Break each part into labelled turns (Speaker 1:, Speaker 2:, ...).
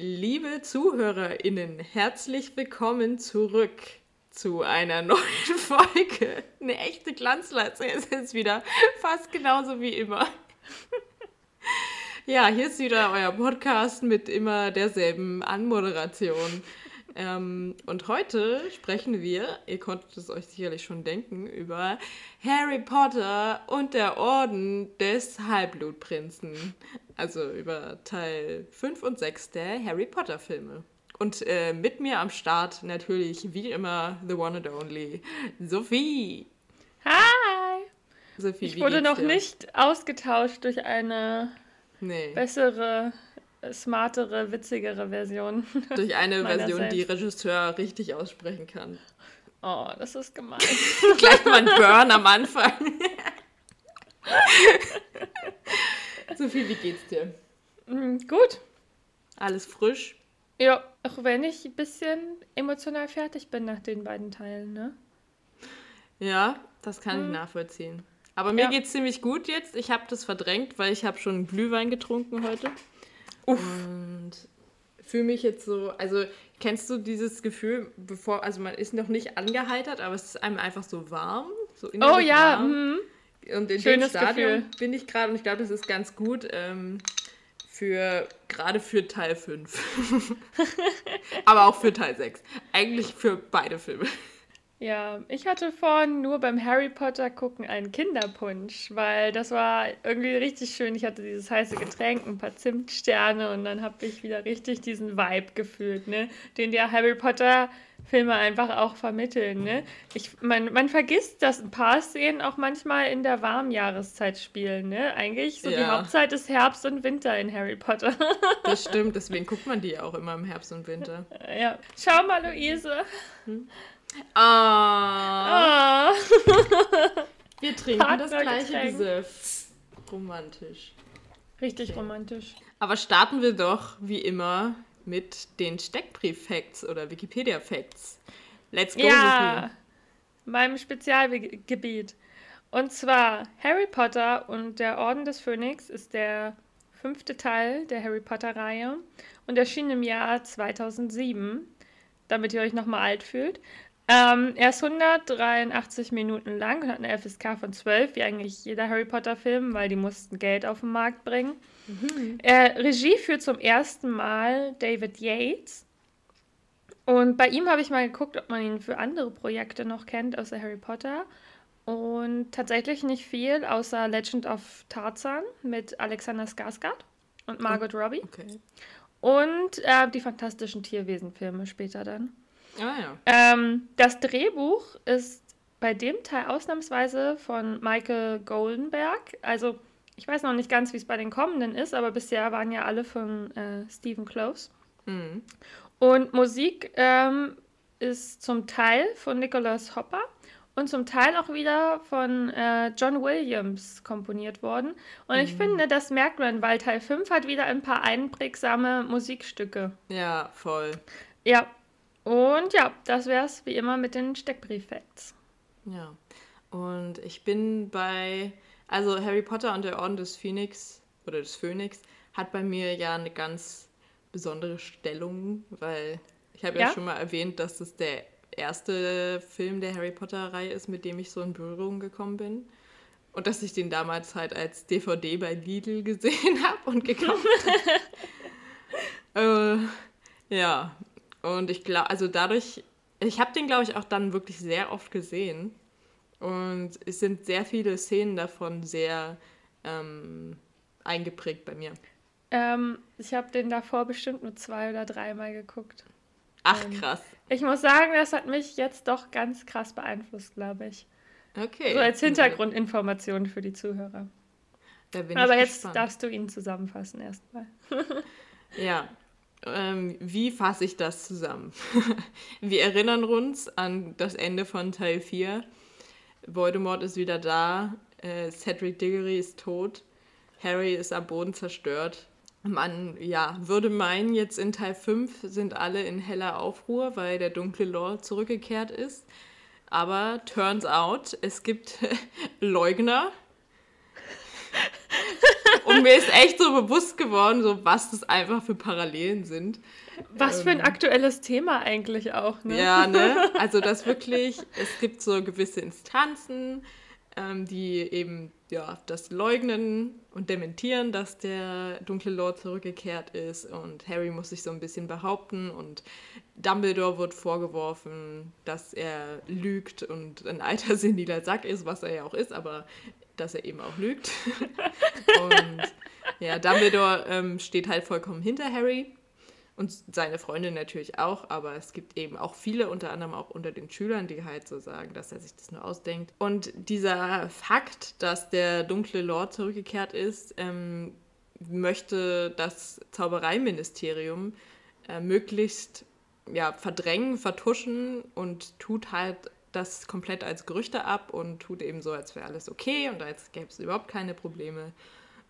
Speaker 1: Liebe ZuhörerInnen, herzlich willkommen zurück zu einer neuen Folge. Eine echte Glanzleiste ist jetzt wieder fast genauso wie immer. Ja, hier ist wieder euer Podcast mit immer derselben Anmoderation. Ähm, und heute sprechen wir, ihr konntet es euch sicherlich schon denken, über Harry Potter und der Orden des Halbblutprinzen. Also über Teil 5 und 6 der Harry Potter Filme. Und äh, mit mir am Start natürlich wie immer the one and only Sophie.
Speaker 2: Hi! Sophie, ich wurde noch dir? nicht ausgetauscht durch eine nee. bessere smartere, witzigere Version.
Speaker 1: Durch eine Version, selbst. die Regisseur richtig aussprechen kann.
Speaker 2: Oh, das ist gemein.
Speaker 1: Gleich mal ein Burn am Anfang. Sophie, wie geht's dir?
Speaker 2: Mm, gut.
Speaker 1: Alles frisch?
Speaker 2: Ja, auch wenn ich ein bisschen emotional fertig bin nach den beiden Teilen, ne?
Speaker 1: Ja, das kann hm. ich nachvollziehen. Aber mir ja. geht's ziemlich gut jetzt. Ich habe das verdrängt, weil ich habe schon Glühwein getrunken heute. Uff. Und fühle mich jetzt so, also kennst du dieses Gefühl, bevor, also man ist noch nicht angeheitert, aber es ist einem einfach so warm, so
Speaker 2: Oh ja, warm. Mhm.
Speaker 1: Und in Schönes dem Stadium Gefühl. bin ich gerade und ich glaube, das ist ganz gut ähm, für, gerade für Teil 5. aber auch für Teil 6. Eigentlich für beide Filme.
Speaker 2: Ja, ich hatte vorhin nur beim Harry Potter gucken einen Kinderpunsch, weil das war irgendwie richtig schön. Ich hatte dieses heiße Getränk, ein paar Zimtsterne und dann habe ich wieder richtig diesen Vibe gefühlt, ne? Den der Harry Potter Filme einfach auch vermitteln, ne? Ich, man, man vergisst, dass ein paar Szenen auch manchmal in der warmen Jahreszeit spielen, ne? Eigentlich so ja. die Hauptzeit ist Herbst und Winter in Harry Potter.
Speaker 1: das stimmt, deswegen guckt man die auch immer im Herbst und Winter.
Speaker 2: Ja. Schau mal, Luise. Hm?
Speaker 1: Ah. ah. Wir trinken Partner das gleiche Gesöff. Romantisch.
Speaker 2: Richtig okay. romantisch.
Speaker 1: Aber starten wir doch, wie immer, mit den Steckbrief-Facts oder Wikipedia-Facts. Let's go,
Speaker 2: ja, meinem Spezialgebiet. Und zwar Harry Potter und der Orden des Phönix ist der fünfte Teil der Harry Potter-Reihe und erschien im Jahr 2007, damit ihr euch nochmal alt fühlt. Ähm, er ist 183 Minuten lang und hat eine FSK von 12, wie eigentlich jeder Harry Potter-Film, weil die mussten Geld auf den Markt bringen. Mhm. Er, Regie führt zum ersten Mal David Yates. Und bei ihm habe ich mal geguckt, ob man ihn für andere Projekte noch kennt, außer Harry Potter. Und tatsächlich nicht viel, außer Legend of Tarzan mit Alexander Skarsgård und Margot oh, Robbie. Okay. Und äh, die fantastischen Tierwesen-Filme später dann.
Speaker 1: Ah, ja.
Speaker 2: ähm, das Drehbuch ist bei dem Teil ausnahmsweise von Michael Goldenberg. Also ich weiß noch nicht ganz, wie es bei den kommenden ist, aber bisher waren ja alle von äh, Stephen Close. Mhm. Und Musik ähm, ist zum Teil von Nicholas Hopper und zum Teil auch wieder von äh, John Williams komponiert worden. Und mhm. ich finde, das merkt man, weil Teil 5 hat wieder ein paar einprägsame Musikstücke.
Speaker 1: Ja, voll.
Speaker 2: Ja, und ja, das wäre es wie immer mit den Steckbrief-Facts.
Speaker 1: Ja, und ich bin bei, also Harry Potter und der Orden des Phoenix oder des Phönix hat bei mir ja eine ganz besondere Stellung, weil ich habe ja? ja schon mal erwähnt, dass es der erste Film der Harry Potter-Reihe ist, mit dem ich so in Berührung gekommen bin. Und dass ich den damals halt als DVD bei Lidl gesehen habe und gekauft habe. äh, ja, und ich glaube, also dadurch, ich habe den, glaube ich, auch dann wirklich sehr oft gesehen. Und es sind sehr viele Szenen davon sehr ähm, eingeprägt bei mir.
Speaker 2: Ähm, ich habe den davor bestimmt nur zwei oder dreimal geguckt.
Speaker 1: Ach, ähm, krass.
Speaker 2: Ich muss sagen, das hat mich jetzt doch ganz krass beeinflusst, glaube ich.
Speaker 1: Okay.
Speaker 2: So als Hintergrundinformation für die Zuhörer. Aber jetzt gespannt. darfst du ihn zusammenfassen erstmal.
Speaker 1: ja, ähm, wie fasse ich das zusammen? Wir erinnern uns an das Ende von Teil 4. Voldemort ist wieder da, äh, Cedric Diggory ist tot, Harry ist am Boden zerstört. Man ja, würde meinen, jetzt in Teil 5 sind alle in heller Aufruhr, weil der dunkle Lord zurückgekehrt ist. Aber turns out, es gibt Leugner, Und mir ist echt so bewusst geworden, so was das einfach für Parallelen sind.
Speaker 2: Was für ein ähm, aktuelles Thema eigentlich auch,
Speaker 1: ne? Ja, ne? Also das wirklich, es gibt so gewisse Instanzen, ähm, die eben ja, das leugnen und dementieren, dass der dunkle Lord zurückgekehrt ist und Harry muss sich so ein bisschen behaupten und Dumbledore wird vorgeworfen, dass er lügt und ein alter seniler Sack ist, was er ja auch ist, aber dass er eben auch lügt. und ja, Dumbledore ähm, steht halt vollkommen hinter Harry und seine Freundin natürlich auch, aber es gibt eben auch viele, unter anderem auch unter den Schülern, die halt so sagen, dass er sich das nur ausdenkt. Und dieser Fakt, dass der dunkle Lord zurückgekehrt ist, ähm, möchte das Zaubereiministerium äh, möglichst ja, verdrängen, vertuschen und tut halt das komplett als Gerüchte ab und tut eben so, als wäre alles okay und als gäbe es überhaupt keine Probleme.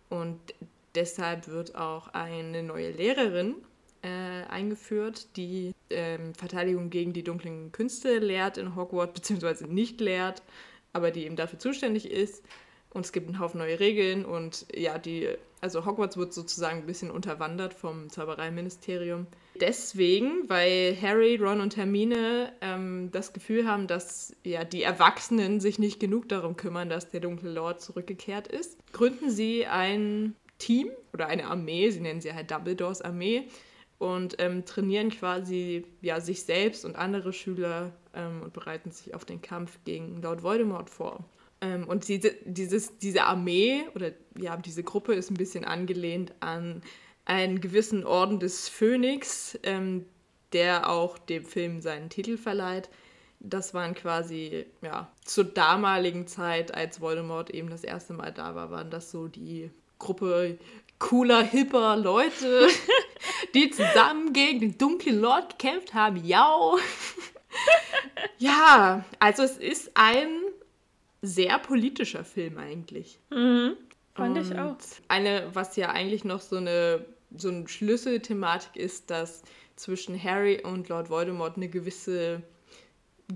Speaker 1: Und deshalb wird auch eine neue Lehrerin äh, eingeführt, die ähm, Verteidigung gegen die dunklen Künste lehrt in Hogwarts, beziehungsweise nicht lehrt, aber die eben dafür zuständig ist. Und es gibt einen Haufen neue Regeln und ja, die, also Hogwarts wird sozusagen ein bisschen unterwandert vom Zaubereiministerium. Deswegen, weil Harry, Ron und Hermine ähm, das Gefühl haben, dass ja die Erwachsenen sich nicht genug darum kümmern, dass der dunkle Lord zurückgekehrt ist, gründen sie ein Team oder eine Armee, sie nennen sie halt Dumbledores Armee, und ähm, trainieren quasi ja, sich selbst und andere Schüler ähm, und bereiten sich auf den Kampf gegen Lord Voldemort vor. Ähm, und diese, dieses, diese Armee oder ja, diese Gruppe ist ein bisschen angelehnt an einen gewissen Orden des Phönix, ähm, der auch dem Film seinen Titel verleiht. Das waren quasi, ja, zur damaligen Zeit, als Voldemort eben das erste Mal da war, waren das so die Gruppe cooler, hipper Leute, die zusammen gegen den dunklen Lord gekämpft haben. Ja. ja, also es ist ein sehr politischer Film eigentlich.
Speaker 2: Mhm. Fand ich auch.
Speaker 1: Eine, was ja eigentlich noch so eine, so eine Schlüsselthematik ist, dass zwischen Harry und Lord Voldemort eine gewisse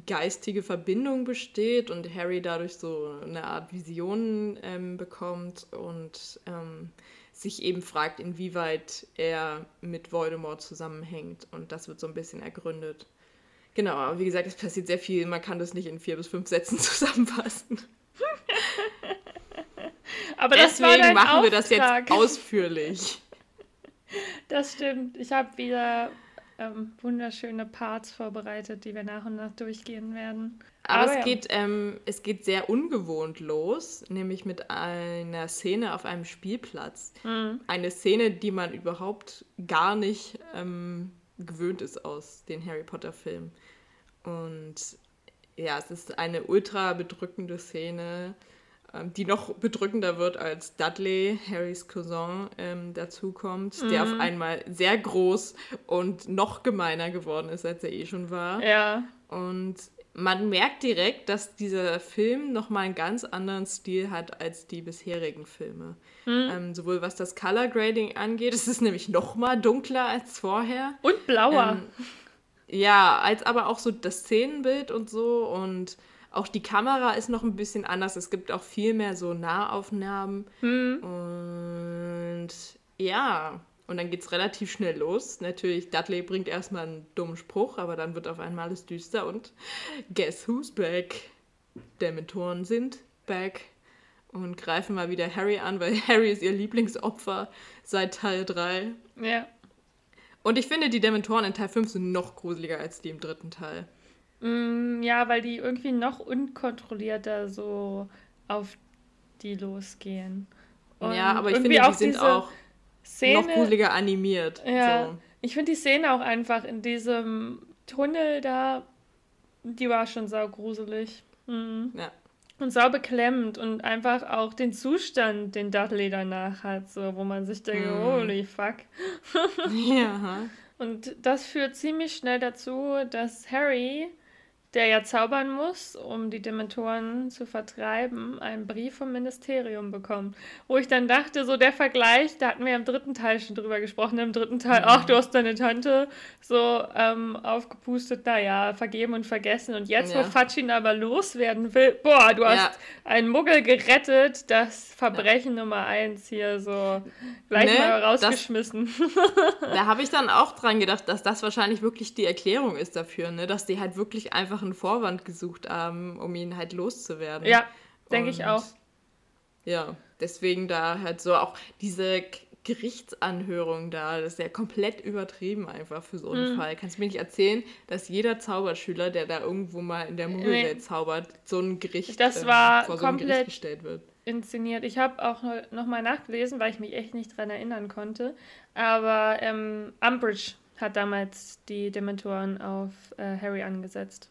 Speaker 1: geistige Verbindung besteht und Harry dadurch so eine Art Vision ähm, bekommt und ähm, sich eben fragt, inwieweit er mit Voldemort zusammenhängt. Und das wird so ein bisschen ergründet. Genau, aber wie gesagt, es passiert sehr viel. Man kann das nicht in vier bis fünf Sätzen zusammenfassen. aber Deswegen machen Auftrag. wir das jetzt ausführlich.
Speaker 2: Das stimmt. Ich habe wieder ähm, wunderschöne Parts vorbereitet, die wir nach und nach durchgehen werden.
Speaker 1: Aber, Aber es, ja. geht, ähm, es geht sehr ungewohnt los, nämlich mit einer Szene auf einem Spielplatz. Mhm. Eine Szene, die man überhaupt gar nicht ähm, gewöhnt ist aus den Harry Potter-Filmen. Und ja, es ist eine ultra bedrückende Szene die noch bedrückender wird, als Dudley, Harrys Cousin, ähm, dazukommt, mhm. der auf mhm. einmal sehr groß und noch gemeiner geworden ist, als er eh schon war.
Speaker 2: Ja.
Speaker 1: Und man merkt direkt, dass dieser Film nochmal einen ganz anderen Stil hat als die bisherigen Filme. Mhm. Ähm, sowohl was das Color Grading angeht, es ist nämlich nochmal dunkler als vorher.
Speaker 2: Und blauer.
Speaker 1: Ähm, ja, als aber auch so das Szenenbild und so und auch die Kamera ist noch ein bisschen anders. Es gibt auch viel mehr so Nahaufnahmen. Hm. Und ja, und dann geht es relativ schnell los. Natürlich, Dudley bringt erstmal einen dummen Spruch, aber dann wird auf einmal alles düster und guess who's back? Dementoren sind back und greifen mal wieder Harry an, weil Harry ist ihr Lieblingsopfer seit Teil 3.
Speaker 2: Ja.
Speaker 1: Und ich finde, die Dementoren in Teil 5 sind noch gruseliger als die im dritten Teil.
Speaker 2: Mm, ja, weil die irgendwie noch unkontrollierter so auf die losgehen.
Speaker 1: Und ja, aber ich finde, die sind auch Szene, noch gruseliger animiert.
Speaker 2: Ja, so. ich finde die Szene auch einfach in diesem Tunnel da, die war schon sau gruselig. Mhm.
Speaker 1: Ja.
Speaker 2: Und sau beklemmend und einfach auch den Zustand, den Dudley danach hat, so, wo man sich denkt, mhm. holy fuck.
Speaker 1: ja.
Speaker 2: Und das führt ziemlich schnell dazu, dass Harry der ja zaubern muss, um die Dementoren zu vertreiben, einen Brief vom Ministerium bekommt. Wo ich dann dachte, so der Vergleich, da hatten wir im dritten Teil schon drüber gesprochen, im dritten Teil, mhm. ach, du hast deine Tante so ähm, aufgepustet, naja, vergeben und vergessen. Und jetzt, ja. wo Fatsch ihn aber loswerden will, boah, du hast ja. einen Muggel gerettet, das Verbrechen ja. Nummer eins hier so gleich ne, mal rausgeschmissen.
Speaker 1: Das, da habe ich dann auch dran gedacht, dass das wahrscheinlich wirklich die Erklärung ist dafür, ne? dass die halt wirklich einfach einen Vorwand gesucht haben, um ihn halt loszuwerden.
Speaker 2: Ja, denke ich auch.
Speaker 1: Ja, deswegen da halt so auch diese Gerichtsanhörung da, das ist ja komplett übertrieben einfach für so einen mhm. Fall. Kannst du mir nicht erzählen, dass jeder Zauberschüler, der da irgendwo mal in der Muggelwelt nee. zaubert, so ein Gericht
Speaker 2: das ähm, war vor so ein Gericht gestellt wird? inszeniert. Ich habe auch noch mal nachgelesen, weil ich mich echt nicht dran erinnern konnte. Aber ähm, Umbridge hat damals die Dementoren auf äh, Harry angesetzt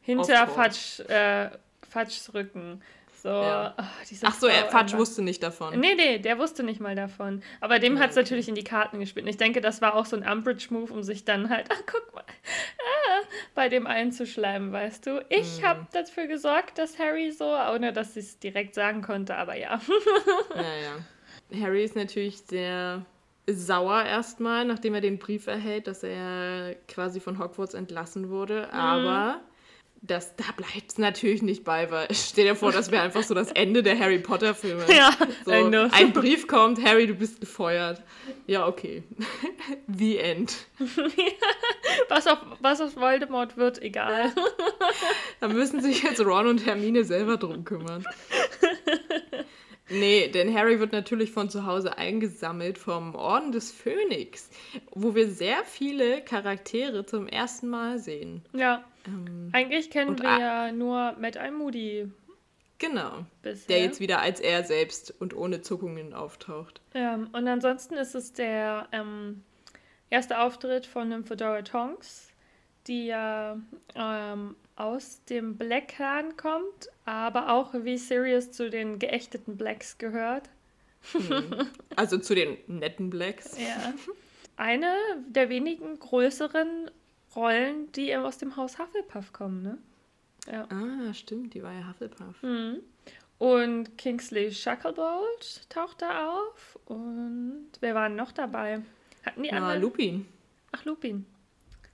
Speaker 2: hinter Fatsch, äh, Fatschs Rücken. So,
Speaker 1: ja. oh, Ach so, er, Fatsch wusste nicht davon.
Speaker 2: Nee, nee, der wusste nicht mal davon. Aber dem ja, hat es okay. natürlich in die Karten gespielt. Und ich denke, das war auch so ein Umbridge-Move, um sich dann halt, ach, guck mal, ah, bei dem einzuschleimen, weißt du. Ich mhm. habe dafür gesorgt, dass Harry so, ohne dass sie es direkt sagen konnte, aber ja.
Speaker 1: ja, ja. Harry ist natürlich sehr sauer erstmal, nachdem er den Brief erhält, dass er quasi von Hogwarts entlassen wurde. Mhm. Aber das, da bleibt es natürlich nicht bei, weil stell dir vor, das wäre einfach so das Ende der Harry Potter-Filme. Ja, so, ein Brief kommt, Harry, du bist gefeuert. Ja, okay. The End.
Speaker 2: was, auf, was aus Voldemort wird, egal.
Speaker 1: da müssen sich jetzt Ron und Hermine selber drum kümmern. Nee, denn Harry wird natürlich von zu Hause eingesammelt vom Orden des Phönix, wo wir sehr viele Charaktere zum ersten Mal sehen.
Speaker 2: Ja. Ähm, Eigentlich kennen wir ja nur Matt Eye Moody.
Speaker 1: Genau. Bisher. Der jetzt wieder als er selbst und ohne Zuckungen auftaucht.
Speaker 2: Ja, und ansonsten ist es der ähm, erste Auftritt von Nymphedora Tonks, die ja ähm, aus dem Black Clan kommt, aber auch wie Sirius zu den geächteten Blacks gehört.
Speaker 1: Hm. Also zu den netten Blacks.
Speaker 2: Ja. Eine der wenigen größeren Rollen, die aus dem Haus Hufflepuff kommen, ne?
Speaker 1: Ja. Ah, stimmt, die war ja Hufflepuff.
Speaker 2: Mhm. Und Kingsley Shacklebolt taucht da auf. Und wer war noch dabei?
Speaker 1: Hatten die anderen? Lupin.
Speaker 2: Ach, Lupin.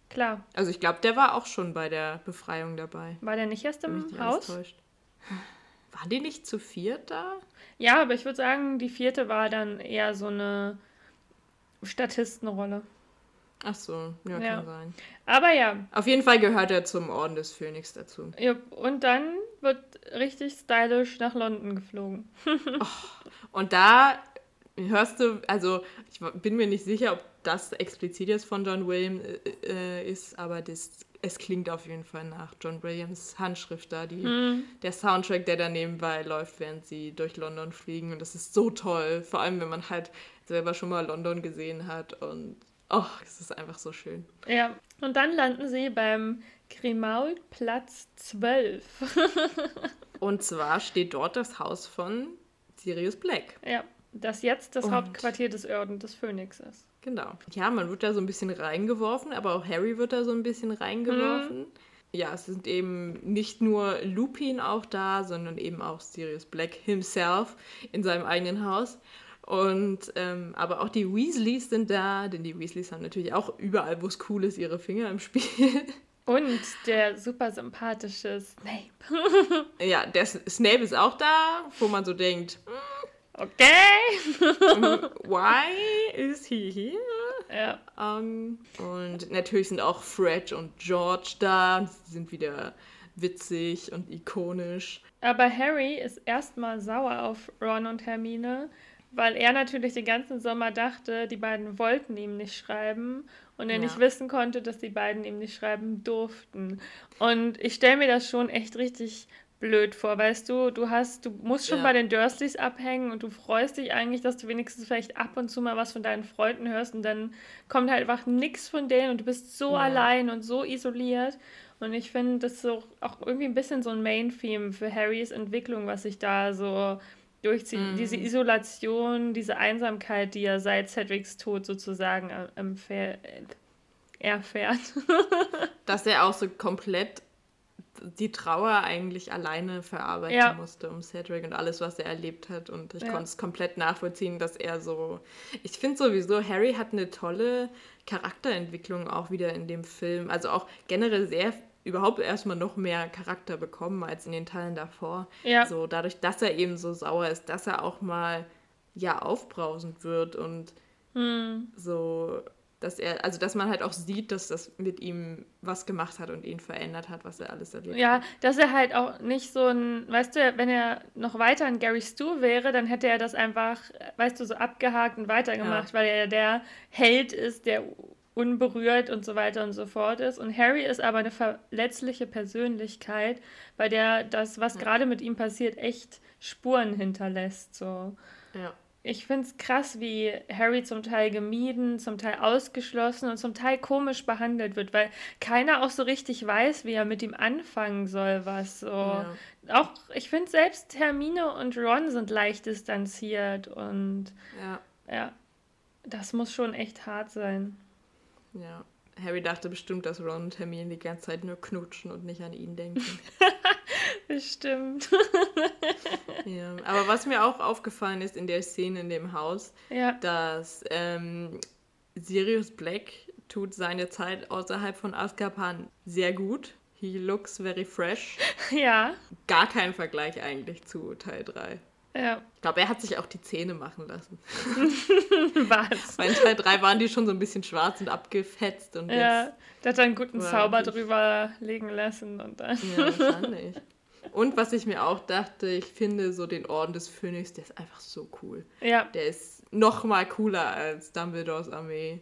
Speaker 2: Klar.
Speaker 1: Also ich glaube, der war auch schon bei der Befreiung dabei.
Speaker 2: War der nicht erst im Haus?
Speaker 1: War die nicht zu viert da?
Speaker 2: Ja, aber ich würde sagen, die vierte war dann eher so eine Statistenrolle.
Speaker 1: Ach so, ja, ja, kann sein.
Speaker 2: Aber ja.
Speaker 1: Auf jeden Fall gehört er zum Orden des Phönix dazu.
Speaker 2: Ja, und dann wird richtig stylisch nach London geflogen.
Speaker 1: oh, und da hörst du, also ich bin mir nicht sicher, ob das explizit jetzt von John Williams äh, äh, ist, aber das, es klingt auf jeden Fall nach John Williams Handschrift da, die, hm. der Soundtrack, der da nebenbei läuft, während sie durch London fliegen. Und das ist so toll, vor allem wenn man halt selber schon mal London gesehen hat und Oh, es ist einfach so schön.
Speaker 2: Ja, und dann landen sie beim Grimaud-Platz 12.
Speaker 1: und zwar steht dort das Haus von Sirius Black.
Speaker 2: Ja, das jetzt das und Hauptquartier des Orden des Phönix ist.
Speaker 1: Genau. Ja, man wird da so ein bisschen reingeworfen, aber auch Harry wird da so ein bisschen reingeworfen. Mhm. Ja, es sind eben nicht nur Lupin auch da, sondern eben auch Sirius Black himself in seinem eigenen Haus. Und ähm, aber auch die Weasleys sind da, denn die Weasleys haben natürlich auch überall, wo es cool ist, ihre Finger im Spiel.
Speaker 2: Und der super sympathische Snape.
Speaker 1: ja, der Snape ist auch da, wo man so denkt, hm,
Speaker 2: okay,
Speaker 1: why is he here?
Speaker 2: Ja.
Speaker 1: Um, ähm, und natürlich sind auch Fred und George da. Sie sind wieder witzig und ikonisch.
Speaker 2: Aber Harry ist erstmal sauer auf Ron und Hermine, weil er natürlich den ganzen Sommer dachte, die beiden wollten ihm nicht schreiben und er ja. nicht wissen konnte, dass die beiden ihm nicht schreiben durften. Und ich stelle mir das schon echt richtig blöd vor, weißt du, du hast, du musst schon ja. bei den Dursleys abhängen und du freust dich eigentlich, dass du wenigstens vielleicht ab und zu mal was von deinen Freunden hörst und dann kommt halt einfach nichts von denen und du bist so ja. allein und so isoliert. Und ich finde, das ist so auch irgendwie ein bisschen so ein Main-Theme für Harrys Entwicklung, was sich da so durchzieht. Mhm. Diese Isolation, diese Einsamkeit, die er seit Cedrics Tod sozusagen erfährt.
Speaker 1: Dass er auch so komplett die Trauer eigentlich alleine verarbeiten
Speaker 2: Ja.
Speaker 1: musste um Cedric und alles, was er erlebt hat. Und ich
Speaker 2: Ja.
Speaker 1: konnte es komplett nachvollziehen, dass er so. Ich finde sowieso, Harry hat eine tolle Charakterentwicklung auch wieder in dem Film. Also auch generell sehr überhaupt erstmal noch mehr Charakter bekommen als in den Teilen davor.
Speaker 2: Ja.
Speaker 1: So dadurch, dass er eben so sauer ist, dass er auch mal ja aufbrausend wird und
Speaker 2: Hm.
Speaker 1: so, dass er, also dass man halt auch sieht, dass das mit ihm was gemacht hat und ihn verändert hat, was er alles erlebt
Speaker 2: Ja, dass er halt auch nicht so ein, weißt du, wenn er noch weiter ein Gary Stu wäre, dann hätte er das einfach, weißt du, so abgehakt und weitergemacht, weil er der Held ist, der unberührt und so weiter und so fort ist. Und Harry ist aber eine verletzliche Persönlichkeit, bei der das, was gerade mit ihm passiert, echt Spuren hinterlässt. So.
Speaker 1: Ja.
Speaker 2: Ich finde es krass, wie Harry zum Teil gemieden, zum Teil ausgeschlossen und zum Teil komisch behandelt wird, weil keiner auch so richtig weiß, wie er mit ihm anfangen soll, was so.
Speaker 1: Ja.
Speaker 2: Auch, ich finde selbst Hermine und Ron sind leicht distanziert und
Speaker 1: ja.
Speaker 2: ja, das muss schon echt hart sein.
Speaker 1: Ja. Harry dachte bestimmt, dass Ron und Hermine die ganze Zeit nur knutschen und nicht an ihn denken.
Speaker 2: Bestimmt.
Speaker 1: ja. Aber was mir auch aufgefallen ist in der Szene in dem Haus,
Speaker 2: ja.
Speaker 1: dass ähm, Sirius Black tut seine Zeit außerhalb von Azkaban sehr gut. He looks very fresh.
Speaker 2: Ja.
Speaker 1: Gar kein Vergleich eigentlich zu Teil 3.
Speaker 2: Ja.
Speaker 1: Ich glaube, er hat sich auch die Zähne machen lassen.
Speaker 2: Was?
Speaker 1: In Teil 3 waren die schon so ein bisschen schwarz und abgefetzt und
Speaker 2: Ja,
Speaker 1: jetzt.
Speaker 2: der hat einen guten Zauber
Speaker 1: wirklich-
Speaker 2: drüber legen lassen und dann.
Speaker 1: Ja, wahrscheinlich. Und was ich mir auch dachte, ich finde so den Orden des Phönix, der ist einfach so cool.
Speaker 2: Ja,
Speaker 1: Der ist noch mal cooler als Dumbledores Armee.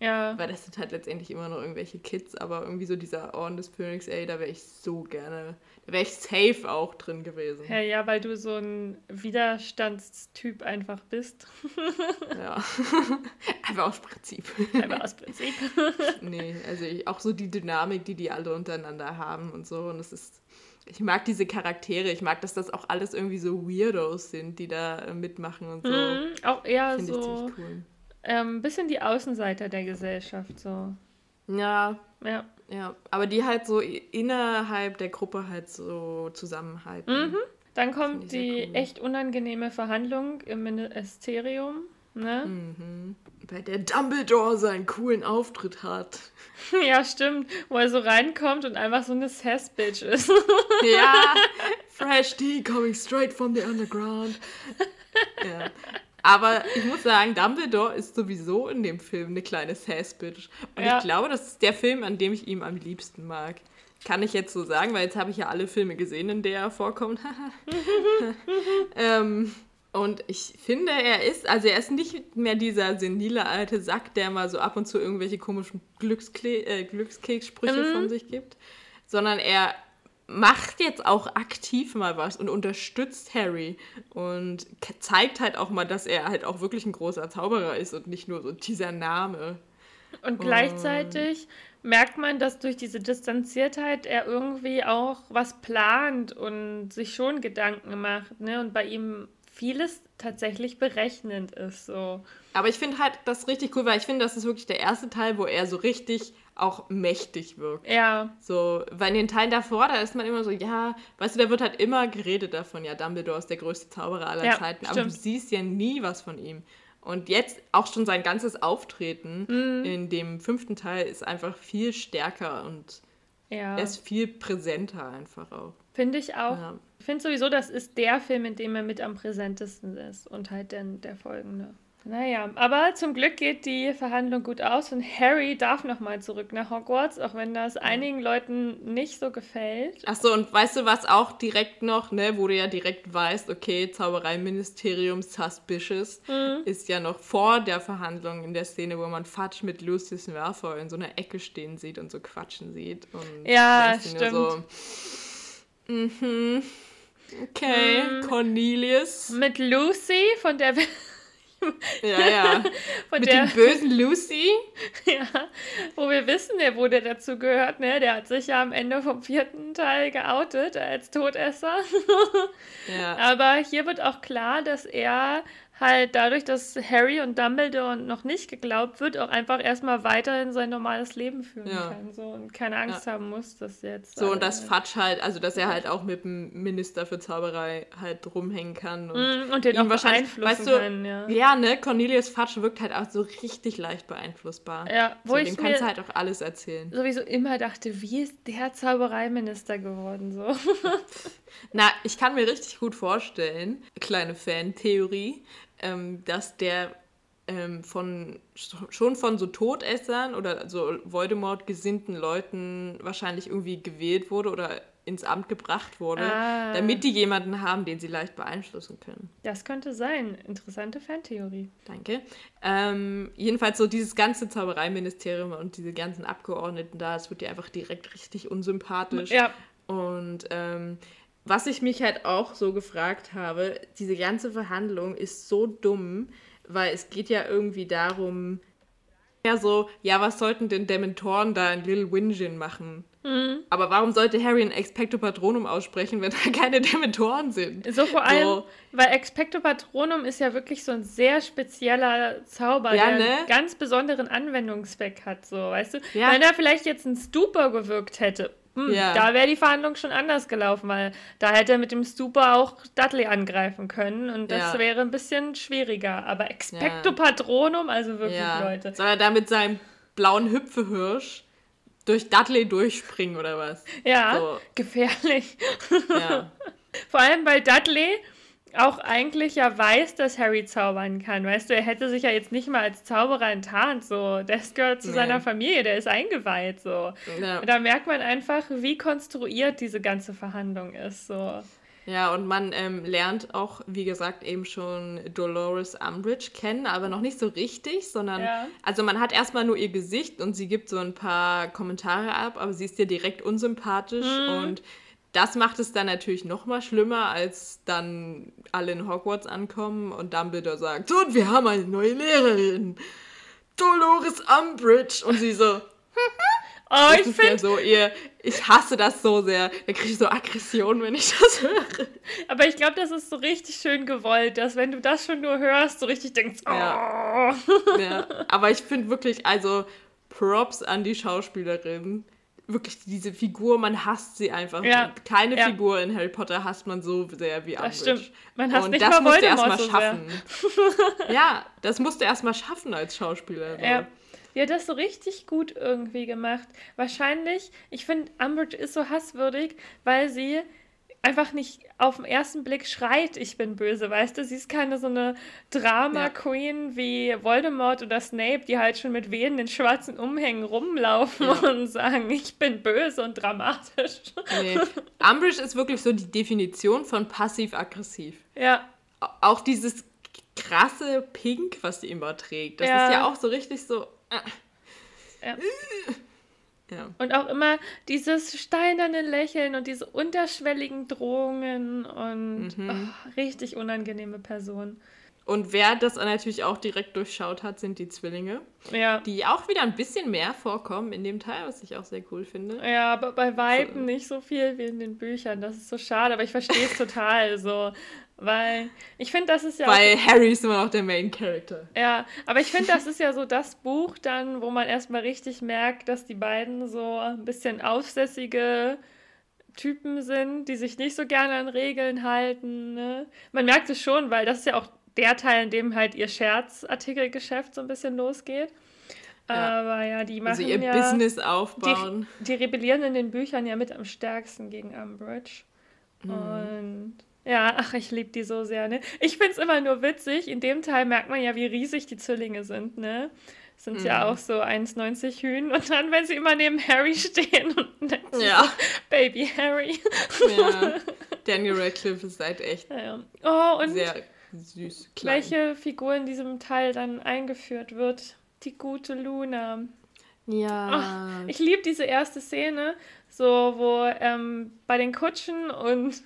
Speaker 2: Ja.
Speaker 1: Weil das sind halt letztendlich immer noch irgendwelche Kids, aber irgendwie so dieser Orden des Phönix, ey, da wäre ich so gerne, da wäre ich safe auch drin gewesen.
Speaker 2: Ja, ja, weil du so ein Widerstandstyp einfach bist.
Speaker 1: Ja. Einfach aus Prinzip.
Speaker 2: Einfach aus Prinzip.
Speaker 1: Nee, also ich, auch so die Dynamik, die die alle untereinander haben und so. Und es ist, ich mag diese Charaktere. Ich mag, dass das auch alles irgendwie so Weirdos sind, die da äh, mitmachen und so.
Speaker 2: Mhm, auch eher
Speaker 1: Finde ich
Speaker 2: so
Speaker 1: ziemlich cool.
Speaker 2: Ein ähm, bisschen die Außenseiter der Gesellschaft. So.
Speaker 1: Ja,
Speaker 2: Ja.
Speaker 1: ja. Aber die halt so innerhalb der Gruppe halt so zusammenhalten.
Speaker 2: Mhm. Dann kommt die
Speaker 1: cool.
Speaker 2: echt unangenehme Verhandlung im Ministerium. Ne?
Speaker 1: Mhm. Bei der Dumbledore seinen coolen Auftritt hat.
Speaker 2: Ja, stimmt. Wo er so reinkommt und einfach so eine Sass-Bitch ist.
Speaker 1: Ja, fresh tea coming straight from the underground. Ja. Aber ich muss sagen, Dumbledore ist sowieso in dem Film eine kleine Sass-Bitch. Und
Speaker 2: Ja.
Speaker 1: ich glaube, das ist der Film, an dem ich ihn am liebsten mag. Kann ich jetzt so sagen, weil jetzt habe ich ja alle Filme gesehen, in der er vorkommt. ähm, und ich finde, er ist, also er ist nicht mehr dieser senile alte Sack, der mal so ab und zu irgendwelche komischen Glückskle äh, Glückskekssprüche
Speaker 2: Mhm.
Speaker 1: von sich gibt, sondern er macht jetzt auch aktiv mal was und unterstützt Harry und zeigt halt auch mal, dass er halt auch wirklich ein großer Zauberer ist und nicht nur so dieser Name.
Speaker 2: Und gleichzeitig merkt man, dass durch diese Distanziertheit er irgendwie auch was plant und sich schon Gedanken macht, ne? Und bei ihm vieles tatsächlich berechnend ist. So.
Speaker 1: Aber ich finde halt das richtig cool, weil ich finde, das ist wirklich der erste Teil, wo er so richtig auch mächtig wirkt.
Speaker 2: Ja,
Speaker 1: So, weil in den Teilen davor, da ist man immer so, ja, weißt du, da wird halt immer geredet davon, ja, Dumbledore ist der größte Zauberer aller
Speaker 2: Ja,
Speaker 1: Zeiten, aber du
Speaker 2: stimmt.
Speaker 1: siehst ja nie was von ihm. Und jetzt auch schon sein ganzes Auftreten
Speaker 2: Mhm.
Speaker 1: in dem fünften Teil ist einfach viel stärker und
Speaker 2: ja.
Speaker 1: er ist viel präsenter einfach auch.
Speaker 2: Finde ich auch.
Speaker 1: Ja.
Speaker 2: Ich finde sowieso, das ist der Film, in dem er mit am präsentesten ist und halt dann der folgende. Naja, aber zum Glück geht die Verhandlung gut aus und Harry darf nochmal zurück nach Hogwarts, auch wenn das einigen Leuten nicht so gefällt.
Speaker 1: Ach so, und weißt du, was auch direkt noch, ne, wo du ja direkt weißt, okay, Zaubereiministerium suspicious,
Speaker 2: Mhm.
Speaker 1: ist ja noch vor der Verhandlung in der Szene, wo man Fudge mit Lucius Malfoy in so einer Ecke stehen sieht und so quatschen sieht. Und
Speaker 2: Ja,
Speaker 1: nur So, mhm, okay,
Speaker 2: Mhm.
Speaker 1: Cornelius.
Speaker 2: Mit Lucy, von der wir,
Speaker 1: Ja, ja.
Speaker 2: von
Speaker 1: mit
Speaker 2: der,
Speaker 1: dem bösen Lucy.
Speaker 2: ja, wo wir wissen, der, wo der dazu gehört, ne? Der hat sich ja am Ende vom vierten Teil geoutet als Todesser.
Speaker 1: Ja.
Speaker 2: Aber hier wird auch klar, dass er halt dadurch, dass Harry und Dumbledore noch nicht geglaubt wird, auch einfach erstmal weiterhin sein normales Leben führen ja. kann. So, und keine Angst ja. haben muss, dass jetzt.
Speaker 1: So, und dass Fatsch halt, also dass er halt auch mit dem Minister für Zauberei halt rumhängen kann. Und,
Speaker 2: mm, und den auch wahrscheinlich weißt du, kann, ja.
Speaker 1: Ja, ne? Cornelius Fatsch wirkt halt auch so richtig leicht beeinflussbar.
Speaker 2: Ja,
Speaker 1: wo so, ich dem kannst du halt auch alles erzählen.
Speaker 2: Sowieso immer dachte, wie ist der Zaubereiminister geworden? So.
Speaker 1: Na, ich kann mir richtig gut vorstellen, kleine Fan-Theorie, ähm, dass der ähm, von schon von so Todessern oder so Voldemort gesinnten Leuten wahrscheinlich irgendwie gewählt wurde oder ins Amt gebracht wurde, ah. damit die jemanden haben, den sie leicht beeinflussen können.
Speaker 2: Das könnte sein. Interessante Fantheorie.
Speaker 1: Danke. Ähm, jedenfalls so dieses ganze Zaubereiministerium und diese ganzen Abgeordneten da, es wird dir einfach direkt richtig unsympathisch.
Speaker 2: Ja.
Speaker 1: Und ähm, was ich mich halt auch so gefragt habe, diese ganze Verhandlung ist so dumm, weil es geht ja irgendwie darum, ja so, ja, was sollten denn Dementoren da in Little Winjin machen? Mhm. Aber warum sollte Harry ein Expecto Patronum aussprechen, wenn da keine Dementoren sind?
Speaker 2: So vor allem, so. weil Expecto Patronum ist ja wirklich so ein sehr spezieller Zauber, ja, der ne? einen ganz besonderen Anwendungszweck hat, so, weißt du? Ja. Wenn er vielleicht jetzt ein Stupor gewirkt hätte, hm, ja. Da wäre die Verhandlung schon anders gelaufen, weil da hätte er mit dem Stupa auch Dudley angreifen können und das ja. wäre ein bisschen schwieriger. Aber Expecto ja. Patronum, also wirklich, Leute.
Speaker 1: Soll er da mit seinem blauen Hüpfehirsch durch Dudley durchspringen oder was?
Speaker 2: Ja, so. gefährlich. Vor allem, weil Dudley auch eigentlich ja weiß, dass Harry zaubern kann. Weißt du, er hätte sich ja jetzt nicht mal als Zauberer enttarnt. So, das gehört zu nee. seiner Familie, der ist eingeweiht. So. Ja. Da merkt man einfach, wie konstruiert diese ganze Verhandlung ist. So.
Speaker 1: Ja, und man ähm, lernt auch, wie gesagt, eben schon Dolores Umbridge kennen, aber noch nicht so richtig, sondern, ja. also man hat erstmal nur ihr Gesicht und sie gibt so ein paar Kommentare ab, aber sie ist ja direkt unsympathisch mhm. und das macht es dann natürlich noch mal schlimmer, als dann alle in Hogwarts ankommen und Dumbledore sagt, so, und wir haben eine neue Lehrerin, Dolores Umbridge. Und sie so,
Speaker 2: Oh, ich finde
Speaker 1: ja so ihr, ich hasse das so sehr. Da kriege ich so Aggression, wenn ich das höre.
Speaker 2: Aber ich glaube, das ist so richtig schön gewollt, dass wenn du das schon nur hörst, so richtig denkst, oh. Ja.
Speaker 1: ja. Aber ich finde wirklich, also Props an die Schauspielerin wirklich diese Figur, man hasst sie einfach. Ja. Keine ja. Figur in Harry Potter hasst man so sehr wie Umbridge. Das stimmt.
Speaker 2: Man hasst Und nicht das musst du erstmal so
Speaker 1: schaffen. ja, das musst du erstmal schaffen als Schauspieler.
Speaker 2: So. Ja. Die hat das so richtig gut irgendwie gemacht. Wahrscheinlich, ich finde, Umbridge ist so hasswürdig, weil sie einfach nicht auf den ersten Blick schreit, ich bin böse, weißt du? Sie ist keine so eine Drama-Queen ja. wie Voldemort oder Snape, die halt schon mit wehenden schwarzen Umhängen rumlaufen ja. und sagen, ich bin böse und dramatisch.
Speaker 1: Nee. Umbridge ist wirklich so die Definition von passiv-aggressiv.
Speaker 2: Ja.
Speaker 1: Auch dieses krasse Pink, was sie immer trägt, das ja. ist ja auch so richtig so... Äh.
Speaker 2: Ja. Ja. Und auch immer dieses steinerne Lächeln und diese unterschwelligen Drohungen und mhm. oh, richtig unangenehme Person.
Speaker 1: Und wer das natürlich auch direkt durchschaut hat, sind die Zwillinge.
Speaker 2: Ja.
Speaker 1: Die auch wieder ein bisschen mehr vorkommen in dem Teil, was ich auch sehr cool finde.
Speaker 2: Ja, aber bei Weitem so. nicht so viel wie in den Büchern. Das ist so schade, aber ich verstehe es total. So, weil ich finde, das ist ja.
Speaker 1: Weil auch, Harry ist immer noch der Main Character.
Speaker 2: Ja, aber ich finde, das ist ja so das Buch dann, wo man erstmal richtig merkt, dass die beiden so ein bisschen aufsässige Typen sind, die sich nicht so gerne an Regeln halten. Ne? Man merkt es schon, weil das ist ja auch der Teil, in dem halt ihr Scherzartikelgeschäft so ein bisschen losgeht. Ja. Aber ja, die machen also
Speaker 1: ihr
Speaker 2: ja,
Speaker 1: Business aufbauen.
Speaker 2: Die, die, rebellieren in den Büchern ja mit am stärksten gegen Umbridge. Mhm. Und ja, ach, ich liebe die so sehr, ne? Ich finde es immer nur witzig. In dem Teil merkt man ja, wie riesig die Zwillinge sind, ne? Sind mhm. ja auch so 1,90 Hühn. Und dann, wenn sie immer neben Harry stehen und ja. so, Baby Harry.
Speaker 1: Ja. Daniel Radcliffe ist halt echt
Speaker 2: ja. oh, und
Speaker 1: sehr süß. Klein.
Speaker 2: Welche Figur in diesem Teil dann eingeführt wird? Die gute Luna.
Speaker 1: Ja.
Speaker 2: Oh, ich liebe diese erste Szene, so wo ähm, bei den Kutschen und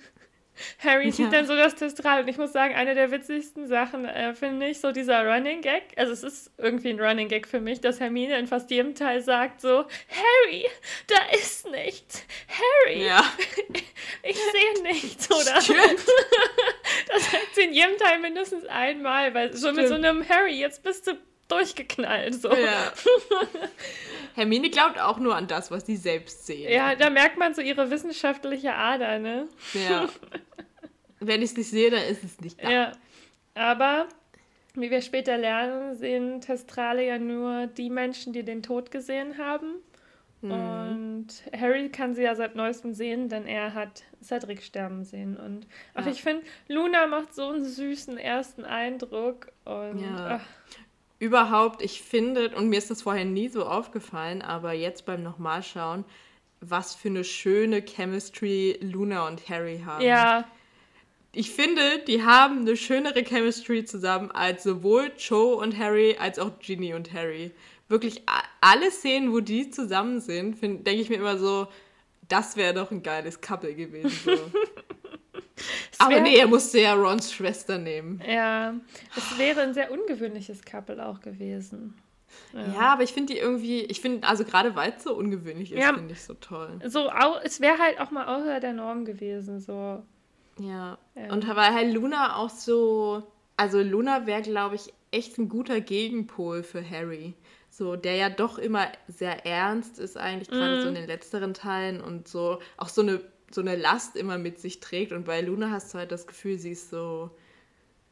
Speaker 2: Harry zieht ja. dann so das Testral und ich muss sagen, eine der witzigsten Sachen äh, finde ich so dieser Running Gag. Also es ist irgendwie ein Running Gag für mich, dass Hermine in fast jedem Teil sagt so, Harry, da ist nichts. Harry, ja. ich sehe nichts, oder? Stimmt. das sagt sie in jedem Teil mindestens einmal, weil so Stimmt. mit so einem Harry, jetzt bist du durchgeknallt. So. Ja.
Speaker 1: Hermine glaubt auch nur an das, was sie selbst sehen.
Speaker 2: Ja, da merkt man so ihre wissenschaftliche Ader, ne? Ja.
Speaker 1: Wenn ich es nicht sehe, dann ist es nicht da.
Speaker 2: Ja. Aber, wie wir später lernen, sehen Testrale ja nur die Menschen, die den Tod gesehen haben. Mhm. Und Harry kann sie ja seit neuestem sehen, denn er hat Cedric sterben sehen. Und ach, ja. ich finde, Luna macht so einen süßen ersten Eindruck. Und ja. ach,
Speaker 1: überhaupt, ich finde, und mir ist das vorher nie so aufgefallen, aber jetzt beim Nochmalschauen, was für eine schöne Chemistry Luna und Harry haben. Ja. Ich finde, die haben eine schönere Chemistry zusammen als sowohl Joe und Harry als auch Ginny und Harry. Wirklich alle Szenen, wo die zusammen sind, denke ich mir immer so, das wäre doch ein geiles Couple gewesen. So. Aber nee, er musste ja Rons Schwester nehmen.
Speaker 2: Ja, es wäre ein sehr ungewöhnliches Couple auch gewesen.
Speaker 1: Ja, ja aber ich finde die irgendwie, ich finde, also gerade weil es so ungewöhnlich ist, ja, finde ich so toll.
Speaker 2: So, es wäre halt auch mal außer der Norm gewesen, so.
Speaker 1: Ja. ja. Und weil halt Luna auch so, also Luna wäre, glaube ich, echt ein guter Gegenpol für Harry. So, der ja doch immer sehr ernst ist, eigentlich, gerade mm. so in den letzteren Teilen und so auch so eine so eine Last immer mit sich trägt. Und bei Luna hast du halt das Gefühl, sie ist so,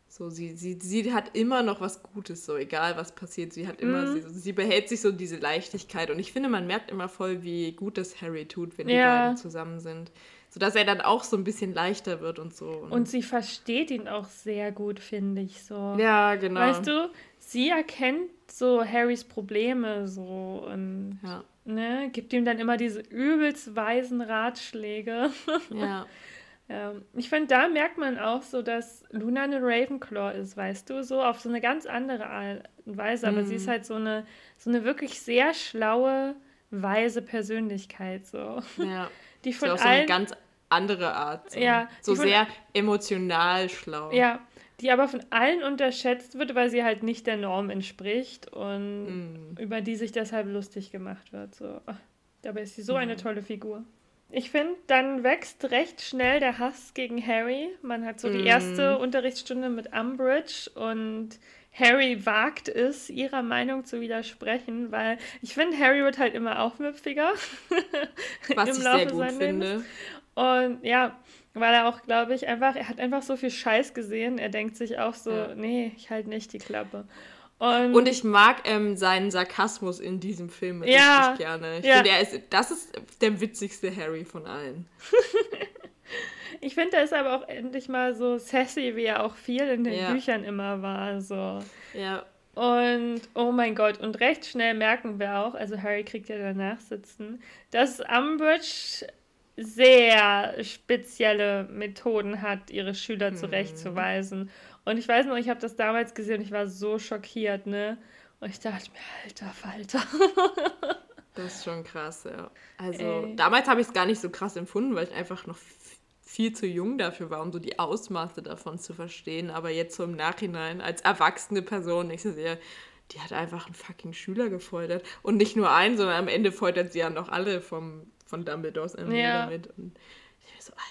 Speaker 1: so sie, sie, sie hat immer noch was Gutes, so egal was passiert. Sie hat immer, mhm. sie, sie behält sich so diese Leichtigkeit. Und ich finde, man merkt immer voll, wie gut das Harry tut, wenn die beiden zusammen sind. Sodass er dann auch so ein bisschen leichter wird und so.
Speaker 2: Und, und sie versteht ihn auch sehr gut, finde ich so.
Speaker 1: Ja, genau.
Speaker 2: Weißt du, sie erkennt so Harrys Probleme so und ja ne, gibt ihm dann immer diese übelst weisen Ratschläge. Ja. ähm, ich finde, da merkt man auch so, dass Luna eine Ravenclaw ist, weißt du, so auf so eine ganz andere Art und Weise, aber mm. sie ist mhm. halt so eine, so eine wirklich sehr schlaue, weise Persönlichkeit, so. Ja.
Speaker 1: Die von so auf allen, so eine ganz andere Art. So, ja, so sehr emotional schlau.
Speaker 2: Ja, die aber von allen unterschätzt wird, weil sie halt nicht der Norm entspricht und mm. über die sich deshalb lustig gemacht wird. So. dabei ist sie so mm. eine tolle Figur. Ich finde, dann wächst recht schnell der Hass gegen Harry. Man hat so mm. die erste Unterrichtsstunde mit Umbridge und Harry wagt es, ihrer Meinung zu widersprechen, weil ich finde, Harry wird halt immer aufmüpfiger Was im ich Laufe sehr gut finde. Und ja, weil er auch, glaube ich, einfach, er hat einfach so viel Scheiß gesehen. Er denkt sich auch so, ja. nee, ich halte nicht die Klappe.
Speaker 1: Und, und ich mag ähm, seinen Sarkasmus in diesem Film ja, richtig gerne. Ich ja. finde, er ist, das ist der witzigste Harry von allen.
Speaker 2: ich finde, er ist aber auch endlich mal so sassy, wie er auch viel in den ja. Büchern immer war. So. Ja. Und oh mein Gott, und recht schnell merken wir auch, also Harry kriegt ja danach sitzen, dass Umbridge sehr spezielle Methoden hat, ihre Schüler hm. zurechtzuweisen. Und ich weiß noch, ich habe das damals gesehen und ich war so schockiert, ne? Und ich dachte mir, alter Falter.
Speaker 1: das ist schon krass, ja. Also Ey. damals habe ich es gar nicht so krass empfunden, weil ich einfach noch viel zu jung dafür war, um so die Ausmaße davon zu verstehen. Aber jetzt so im Nachhinein, als erwachsene Person, ich sehe, die hat einfach einen fucking Schüler gefoltert. Und nicht nur einen, sondern am Ende foltert sie ja noch alle vom von Dumbledores Armee ja. damit. Und ich so, Alter.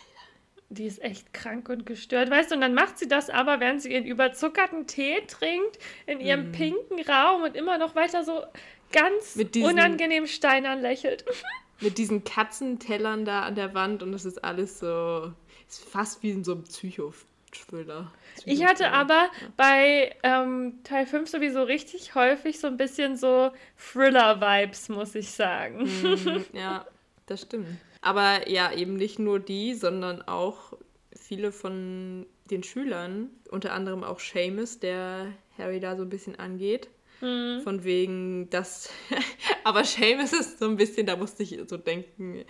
Speaker 2: Die ist echt krank und gestört, weißt du? Und dann macht sie das aber, während sie ihren überzuckerten Tee trinkt, in ihrem mm. pinken Raum und immer noch weiter so ganz diesen, unangenehm steinern lächelt.
Speaker 1: mit diesen Katzentellern da an der Wand und das ist alles so, ist fast wie in so einem Psycho. Thriller.
Speaker 2: Ich hatte aber bei ähm, Teil 5 sowieso richtig häufig so ein bisschen so Thriller-Vibes, muss ich sagen.
Speaker 1: Mm, ja, das stimmt. Aber ja, eben nicht nur die, sondern auch viele von den Schülern, unter anderem auch Seamus, der Harry da so ein bisschen angeht. Mhm. Von wegen, dass. aber Seamus ist so ein bisschen, da musste ich so denken,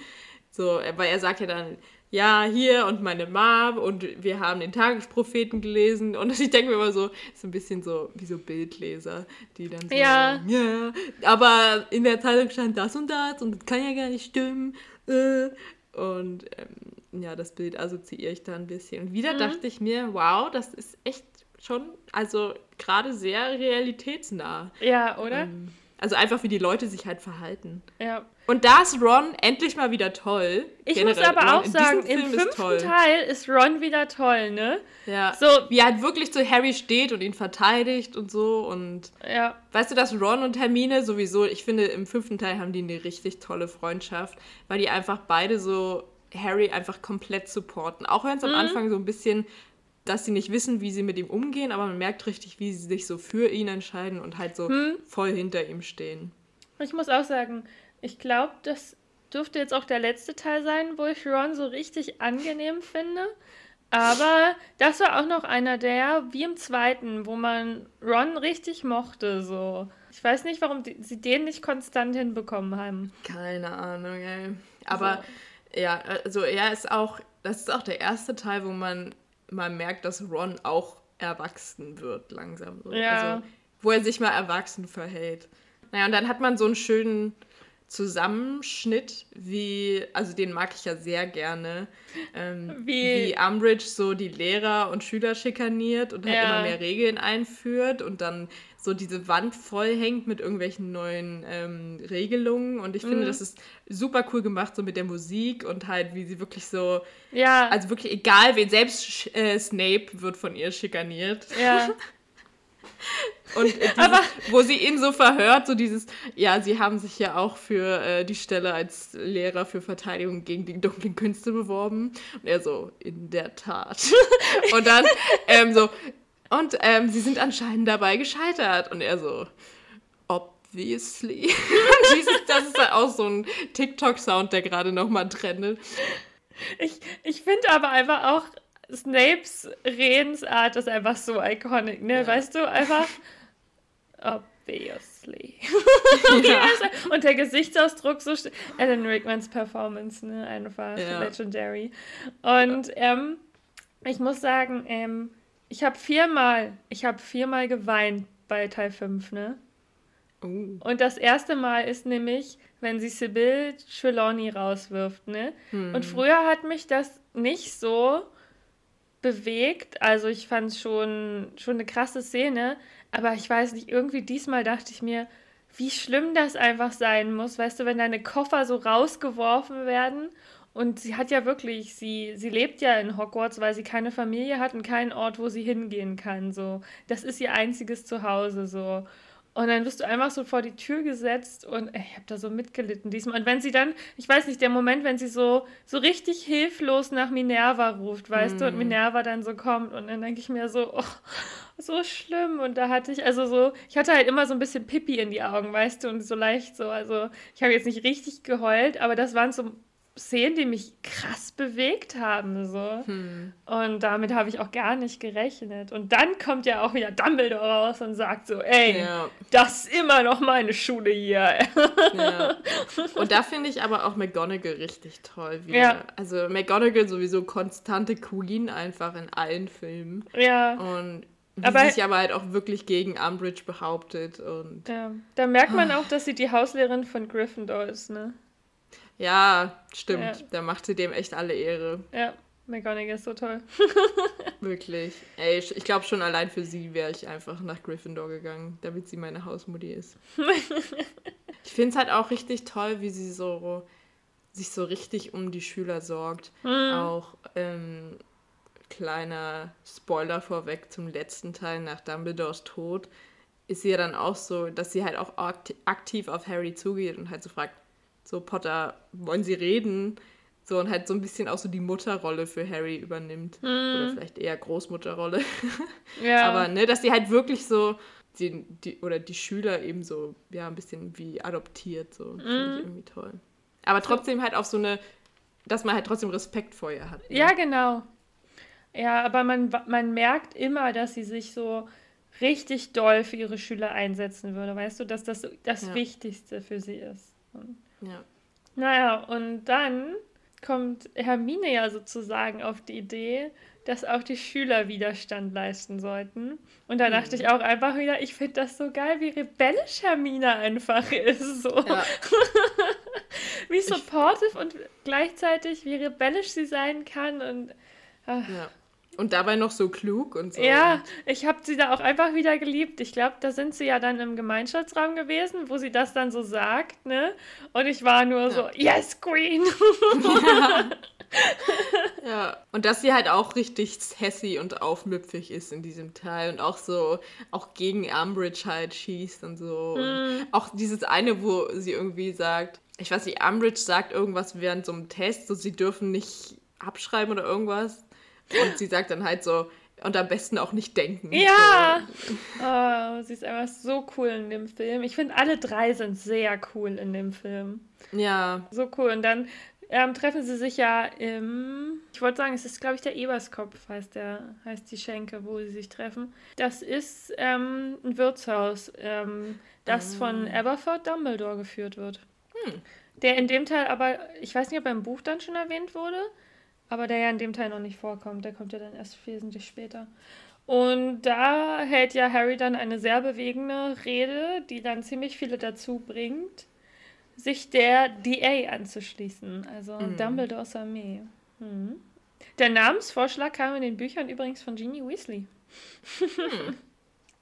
Speaker 1: so, weil er sagt ja dann, ja, hier und meine Mom und wir haben den Tagespropheten gelesen und ich denke mir immer so, ist ein bisschen so wie so Bildleser, die dann so, ja, ja aber in der Zeitung stand das und das und das kann ja gar nicht stimmen. Äh, Und ähm, ja, das Bild assoziiere ich da ein bisschen. Und wieder mhm. dachte ich mir, wow, das ist echt schon, also gerade sehr realitätsnah.
Speaker 2: Ja, oder? Ähm,
Speaker 1: also einfach, wie die Leute sich halt verhalten.
Speaker 2: Ja.
Speaker 1: Und da ist Ron endlich mal wieder toll.
Speaker 2: Ich Generell. muss aber Ron auch sagen, im fünften Teil ist Ron wieder toll, ne?
Speaker 1: Ja. So, wie er halt wirklich zu Harry steht und ihn verteidigt und so. Und
Speaker 2: ja.
Speaker 1: weißt du, dass Ron und Hermine sowieso, ich finde, im fünften Teil haben die eine richtig tolle Freundschaft, weil die einfach beide so Harry einfach komplett supporten. Auch wenn es am mhm. Anfang so ein bisschen dass sie nicht wissen, wie sie mit ihm umgehen, aber man merkt richtig, wie sie sich so für ihn entscheiden und halt so hm. voll hinter ihm stehen.
Speaker 2: Ich muss auch sagen, ich glaube, das dürfte jetzt auch der letzte Teil sein, wo ich Ron so richtig angenehm finde. Aber das war auch noch einer der, wie im zweiten, wo man Ron richtig mochte. So. Ich weiß nicht, warum die, sie den nicht konstant hinbekommen haben.
Speaker 1: Keine Ahnung, ey. Aber so. ja, also er ist auch, das ist auch der erste Teil, wo man man merkt, dass Ron auch erwachsen wird langsam. So.
Speaker 2: Ja.
Speaker 1: Also, wo er sich mal erwachsen verhält. Naja, und dann hat man so einen schönen Zusammenschnitt, wie, also den mag ich ja sehr gerne, ähm, wie, wie Umbridge so die Lehrer und Schüler schikaniert und halt ja. immer mehr Regeln einführt und dann so diese Wand voll hängt mit irgendwelchen neuen ähm, Regelungen. Und ich mhm. finde, das ist super cool gemacht, so mit der Musik und halt, wie sie wirklich so.
Speaker 2: Ja.
Speaker 1: Also wirklich egal, wen selbst äh, Snape wird von ihr schikaniert.
Speaker 2: Ja.
Speaker 1: Und äh, dieses, Aber wo sie ihn so verhört, so dieses, ja, sie haben sich ja auch für äh, die Stelle als Lehrer für Verteidigung gegen die dunklen Künste beworben. Und er so, in der Tat. und dann ähm, so, und ähm, sie sind anscheinend dabei gescheitert. Und er so, obviously. das ist halt auch so ein TikTok-Sound, der gerade nochmal trendet.
Speaker 2: Ich, ich finde aber einfach auch, Snapes Redensart ist einfach so iconic, ne? Ja. Weißt du, einfach obviously. ja. Und der Gesichtsausdruck so Alan Rickmans Performance, ne? Einfach ja. legendary. Und ähm, ich muss sagen, ähm, ich habe viermal, ich habe viermal geweint bei Teil 5, ne? Uh. Und das erste Mal ist nämlich, wenn sie Sybil Trelawney rauswirft, ne? Hm. Und früher hat mich das nicht so bewegt. Also ich fand es schon, schon eine krasse Szene. Aber ich weiß nicht, irgendwie diesmal dachte ich mir, wie schlimm das einfach sein muss, weißt du, wenn deine Koffer so rausgeworfen werden und sie hat ja wirklich, sie, sie lebt ja in Hogwarts, weil sie keine Familie hat und keinen Ort, wo sie hingehen kann. So, das ist ihr einziges Zuhause. So. Und dann wirst du einfach so vor die Tür gesetzt und ey, ich habe da so mitgelitten diesmal. Und wenn sie dann, ich weiß nicht, der Moment, wenn sie so, so richtig hilflos nach Minerva ruft, weißt mm. du, und mhm. Minerva dann so kommt und dann denke ich mir so, oh, so schlimm. Und da hatte ich also so, ich hatte halt immer so ein bisschen Pipi in die Augen, weißt du, und so leicht so. Also ich habe jetzt nicht richtig geheult, aber das waren so Szenen, die mich krass bewegt haben. So. Hm. Und damit habe ich auch gar nicht gerechnet. Und dann kommt ja auch wieder Dumbledore raus und sagt so, ey, ja. das ist immer noch meine Schule hier.
Speaker 1: Ja. Und da finde ich aber auch McGonagall richtig toll. Wieder. Ja. Also McGonagall sowieso konstante Queen einfach in allen Filmen.
Speaker 2: Ja.
Speaker 1: Und wie aber, sich aber halt auch wirklich gegen Umbridge behauptet. Und
Speaker 2: ja, da merkt man auch, dass sie die Hauslehrerin von Gryffindor ist, ne?
Speaker 1: Ja, stimmt. Ja. Da macht sie dem echt alle Ehre.
Speaker 2: Ja, McGonagall ist so toll.
Speaker 1: Wirklich. Ey, ich, ich glaube schon allein für sie wäre ich einfach nach Gryffindor gegangen, damit sie meine Hausmutti ist. ich finde es halt auch richtig toll, wie sie so sich so richtig um die Schüler sorgt. Mhm. Auch ähm, kleiner Spoiler vorweg zum letzten Teil nach Dumbledores Tod ist sie ja dann auch so, dass sie halt auch aktiv auf Harry zugeht und halt so fragt, so Potter, wollen sie reden? So und halt so ein bisschen auch so die Mutterrolle für Harry übernimmt. Mm. Oder vielleicht eher Großmutterrolle. Ja. Aber ne, dass sie halt wirklich so die, die, oder die Schüler eben so, ja, ein bisschen wie adoptiert, so. Mm. Finde ich irgendwie toll. Aber trotzdem halt auf so eine, dass man halt trotzdem Respekt vor ihr hat.
Speaker 2: Ne? Ja, genau. Ja, aber man, man merkt immer, dass sie sich so richtig doll für ihre Schüler einsetzen würde, weißt du, dass das das ja. Wichtigste für sie ist. Und
Speaker 1: ja.
Speaker 2: Naja, und dann kommt Hermine ja sozusagen auf die Idee, dass auch die Schüler Widerstand leisten sollten. Und da dachte ich mhm. auch einfach wieder, ich finde das so geil, wie rebellisch Hermine einfach ist. So. Ja. wie supportive und gleichzeitig, wie rebellisch sie sein kann und.
Speaker 1: Ach. Ja. Und dabei noch so klug und so.
Speaker 2: Ja, ich habe sie da auch einfach wieder geliebt. Ich glaube, da sind sie ja dann im Gemeinschaftsraum gewesen, wo sie das dann so sagt, ne? Und ich war nur ja. so, yes, Queen!
Speaker 1: Ja. ja. Und dass sie halt auch richtig sassy und aufmüpfig ist in diesem Teil und auch so, auch gegen Umbridge halt schießt und so. Mm. Und auch dieses eine, wo sie irgendwie sagt, ich weiß nicht, Umbridge sagt irgendwas während so einem Test, so sie dürfen nicht abschreiben oder irgendwas. Und sie sagt dann halt so, und am besten auch nicht denken.
Speaker 2: Ja! So. Oh, sie ist einfach so cool in dem Film. Ich finde, alle drei sind sehr cool in dem Film.
Speaker 1: Ja.
Speaker 2: So cool. Und dann ähm, treffen sie sich ja im, ich wollte sagen, es ist, glaube ich, der Eberskopf, heißt, der, heißt die Schenke, wo sie sich treffen. Das ist ähm, ein Wirtshaus, ähm, das oh. von Aberford Dumbledore geführt wird. Hm. Der in dem Teil aber, ich weiß nicht, ob er im Buch dann schon erwähnt wurde, aber der ja in dem Teil noch nicht vorkommt. Der kommt ja dann erst wesentlich später. Und da hält ja Harry dann eine sehr bewegende Rede, die dann ziemlich viele dazu bringt, sich der DA anzuschließen, also mhm. Dumbledores Armee. Mhm. Der Namensvorschlag kam in den Büchern übrigens von Ginny Weasley. Mhm.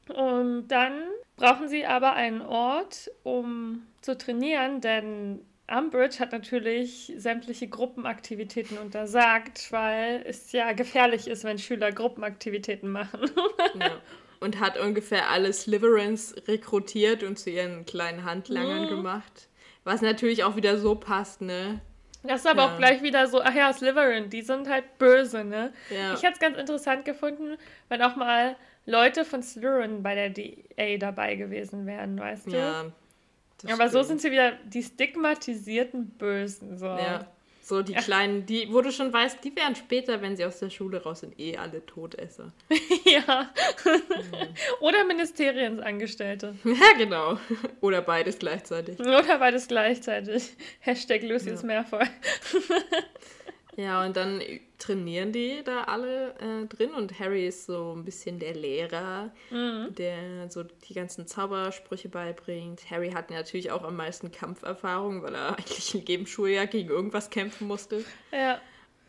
Speaker 2: Und dann brauchen sie aber einen Ort, um zu trainieren, denn Umbridge hat natürlich sämtliche Gruppenaktivitäten untersagt, weil es ja gefährlich ist, wenn Schüler Gruppenaktivitäten machen.
Speaker 1: ja. Und hat ungefähr alle Slytherins rekrutiert und zu ihren kleinen Handlangern mhm. gemacht. Was natürlich auch wieder so passt, ne?
Speaker 2: Das ist aber ja. auch gleich wieder so, ach ja, Slytherin, die sind halt böse, ne? Ja. Ich hätte es ganz interessant gefunden, wenn auch mal Leute von Slytherin bei der DA dabei gewesen wären, weißt du? Ja, das Aber stimmt. so sind sie wieder die stigmatisierten Bösen. So. Ja.
Speaker 1: So die kleinen, die, wo du schon weißt, die werden später, wenn sie aus der Schule raus sind, eh alle Todesser.
Speaker 2: ja. Mhm. Oder Ministeriensangestellte.
Speaker 1: Ja, genau. Oder beides gleichzeitig.
Speaker 2: Oder beides gleichzeitig. Hashtag Lucius ja. Mehrfall.
Speaker 1: Ja, und dann trainieren die da alle äh, drin und Harry ist so ein bisschen der Lehrer, mhm. der so die ganzen Zaubersprüche beibringt. Harry hat natürlich auch am meisten Kampferfahrung, weil er eigentlich in jedem Schuljahr gegen irgendwas kämpfen musste.
Speaker 2: Ja.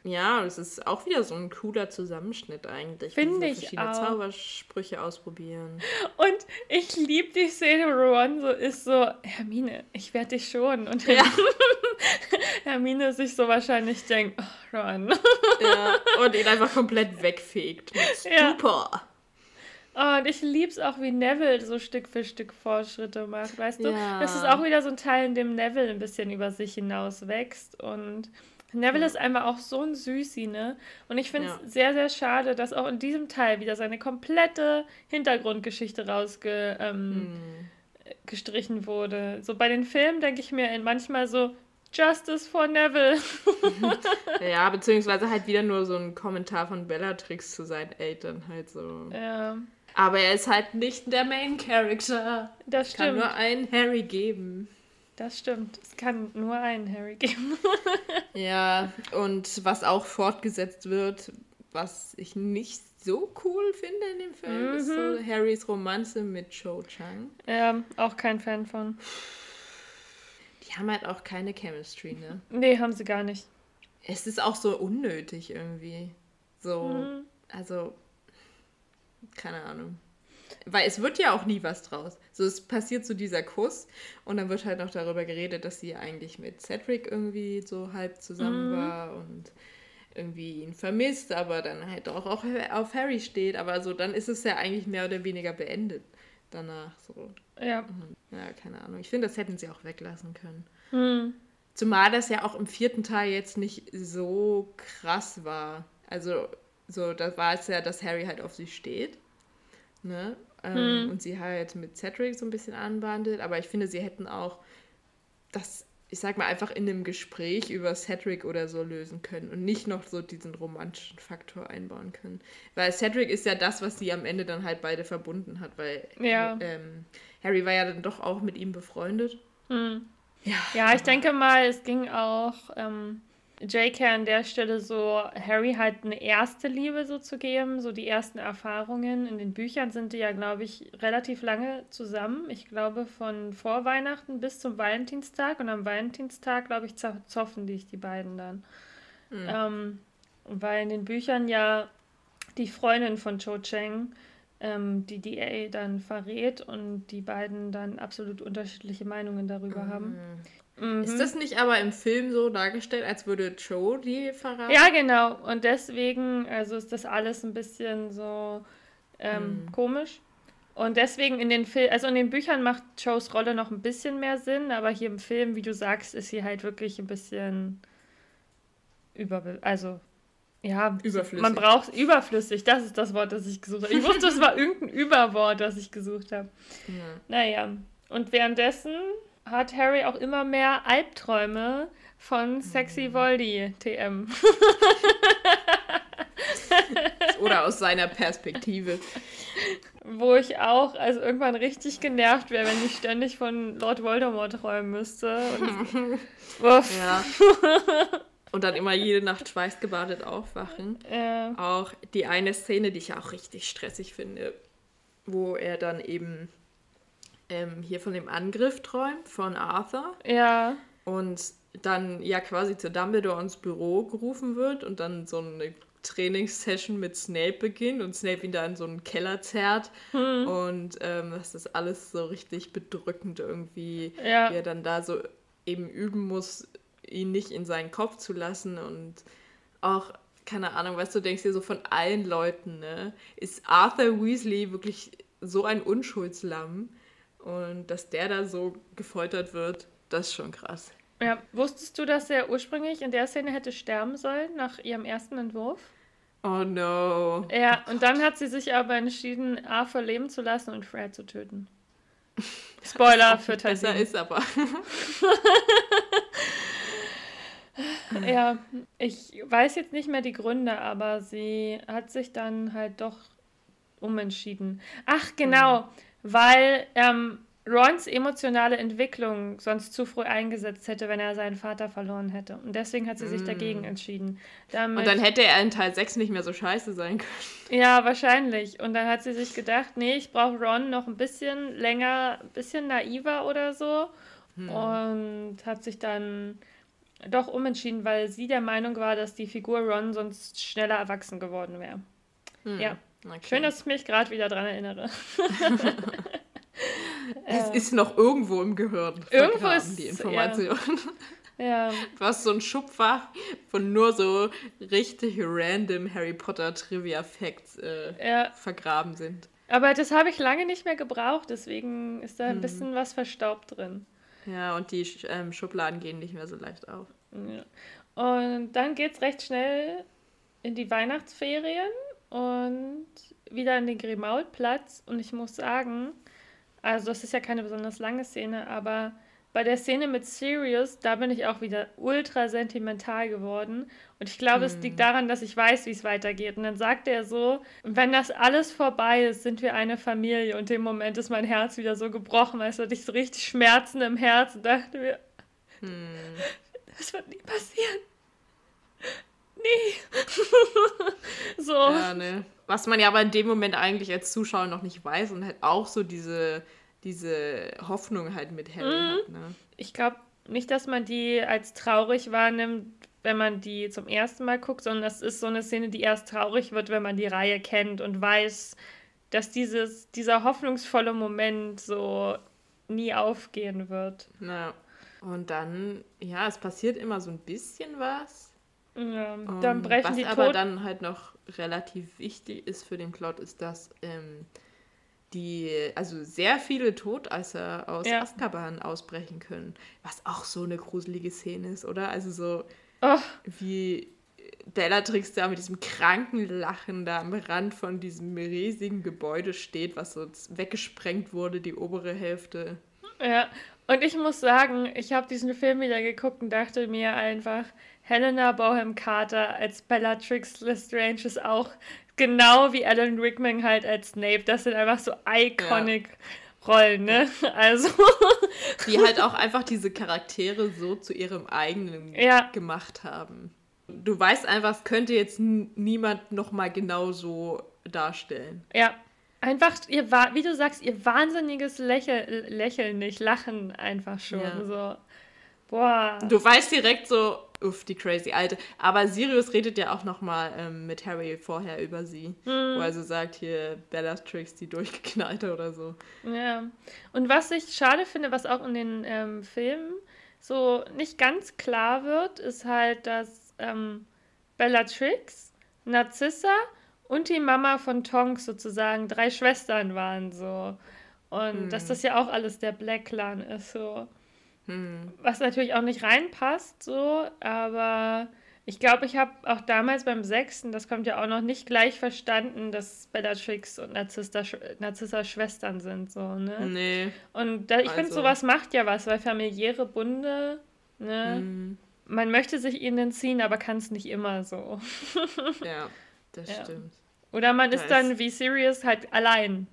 Speaker 1: Ja, es ist auch wieder so ein cooler Zusammenschnitt eigentlich. Finde ich verschiedene auch. Zaubersprüche ausprobieren.
Speaker 2: Und ich liebe die Szene, wo Ron so ist so, Hermine, ich werde dich schon. Und ja. Hermine sich so wahrscheinlich denkt, oh, Ron.
Speaker 1: ja, und ihn einfach komplett wegfegt. Super.
Speaker 2: Ja. und ich liebe es auch, wie Neville so Stück für Stück Fortschritte macht, weißt du? Ja. Das ist auch wieder so ein Teil, in dem Neville ein bisschen über sich hinaus wächst und Neville ja. ist einfach auch so ein Süßi, ne? Und ich finde es ja. sehr, sehr schade, dass auch in diesem Teil wieder seine komplette Hintergrundgeschichte rausgestrichen ähm, mm. wurde. So bei den Filmen denke ich mir manchmal so, Justice for Neville.
Speaker 1: ja, beziehungsweise halt wieder nur so ein Kommentar von Bellatrix zu seinen Eltern halt so.
Speaker 2: Ja.
Speaker 1: Aber er ist halt nicht der Main Character. Das stimmt. Kann nur einen Harry geben.
Speaker 2: Das stimmt. Es kann nur einen Harry geben.
Speaker 1: ja, und was auch fortgesetzt wird, was ich nicht so cool finde in dem Film, mhm. ist so mhm. Harrys Romanze mit Cho Chang.
Speaker 2: Ja, auch kein Fan von.
Speaker 1: Die haben halt auch keine Chemistry, ne?
Speaker 2: Nee, haben sie gar nicht.
Speaker 1: Es ist auch so unnötig irgendwie. So, mhm. also, keine Ahnung. Weil es wird ja auch nie was draus. So, es passiert so dieser Kuss und dann wird halt noch darüber geredet, dass sie eigentlich mit Cedric irgendwie so halb zusammen mhm. war und irgendwie ihn vermisst, aber dann halt auch, auch auf Harry steht. Aber so, dann ist es ja eigentlich mehr oder weniger beendet danach. So.
Speaker 2: Ja.
Speaker 1: Und, ja, keine Ahnung. Ich finde, das hätten sie auch weglassen können.
Speaker 2: Mhm.
Speaker 1: Zumal das ja auch im vierten Teil jetzt nicht so krass war. Also, so, da war es ja, dass Harry halt auf sie steht. Ne? Ähm, hm. Und sie halt mit Cedric so ein bisschen anbandelt. Aber ich finde, sie hätten auch das, ich sag mal, einfach in einem Gespräch über Cedric oder so lösen können und nicht noch so diesen romantischen Faktor einbauen können. Weil Cedric ist ja das, was sie am Ende dann halt beide verbunden hat, weil
Speaker 2: ja.
Speaker 1: ähm, Harry war ja dann doch auch mit ihm befreundet.
Speaker 2: Hm. Ja, ja, ich denke mal, es ging auch. Ähm JK an der Stelle so Harry halt eine erste Liebe so zu geben, so die ersten Erfahrungen. In den Büchern sind die ja, glaube ich, relativ lange zusammen. Ich glaube von vor Weihnachten bis zum Valentinstag und am Valentinstag, glaube ich, zoffen die, die beiden dann. Mhm. Ähm, weil in den Büchern ja die Freundin von Cho Cheng ähm, die DA dann verrät und die beiden dann absolut unterschiedliche Meinungen darüber mhm. haben.
Speaker 1: Mhm. Ist das nicht aber im Film so dargestellt, als würde Joe die verraten?
Speaker 2: Ja, genau. Und deswegen, also ist das alles ein bisschen so ähm, mhm. komisch. Und deswegen in den Film, also in den Büchern macht Joes Rolle noch ein bisschen mehr Sinn, aber hier im Film, wie du sagst, ist sie halt wirklich ein bisschen über, also ja, überflüssig. man braucht überflüssig, das ist das Wort, das ich gesucht habe. Ich wusste, es war irgendein Überwort, das ich gesucht habe. Ja. Naja, und währenddessen hat Harry auch immer mehr Albträume von Sexy mhm. Voldy TM.
Speaker 1: Oder aus seiner Perspektive.
Speaker 2: Wo ich auch also irgendwann richtig genervt wäre, wenn ich ständig von Lord Voldemort träumen müsste. Und,
Speaker 1: ja. Und dann immer jede Nacht schweißgebadet aufwachen. Ja. Auch die eine Szene, die ich auch richtig stressig finde, wo er dann eben ähm, hier von dem Angriff träumt von Arthur. Ja. Und dann ja quasi zu Dumbledore ins Büro gerufen wird und dann so eine Trainingssession mit Snape beginnt und Snape ihn da in so einen Keller zerrt. Hm. Und ähm, das ist alles so richtig bedrückend irgendwie, ja. wie er dann da so eben üben muss, ihn nicht in seinen Kopf zu lassen und auch, keine Ahnung, weißt du, denkst dir so von allen Leuten, ne, ist Arthur Weasley wirklich so ein Unschuldslamm und dass der da so gefoltert wird, das ist schon krass.
Speaker 2: Ja, wusstest du, dass er ursprünglich in der Szene hätte sterben sollen, nach ihrem ersten Entwurf?
Speaker 1: Oh no.
Speaker 2: Ja, und dann hat sie sich aber entschieden, Arthur leben zu lassen und Fred zu töten. Spoiler für Teil Besser ist aber. Ja, ich weiß jetzt nicht mehr die Gründe, aber sie hat sich dann halt doch umentschieden. Ach, genau, mhm. Weil ähm, Rons emotionale Entwicklung sonst zu früh eingesetzt hätte, wenn er seinen Vater verloren hätte. Und deswegen hat sie sich mm. dagegen entschieden.
Speaker 1: Damit, und dann hätte er in Teil 6 nicht mehr so scheiße sein können.
Speaker 2: Ja, wahrscheinlich. Und dann hat sie sich gedacht, nee, ich brauche Ron noch ein bisschen länger, ein bisschen naiver oder so. Hm. Und hat sich dann doch umentschieden, weil sie der Meinung war, dass die Figur Ron sonst schneller erwachsen geworden wäre. Hm, ja. Okay. Schön, dass ich mich gerade wieder daran erinnere.
Speaker 1: es äh, ist noch irgendwo im Gehirn. Irgendwo ist die Information. Ja. ja. Du hast so ein Schubfach von nur so richtig random Harry Potter Trivia Facts äh, ja. vergraben sind.
Speaker 2: Aber das habe ich lange nicht mehr gebraucht, deswegen ist da ein hm. bisschen was verstaubt drin.
Speaker 1: Ja, und die ähm, Schubladen gehen nicht mehr so leicht auf.
Speaker 2: Ja. Und dann geht es recht schnell in die Weihnachtsferien und wieder an den Grimaulplatz. Und ich muss sagen, also das ist ja keine besonders lange Szene, aber bei der Szene mit Sirius, da bin ich auch wieder ultra sentimental geworden. Und ich glaube, hm. es liegt hm. daran, dass ich weiß, wie es weitergeht. Und dann sagt er so, wenn das alles vorbei ist, sind wir eine Familie. Und im Moment ist mein Herz wieder so gebrochen. Weißt du, hatte ich so richtig Schmerzen im Herzen und dachte mir, hm. das wird nie passieren. Nee.
Speaker 1: so. Ja, ne. Was man ja aber in dem Moment eigentlich als Zuschauer noch nicht weiß und halt auch so diese diese Hoffnung halt mit Harry mhm. hat. Ne?
Speaker 2: Ich glaube nicht, dass man die als traurig wahrnimmt, wenn man die zum ersten Mal guckt, sondern das ist so eine Szene, die erst traurig wird, wenn man die Reihe kennt und weiß, dass dieses, dieser hoffnungsvolle Moment so nie aufgehen wird.
Speaker 1: Na, und dann, ja, es passiert immer so ein bisschen was.
Speaker 2: Ja, dann um, brechen
Speaker 1: was
Speaker 2: die
Speaker 1: aber dann halt noch relativ wichtig ist für den Plot, ist, dass ähm, die, also sehr viele Todesser aus ja. Azkaban ausbrechen können. Was auch so eine gruselige Szene ist, oder? Also so oh. wie Bellatrix da mit diesem kranken Lachen da am Rand von diesem riesigen Gebäude steht, was so weggesprengt wurde, die obere Hälfte.
Speaker 2: Ja, und ich muss sagen, ich habe diesen Film wieder geguckt und dachte mir einfach, Helena Bohem Carter als Bellatrix Lestrange ist auch genau wie Alan Rickman halt als Snape. Das sind einfach so iconic ja. Rollen, ne? Also.
Speaker 1: Die halt auch einfach diese Charaktere so zu ihrem eigenen
Speaker 2: Ja.
Speaker 1: gemacht haben. Du weißt einfach, es könnte jetzt niemand nochmal genau so darstellen.
Speaker 2: Ja. Einfach, ihr wie du sagst, ihr wahnsinniges Lächel, Lächeln, nicht Lachen einfach schon.
Speaker 1: Ja.
Speaker 2: So. Boah.
Speaker 1: Du weißt direkt so, uff, die crazy Alte. Aber Sirius redet ja auch nochmal ähm, mit Harry vorher über sie.
Speaker 2: Mhm.
Speaker 1: Wo er so sagt, hier, Bellatrix, die durchgeknallte oder so.
Speaker 2: Ja. Und was ich schade finde, was auch in den ähm, Filmen so nicht ganz klar wird, ist halt, dass ähm, Bellatrix, Narcissa und die Mama von Tonks sozusagen drei Schwestern waren so. Und dass das ja auch alles der Black Clan ist so.
Speaker 1: Hm.
Speaker 2: Was natürlich auch nicht reinpasst, so, aber ich glaube, ich habe auch damals beim sechsten, das kommt ja auch noch nicht gleich verstanden, dass Bellatrix und Narcissa, Narcissa Schwestern sind, so, ne?
Speaker 1: Nee.
Speaker 2: Und da, ich finde,
Speaker 1: Also-
Speaker 2: sowas macht ja was, weil familiäre Bunde, ne?
Speaker 1: Hm.
Speaker 2: Man möchte sich ihnen entziehen, aber kann es nicht immer so.
Speaker 1: Ja, das
Speaker 2: Ja.
Speaker 1: stimmt.
Speaker 2: Oder man
Speaker 1: Da
Speaker 2: ist dann wie Sirius halt allein.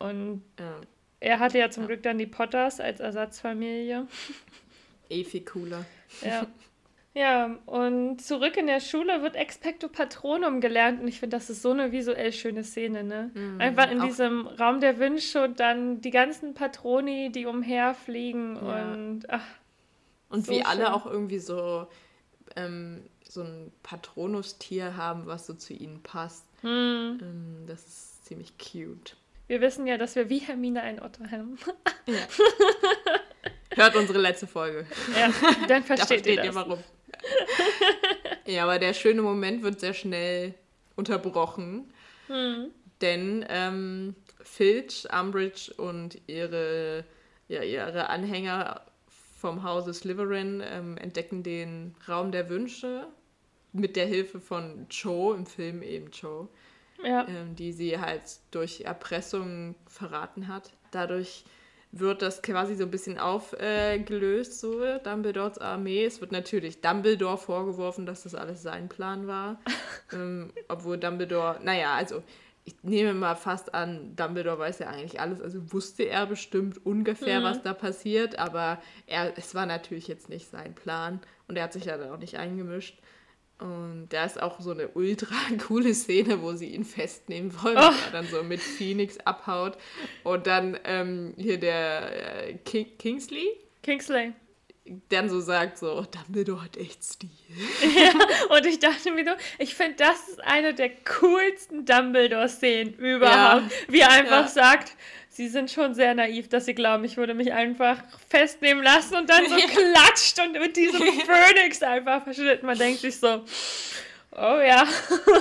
Speaker 2: Und
Speaker 1: Ja.
Speaker 2: Er hatte ja zum. Glück dann die Potters als Ersatzfamilie.
Speaker 1: Eh viel cooler.
Speaker 2: Ja. Ja, und zurück in der Schule wird Expecto Patronum gelernt und ich finde, das ist so eine visuell schöne Szene, ne?
Speaker 1: Mhm,
Speaker 2: Einfach in diesem Raum der Wünsche und dann die ganzen Patroni, die umherfliegen
Speaker 1: Ja.
Speaker 2: und ach,
Speaker 1: Und
Speaker 2: So
Speaker 1: wie alle
Speaker 2: schön.
Speaker 1: auch irgendwie so, ähm, so ein Patronustier haben, was so zu ihnen passt.
Speaker 2: hm.
Speaker 1: Ähm, das ist ziemlich cute.
Speaker 2: Wir wissen ja, dass wir wie Hermine einen Otter haben.
Speaker 1: Hört unsere letzte Folge.
Speaker 2: ja, dann
Speaker 1: Da
Speaker 2: versteht ihr
Speaker 1: versteht ihr
Speaker 2: das.
Speaker 1: warum. ja, aber der schöne Moment wird sehr schnell unterbrochen.
Speaker 2: Hm.
Speaker 1: Denn ähm, Filch, Umbridge und ihre, ja, ihre Anhänger vom Hause Slytherin ähm, entdecken den Raum der Wünsche mit der Hilfe von Cho, im Film eben Cho,
Speaker 2: Ja.
Speaker 1: ähm, die sie halt durch Erpressung verraten hat. Dadurch wird das quasi so ein bisschen aufgelöst, so Dumbledores Armee. Es wird natürlich Dumbledore vorgeworfen, dass das alles sein Plan war. ähm, obwohl Dumbledore, naja, also ich nehme mal fast an, Dumbledore weiß ja eigentlich alles, also wusste er bestimmt ungefähr,
Speaker 2: Mhm.
Speaker 1: was da passiert, aber er, es war natürlich jetzt nicht sein Plan und er hat sich ja dann auch nicht eingemischt. Und da ist auch so eine ultra coole Szene, wo sie ihn festnehmen wollen
Speaker 2: Oh.
Speaker 1: und er dann so mit Phoenix abhaut. Und dann ähm, hier der äh, King Kingsley
Speaker 2: Kingsley.
Speaker 1: dann so sagt so, Dumbledore hat echt Stil.
Speaker 2: Und ich dachte mir so, ich finde, das ist eine der coolsten Dumbledore-Szenen überhaupt. Wie er einfach
Speaker 1: Ja.
Speaker 2: sagt, sie sind schon sehr naiv, dass sie glauben, ich würde mich einfach festnehmen lassen und dann so
Speaker 1: Ja.
Speaker 2: klatscht und mit diesem Phönix einfach verschnitten. Man denkt sich so, oh ja,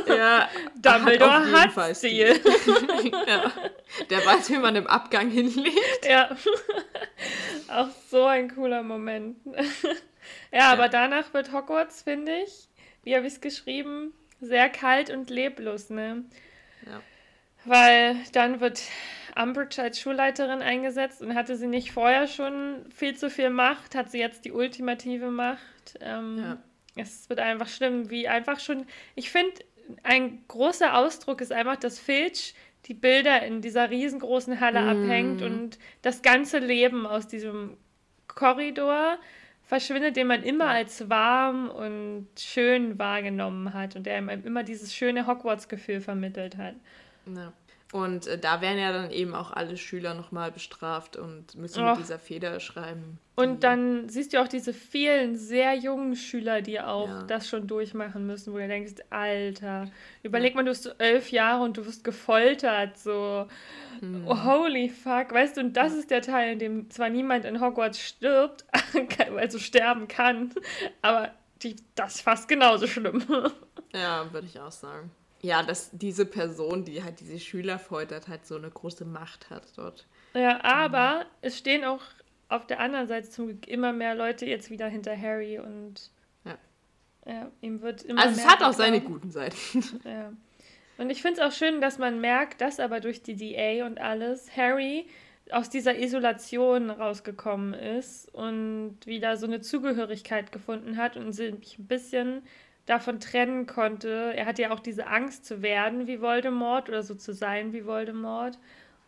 Speaker 1: Ja,
Speaker 2: Dumbledore hat,
Speaker 1: Fall
Speaker 2: Stil.
Speaker 1: ja. Der weiß, wie man im Abgang hinlegt.
Speaker 2: Ja. Auch so ein cooler Moment. ja, aber danach wird Hogwarts, finde ich, wie habe ich es geschrieben, sehr kalt und leblos, ne?
Speaker 1: Ja.
Speaker 2: Weil dann wird Umbridge als Schulleiterin eingesetzt und hatte sie nicht vorher schon viel zu viel Macht, hat sie jetzt die ultimative Macht. Ähm,
Speaker 1: Ja.
Speaker 2: Es wird einfach schlimm, wie einfach schon. Ich finde, ein großer Ausdruck ist einfach, dass Filch die Bilder in dieser riesengroßen Halle
Speaker 1: Mm.
Speaker 2: abhängt und das ganze Leben aus diesem Korridor verschwindet, den man immer als warm und schön wahrgenommen hat und der einem immer dieses schöne Hogwarts-Gefühl vermittelt hat.
Speaker 1: Ja. Und äh, da werden ja dann eben auch alle Schüler nochmal bestraft und müssen
Speaker 2: Och.
Speaker 1: mit dieser Feder schreiben.
Speaker 2: Und dann siehst du auch diese vielen sehr jungen Schüler, die auch
Speaker 1: Ja.
Speaker 2: das schon durchmachen müssen, wo du denkst, Alter, überleg mal, du bist so elf Jahre und du wirst gefoltert, so,
Speaker 1: Hm.
Speaker 2: oh, holy fuck, weißt du, und das ist der Teil, in dem zwar niemand in Hogwarts stirbt, also sterben kann, aber die, das ist fast genauso schlimm.
Speaker 1: Ja, würde ich auch sagen. Ja, dass diese Person, die halt diese Schüler foltert, halt so eine große Macht hat dort.
Speaker 2: Ja, aber es stehen auch auf der anderen Seite zum Glück immer mehr Leute jetzt wieder hinter Harry und
Speaker 1: Ja.
Speaker 2: ja, ihm wird immer
Speaker 1: Also es hat auch seine guten Seiten.
Speaker 2: Ja. Und ich finde es auch schön, dass man merkt, dass aber durch die DA und alles Harry aus dieser Isolation rausgekommen ist und wieder so eine Zugehörigkeit gefunden hat und sich ein bisschen davon trennen konnte. Er hatte ja auch diese Angst zu werden wie Voldemort oder so zu sein wie Voldemort.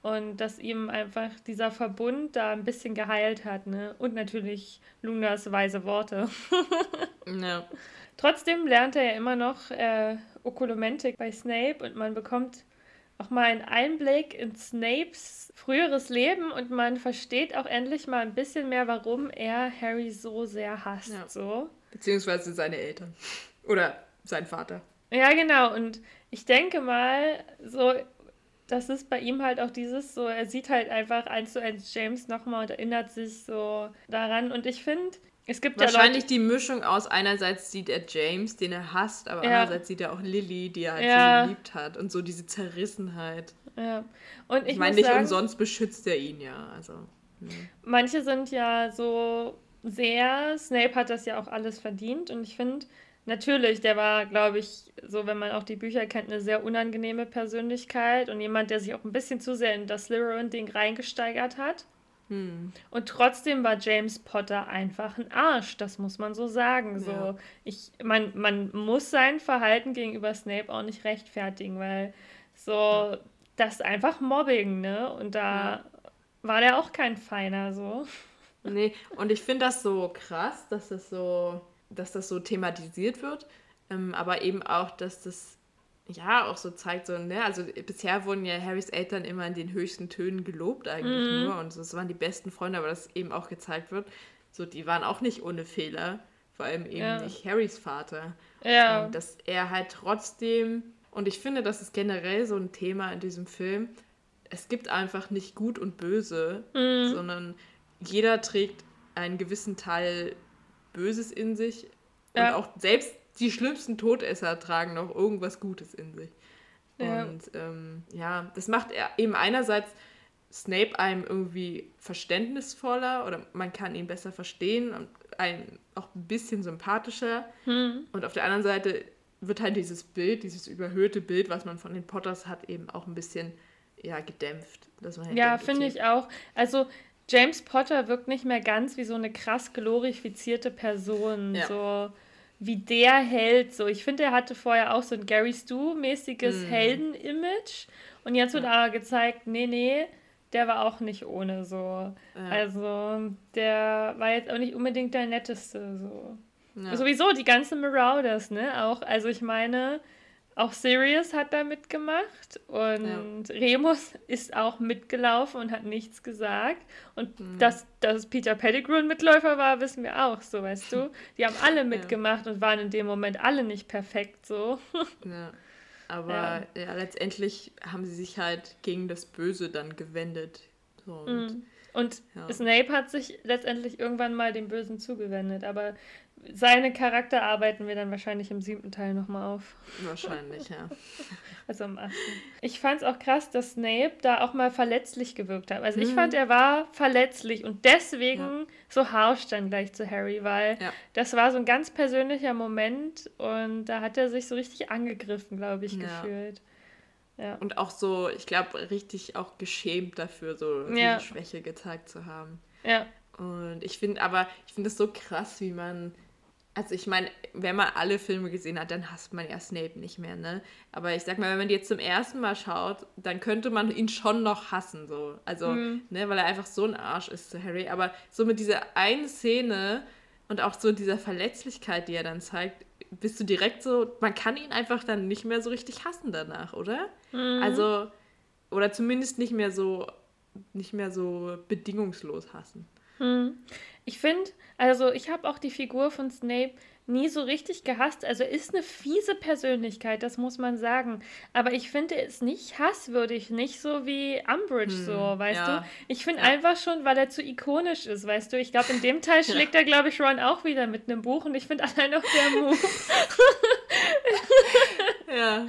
Speaker 2: Und dass ihm einfach dieser Verbund da ein bisschen geheilt hat, ne? Und natürlich Lunas weise Worte. ja. Trotzdem lernt er ja immer noch äh, Okulumentik bei Snape und man bekommt auch mal einen Einblick in Snapes früheres Leben und man versteht auch endlich mal ein bisschen mehr, warum er Harry so sehr hasst. Ja. So.
Speaker 1: Beziehungsweise seine Eltern. Oder sein Vater.
Speaker 2: Ja, genau. Und ich denke mal, so, das ist bei ihm halt auch dieses so, er sieht halt einfach eins zu eins James nochmal und erinnert sich so daran. Und ich finde, es gibt
Speaker 1: Wahrscheinlich ja Leute, die Mischung aus einerseits sieht er James, den er hasst, aber ja. andererseits sieht er auch Lily, die er halt ja. so geliebt hat. Und so diese Zerrissenheit. Ja. Und ich, ich meine, nicht sagen, umsonst beschützt er ihn ja. Also,
Speaker 2: ne. Manche sind ja so sehr, Snape hat das ja auch alles verdient und ich finde, natürlich, der war, glaube ich, so, wenn man auch die Bücher kennt, eine sehr unangenehme Persönlichkeit und jemand, der sich auch ein bisschen zu sehr in das Slytherin-Ding reingesteigert hat. Hm. Und trotzdem war James Potter einfach ein Arsch, das muss man so sagen. So, ja. ich, man, man muss sein Verhalten gegenüber Snape auch nicht rechtfertigen, weil so, ja. das ist einfach Mobbing, ne? Und da ja. war der auch kein Feiner, so.
Speaker 1: Nee, und ich finde das so krass, dass das so, dass das so thematisiert wird, ähm, aber eben auch, dass das ja auch so zeigt, so, ne, also bisher wurden ja Harrys Eltern immer in den höchsten Tönen gelobt eigentlich mhm. nur und so, es waren die besten Freunde, aber das eben auch gezeigt wird, so, die waren auch nicht ohne Fehler, vor allem eben ja. nicht Harrys Vater. Ja. Und dass er halt trotzdem, und ich finde, das ist generell so ein Thema in diesem Film, es gibt einfach nicht gut und böse, mhm. sondern jeder trägt einen gewissen Teil Böses in sich. Ja. Und auch selbst die schlimmsten Todesser tragen noch irgendwas Gutes in sich. Ja. Und ähm, ja, das macht eben einerseits Snape einem irgendwie verständnisvoller oder man kann ihn besser verstehen und einen auch ein bisschen sympathischer. Hm. Und auf der anderen Seite wird halt dieses Bild, dieses überhöhte Bild, was man von den Potters hat, eben auch ein bisschen ja, gedämpft.
Speaker 2: Halt ja, finde ich auch. Also James Potter wirkt nicht mehr ganz wie so eine krass glorifizierte Person. Ja. So wie der Held. So, ich finde, er hatte vorher auch so ein Gary Stu-mäßiges mm. Helden-Image. Und jetzt wird ja. aber gezeigt, nee, nee, der war auch nicht ohne so. Ja. Also, der war jetzt auch nicht unbedingt der netteste. So. Sowieso die ganzen Marauders, ne? Auch, also ich meine, auch Sirius hat da mitgemacht und ja. Remus ist auch mitgelaufen und hat nichts gesagt. Und mhm. dass, dass Peter Pettigrew ein Mitläufer war, wissen wir auch, so weißt du. Die haben alle mitgemacht ja. und waren in dem Moment alle nicht perfekt so.
Speaker 1: Ja. Aber ja. ja. letztendlich haben sie sich halt gegen das Böse dann gewendet. So,
Speaker 2: und, mhm. und Snape hat sich letztendlich irgendwann mal dem Bösen zugewendet, aber seine Charakter arbeiten wir dann wahrscheinlich im siebten Teil nochmal auf.
Speaker 1: Wahrscheinlich, ja.
Speaker 2: also im achten. Ich fand es auch krass, dass Snape da auch mal verletzlich gewirkt hat. Also ich mhm. fand, er war verletzlich und deswegen ja. so harsch dann gleich zu Harry, weil ja. das war so ein ganz persönlicher Moment und da hat er sich so richtig angegriffen, glaube ich, ja. gefühlt.
Speaker 1: Ja. Und auch so, ich glaube, richtig auch geschämt dafür, so ja. Schwäche gezeigt zu haben. Ja. Und ich finde aber, ich finde es so krass, wie man also ich meine, wenn man alle Filme gesehen hat, dann hasst man ja Snape nicht mehr, ne? Aber ich sag mal, wenn man die jetzt zum ersten Mal schaut, dann könnte man ihn schon noch hassen, so. Also, mhm. ne, weil er einfach so ein Arsch ist zu Harry. Aber so mit dieser einen Szene und auch so dieser Verletzlichkeit, die er dann zeigt, bist du direkt so, man kann ihn einfach dann nicht mehr so richtig hassen danach, oder? Mhm. Also, oder zumindest nicht mehr so, nicht mehr so bedingungslos hassen.
Speaker 2: Mhm. Ich finde, also ich habe auch die Figur von Snape nie so richtig gehasst. Also er ist eine fiese Persönlichkeit, das muss man sagen. Aber ich finde ist nicht hasswürdig, nicht so wie Umbridge hm, so, weißt ja. du? Ich finde ja. einfach schon, weil er zu ikonisch ist, weißt du? Ich glaube, in dem Teil schlägt er, glaube ich, Ron auch wieder mit einem Buch und ich finde allein noch der Move. ja.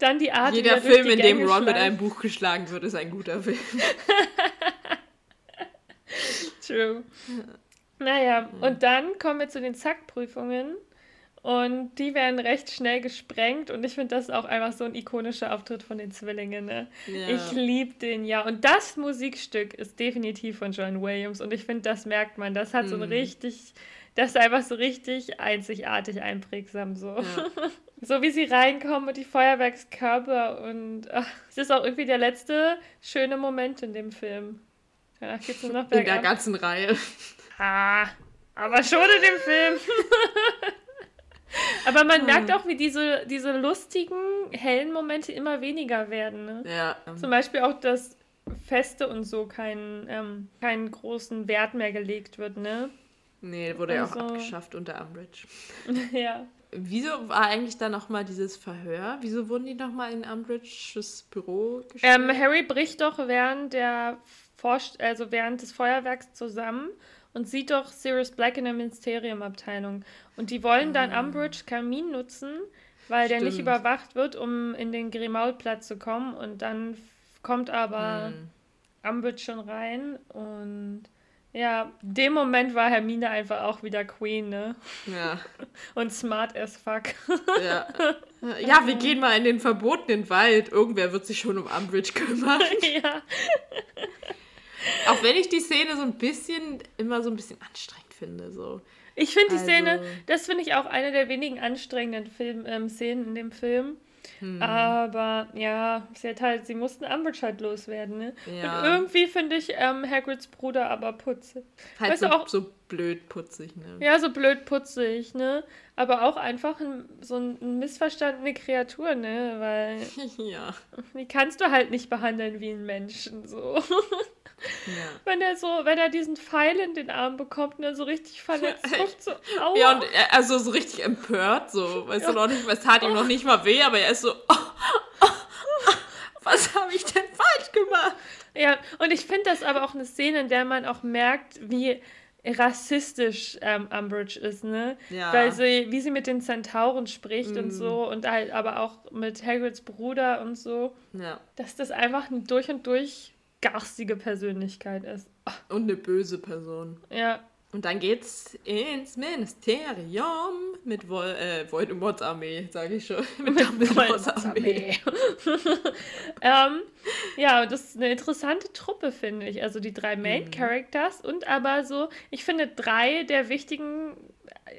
Speaker 2: Dann die Art,
Speaker 1: Jeder Film, in dem Ron schleicht. mit einem Buch geschlagen wird, ist ein guter Film.
Speaker 2: True. Naja, mhm. und dann kommen wir zu den Zackprüfungen. Und die werden recht schnell gesprengt und ich finde das auch einfach so ein ikonischer Auftritt von den Zwillingen. Ne? Ja. Ich liebe den ja. Und das Musikstück ist definitiv von John Williams und ich finde, das merkt man. Das hat mhm. so einen richtig Das ist einfach so richtig einzigartig einprägsam so. Ja. So wie sie reinkommen und die Feuerwerkskörper und ach, es ist auch irgendwie der letzte schöne Moment in dem Film.
Speaker 1: Danach geht's nur noch bergab. In der ganzen Reihe.
Speaker 2: Ah, aber schon in dem Film. aber man hm. merkt auch, wie diese, diese lustigen, hellen Momente immer weniger werden. Ne?
Speaker 1: Ja.
Speaker 2: Zum Beispiel auch, dass Feste und so keinen, ähm, keinen großen Wert mehr gelegt wird, ne?
Speaker 1: Nee, wurde also, ja auch abgeschafft unter Umbridge.
Speaker 2: ja.
Speaker 1: Wieso war eigentlich da nochmal dieses Verhör? Wieso wurden die nochmal in Umbridges Büro
Speaker 2: gestellt? Ähm, Harry bricht doch während der also während des Feuerwerks zusammen und sieht doch Sirius Black in der Ministeriumabteilung. Und die wollen dann ah. Umbridge Kamin nutzen, weil Stimmt. der nicht überwacht wird, um in den Grimaulplatz zu kommen. Und dann kommt aber hm. Umbridge schon rein und ja, dem Moment war Hermine einfach auch wieder Queen, ne?
Speaker 1: Ja.
Speaker 2: Und smart as fuck.
Speaker 1: Ja. Ja, wir gehen mal in den verbotenen Wald. Irgendwer wird sich schon um Umbridge kümmern.
Speaker 2: Ja.
Speaker 1: Auch wenn ich die Szene so ein bisschen, immer so ein bisschen anstrengend finde, so.
Speaker 2: Ich finde die also... Szene, das finde ich auch eine der wenigen anstrengenden Film, ähm, Szenen in dem Film. Hm. Aber ja, sie hat halt, sie mussten Umbridge halt loswerden, ne? Ja. Und irgendwie finde ich ähm, Hagrids Bruder aber putzig.
Speaker 1: Halt weißt so, auch, so blöd putzig, ne?
Speaker 2: Ja, so blöd putzig, ne? Aber auch einfach ein, so ein missverstandene Kreatur, ne? Weil.
Speaker 1: ja.
Speaker 2: Die kannst du halt nicht behandeln wie ein Menschen, so. Ja. Wenn er so, wenn er diesen Pfeil in den Arm bekommt und er so richtig verletzt guckt, so, aua.
Speaker 1: Ja, und er, also so richtig empört, so, weißt ja. du noch nicht, es tat ihm noch nicht mal weh, aber er ist so, oh, oh, oh, was habe ich denn falsch gemacht?
Speaker 2: Ja, und ich finde das aber auch eine Szene, in der man auch merkt, wie rassistisch ähm, Umbridge ist, ne?
Speaker 1: Ja.
Speaker 2: Weil sie, wie sie mit den Zentauren spricht mm. und so und halt aber auch mit Hagrids Bruder und so.
Speaker 1: Ja.
Speaker 2: Dass das einfach ein durch und durch garstige Persönlichkeit ist.
Speaker 1: Und eine böse Person.
Speaker 2: Ja.
Speaker 1: Und dann geht's ins Ministerium mit Vol äh, Voldemorts Armee, sage ich schon. mit Dumbledores Armee.
Speaker 2: ähm, ja, das ist eine interessante Truppe, finde ich. Also die drei Main mhm. Characters und aber so, ich finde drei der wichtigen,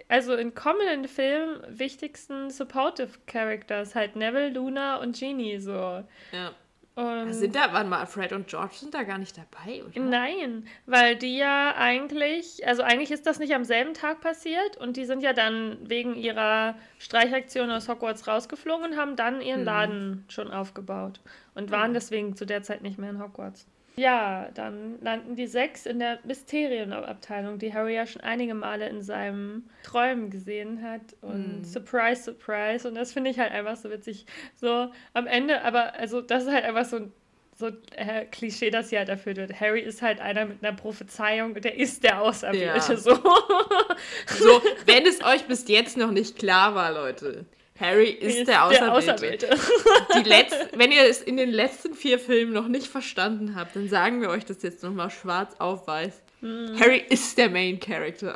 Speaker 2: also in kommenden Filmen wichtigsten Supportive Characters, halt Neville, Luna und Genie so.
Speaker 1: Ja. Und sind da, waren mal, Fred und George sind da gar nicht dabei, oder?
Speaker 2: Nein, weil die ja eigentlich, also eigentlich ist das nicht am selben Tag passiert und die sind ja dann wegen ihrer Streichaktion aus Hogwarts rausgeflogen und haben dann ihren hm. Laden schon aufgebaut und waren hm. deswegen zu der Zeit nicht mehr in Hogwarts. Ja, dann landen die sechs in der Mysterienabteilung, die Harry ja schon einige Male in seinen Träumen gesehen hat. Und mm. surprise, surprise. Und das finde ich halt einfach so witzig. So am Ende, aber also das ist halt einfach so ein so äh, Klischee, das hier halt erfüllt wird. Harry ist halt einer mit einer Prophezeiung, der ist der Auserwählte. Ja. So.
Speaker 1: so, wenn es euch bis jetzt noch nicht klar war, Leute. Harry ist, ist der Auserwählte. Der Auserwählte. Letz-, wenn ihr es in den letzten vier Filmen noch nicht verstanden habt, dann sagen wir euch das jetzt nochmal schwarz auf weiß. Hm. Harry ist der Main Character.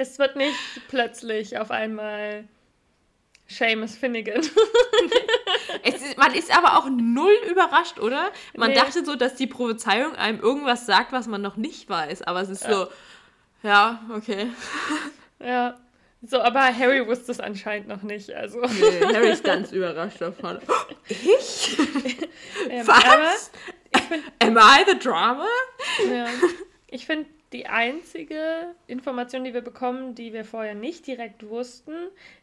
Speaker 2: Es wird nicht plötzlich auf einmal Seamus Finnegan.
Speaker 1: ist, man ist aber auch null überrascht, oder? Man nee. dachte so, dass die Prophezeiung einem irgendwas sagt, was man noch nicht weiß. Aber es ist ja. so, ja, okay.
Speaker 2: Ja. So, aber Harry wusste es anscheinend noch nicht. Also.
Speaker 1: Nee, Harry ist ganz überrascht davon. Ich? ähm, Was? Ich find, Am I the drama?
Speaker 2: Ja. Ich finde, die einzige Information, die wir bekommen, die wir vorher nicht direkt wussten,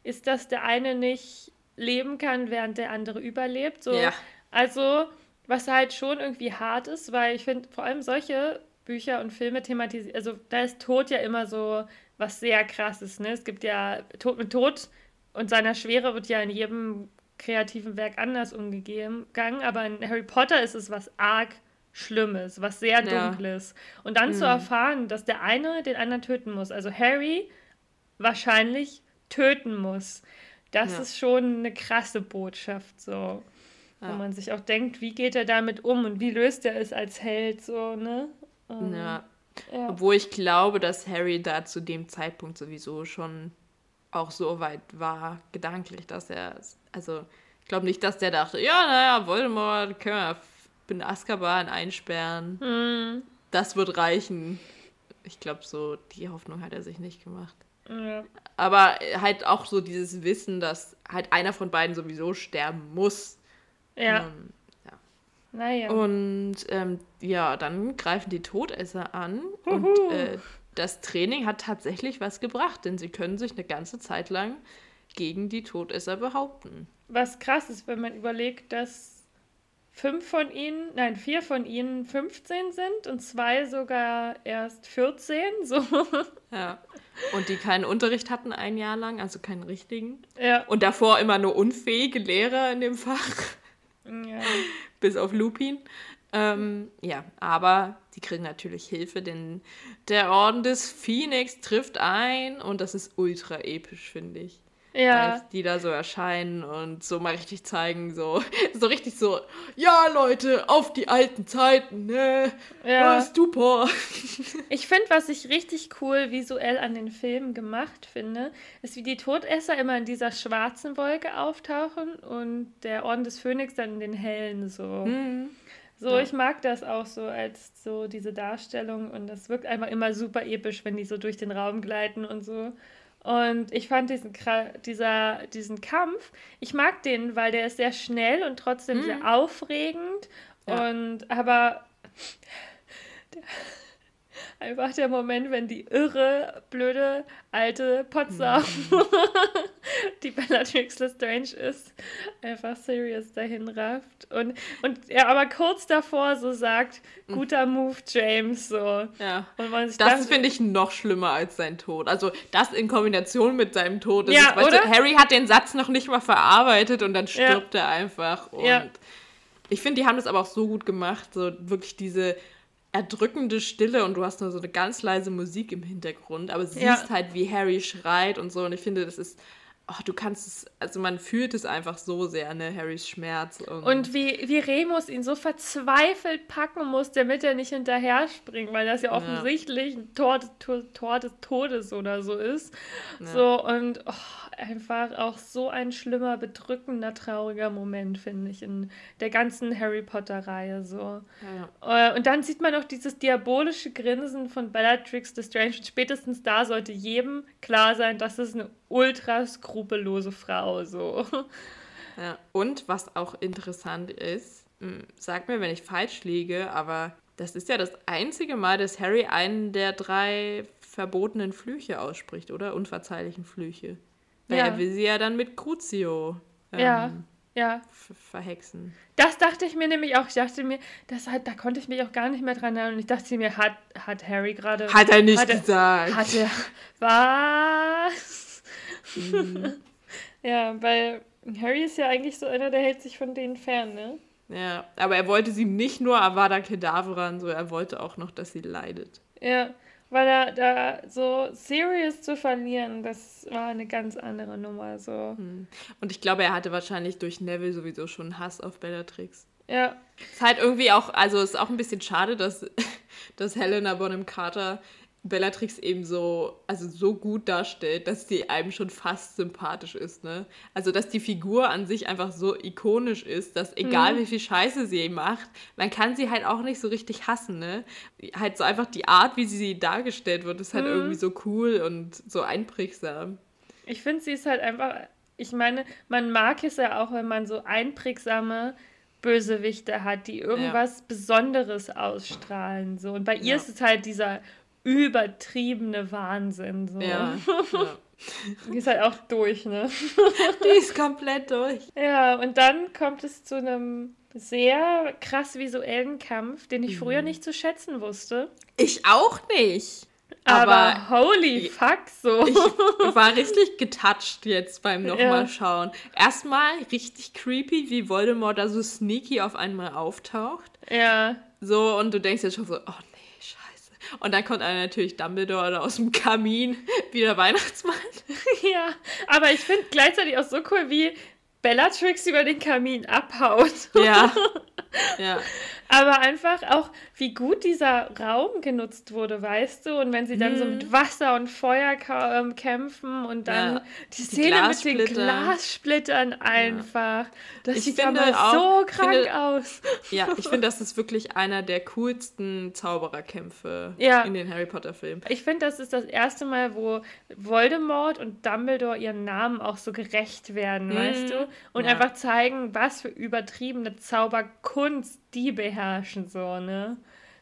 Speaker 2: ist, dass der eine nicht leben kann, während der andere überlebt. So. Ja. Also, was halt schon irgendwie hart ist, weil ich finde, vor allem solche Bücher und Filme thematisieren, also da ist Tod ja immer so was sehr krasses. Ne? Es gibt ja Tod mit Tod und seiner Schwere wird ja in jedem kreativen Werk anders umgegangen, aber in Harry Potter ist es was arg Schlimmes, was sehr Dunkles. Ja. Und dann mhm. zu erfahren, dass der eine den anderen töten muss, also Harry wahrscheinlich töten muss, das ja. ist schon eine krasse Botschaft, so. Ja. Wo man sich auch denkt, wie geht er damit um und wie löst er es als Held, so, ne?
Speaker 1: Um, ja. Ja. Obwohl ich glaube, dass Harry da zu dem Zeitpunkt sowieso schon auch so weit war, gedanklich, dass er, also ich glaube nicht, dass der dachte, ja, naja, Voldemort, können wir in Azkaban einsperren.
Speaker 2: Mhm.
Speaker 1: Das wird reichen. ich glaube, so die Hoffnung hat er sich nicht gemacht.
Speaker 2: Ja.
Speaker 1: Aber halt auch so dieses Wissen, dass halt einer von beiden sowieso sterben muss.
Speaker 2: Ja.
Speaker 1: Ähm,
Speaker 2: Naja.
Speaker 1: Und ähm, ja, dann greifen die Todesser an und
Speaker 2: Huhu.
Speaker 1: äh, das Training hat tatsächlich was gebracht, denn sie können sich eine ganze Zeit lang gegen die Todesser behaupten.
Speaker 2: Was krass ist, wenn man überlegt, dass fünf von ihnen, nein, vier von ihnen 15 sind und zwei sogar erst 14. So.
Speaker 1: Ja. Und die keinen Unterricht hatten ein Jahr lang, also keinen richtigen.
Speaker 2: ja.
Speaker 1: Und davor immer nur unfähige Lehrer in dem Fach,
Speaker 2: ja.
Speaker 1: Bis auf Lupin. Ähm, ja, aber die kriegen natürlich Hilfe, denn der Orden des Phoenix trifft ein und das ist ultra episch, finde ich.
Speaker 2: Ja.
Speaker 1: als die da so erscheinen und so mal richtig zeigen, so, so richtig so, ja Leute, auf die alten Zeiten, ne?
Speaker 2: Ja.
Speaker 1: Super.
Speaker 2: Ich finde, was ich richtig cool visuell an den Filmen gemacht finde, ist, wie die Todesser immer in dieser schwarzen Wolke auftauchen und der Orden des Phönix dann in den hellen so. So,
Speaker 1: Ja.
Speaker 2: ich mag das auch so als so diese Darstellung und das wirkt einfach immer super episch, wenn die so durch den Raum gleiten und so. Und ich fand diesen, dieser, diesen Kampf, ich mag den, weil der ist sehr schnell und trotzdem sehr aufregend.
Speaker 1: Ja.
Speaker 2: Und aber einfach der Moment, wenn die irre, blöde, alte Potsdam, die Bellatrix Lestrange ist, einfach Sirius dahin rafft. Und, und er aber kurz davor so sagt, guter Move, James, so.
Speaker 1: Ja.
Speaker 2: Und man sich
Speaker 1: Das finde ich noch schlimmer als sein Tod. Also das in Kombination mit seinem Tod. Das
Speaker 2: Ja,
Speaker 1: ist,
Speaker 2: oder?
Speaker 1: Du, Harry hat den Satz noch nicht mal verarbeitet und dann
Speaker 2: Ja.
Speaker 1: stirbt er einfach. Und
Speaker 2: Ja.
Speaker 1: ich finde, die haben das aber auch so gut gemacht. So wirklich diese erdrückende Stille und du hast nur so eine ganz leise Musik im Hintergrund, aber siehst
Speaker 2: Ja.
Speaker 1: halt, wie Harry schreit und so. Und ich finde, das ist, oh, du kannst es, also man fühlt es einfach so sehr, ne, Harrys Schmerz. Und,
Speaker 2: Und wie, wie Remus ihn so verzweifelt packen muss, damit er nicht hinterher springt, weil das ja offensichtlich ein Tor, Tor, Tor des Todes oder so ist. So, und oh, einfach auch so ein schlimmer, bedrückender, trauriger Moment, finde ich, in der ganzen Harry Potter-Reihe so.
Speaker 1: ja.
Speaker 2: Äh, Und dann sieht man auch dieses diabolische Grinsen von Bellatrix Lestrange. Und spätestens da sollte jedem klar sein, das ist eine ultra skrupellose Frau. So.
Speaker 1: Ja. Und was auch interessant ist, mh, sag mir, wenn ich falsch liege, aber das ist ja das einzige Mal, dass Harry einen der drei verbotenen Flüche ausspricht, oder? Unverzeihlichen Flüche. Weil
Speaker 2: Ja.
Speaker 1: er will sie ja dann mit Crucio ähm,
Speaker 2: Ja, ja.
Speaker 1: ver- verhexen.
Speaker 2: Das dachte ich mir nämlich auch. Ich dachte mir, das hat, da konnte ich mich auch gar nicht mehr dran erinnern. Und ich dachte mir, hat, hat Harry gerade.
Speaker 1: Hat er nicht
Speaker 2: hat er-
Speaker 1: gesagt.
Speaker 2: Hat er. Was?
Speaker 1: Mhm.
Speaker 2: ja, weil Harry ist ja eigentlich so einer, der hält sich von denen fern, ne?
Speaker 1: Ja, aber er wollte sie nicht nur Avada Kedavra, so er wollte auch noch, dass sie leidet.
Speaker 2: Ja, weil er da so Sirius zu verlieren, das war eine ganz andere Nummer, so.
Speaker 1: Und ich glaube, er hatte wahrscheinlich durch Neville sowieso schon Hass auf Bellatrix.
Speaker 2: Ja,
Speaker 1: Ist halt irgendwie auch, also ist auch ein bisschen schade, dass, dass Helena Bonham Carter Bellatrix eben so, also so gut darstellt, dass sie einem schon fast sympathisch ist, ne? Also, dass die Figur an sich einfach so ikonisch ist, dass egal wie viel Scheiße sie macht, man kann sie halt auch nicht so richtig hassen, ne? Halt so einfach die Art, wie sie dargestellt wird, ist halt irgendwie so cool und so einprägsam.
Speaker 2: ich finde, sie ist halt einfach, ich meine, man mag es ja auch, wenn man so einprägsame Bösewichte hat, die irgendwas Besonderes ausstrahlen, so. Und bei ihr
Speaker 1: Ja.
Speaker 2: ist es halt dieser übertriebene Wahnsinn, so.
Speaker 1: Ja, ja.
Speaker 2: Die ist halt auch durch, ne?
Speaker 1: Die ist komplett durch.
Speaker 2: Ja, und dann kommt es zu einem sehr krass visuellen Kampf, den ich früher nicht zu schätzen wusste.
Speaker 1: Ich auch nicht.
Speaker 2: Aber, holy
Speaker 1: ich-
Speaker 2: fuck, so.
Speaker 1: Ich war richtig getouched jetzt beim
Speaker 2: Ja.
Speaker 1: nochmal schauen. Erstmal richtig creepy, wie Voldemort da so sneaky auf einmal auftaucht.
Speaker 2: ja,
Speaker 1: So, und du denkst jetzt schon so, oh. Und dann kommt einer natürlich Dumbledore aus dem Kamin, wie der Weihnachtsmann.
Speaker 2: ja. Aber ich finde gleichzeitig auch so cool, wie Bellatrix über den Kamin abhaut.
Speaker 1: Ja. Ja.
Speaker 2: Aber einfach auch, wie gut dieser Raum genutzt wurde, weißt du? Und wenn sie dann so mit Wasser und Feuer ähm, kämpfen und dann
Speaker 1: Ja.
Speaker 2: die
Speaker 1: Die
Speaker 2: Szene mit den
Speaker 1: Glassplitter.
Speaker 2: Glassplittern einfach. Das
Speaker 1: Ich
Speaker 2: sieht
Speaker 1: finde
Speaker 2: aber
Speaker 1: auch-
Speaker 2: so krank
Speaker 1: finde-
Speaker 2: aus.
Speaker 1: Ja, ich finde, das ist wirklich einer der coolsten Zaubererkämpfe
Speaker 2: Ja.
Speaker 1: in den Harry Potter Filmen.
Speaker 2: Ich finde, das ist das erste Mal, wo Voldemort und Dumbledore ihren Namen auch so gerecht werden, weißt du? Und
Speaker 1: Mhm. Ja.
Speaker 2: einfach zeigen, was für übertriebene Zauberkunst die beherrschen, so, ne?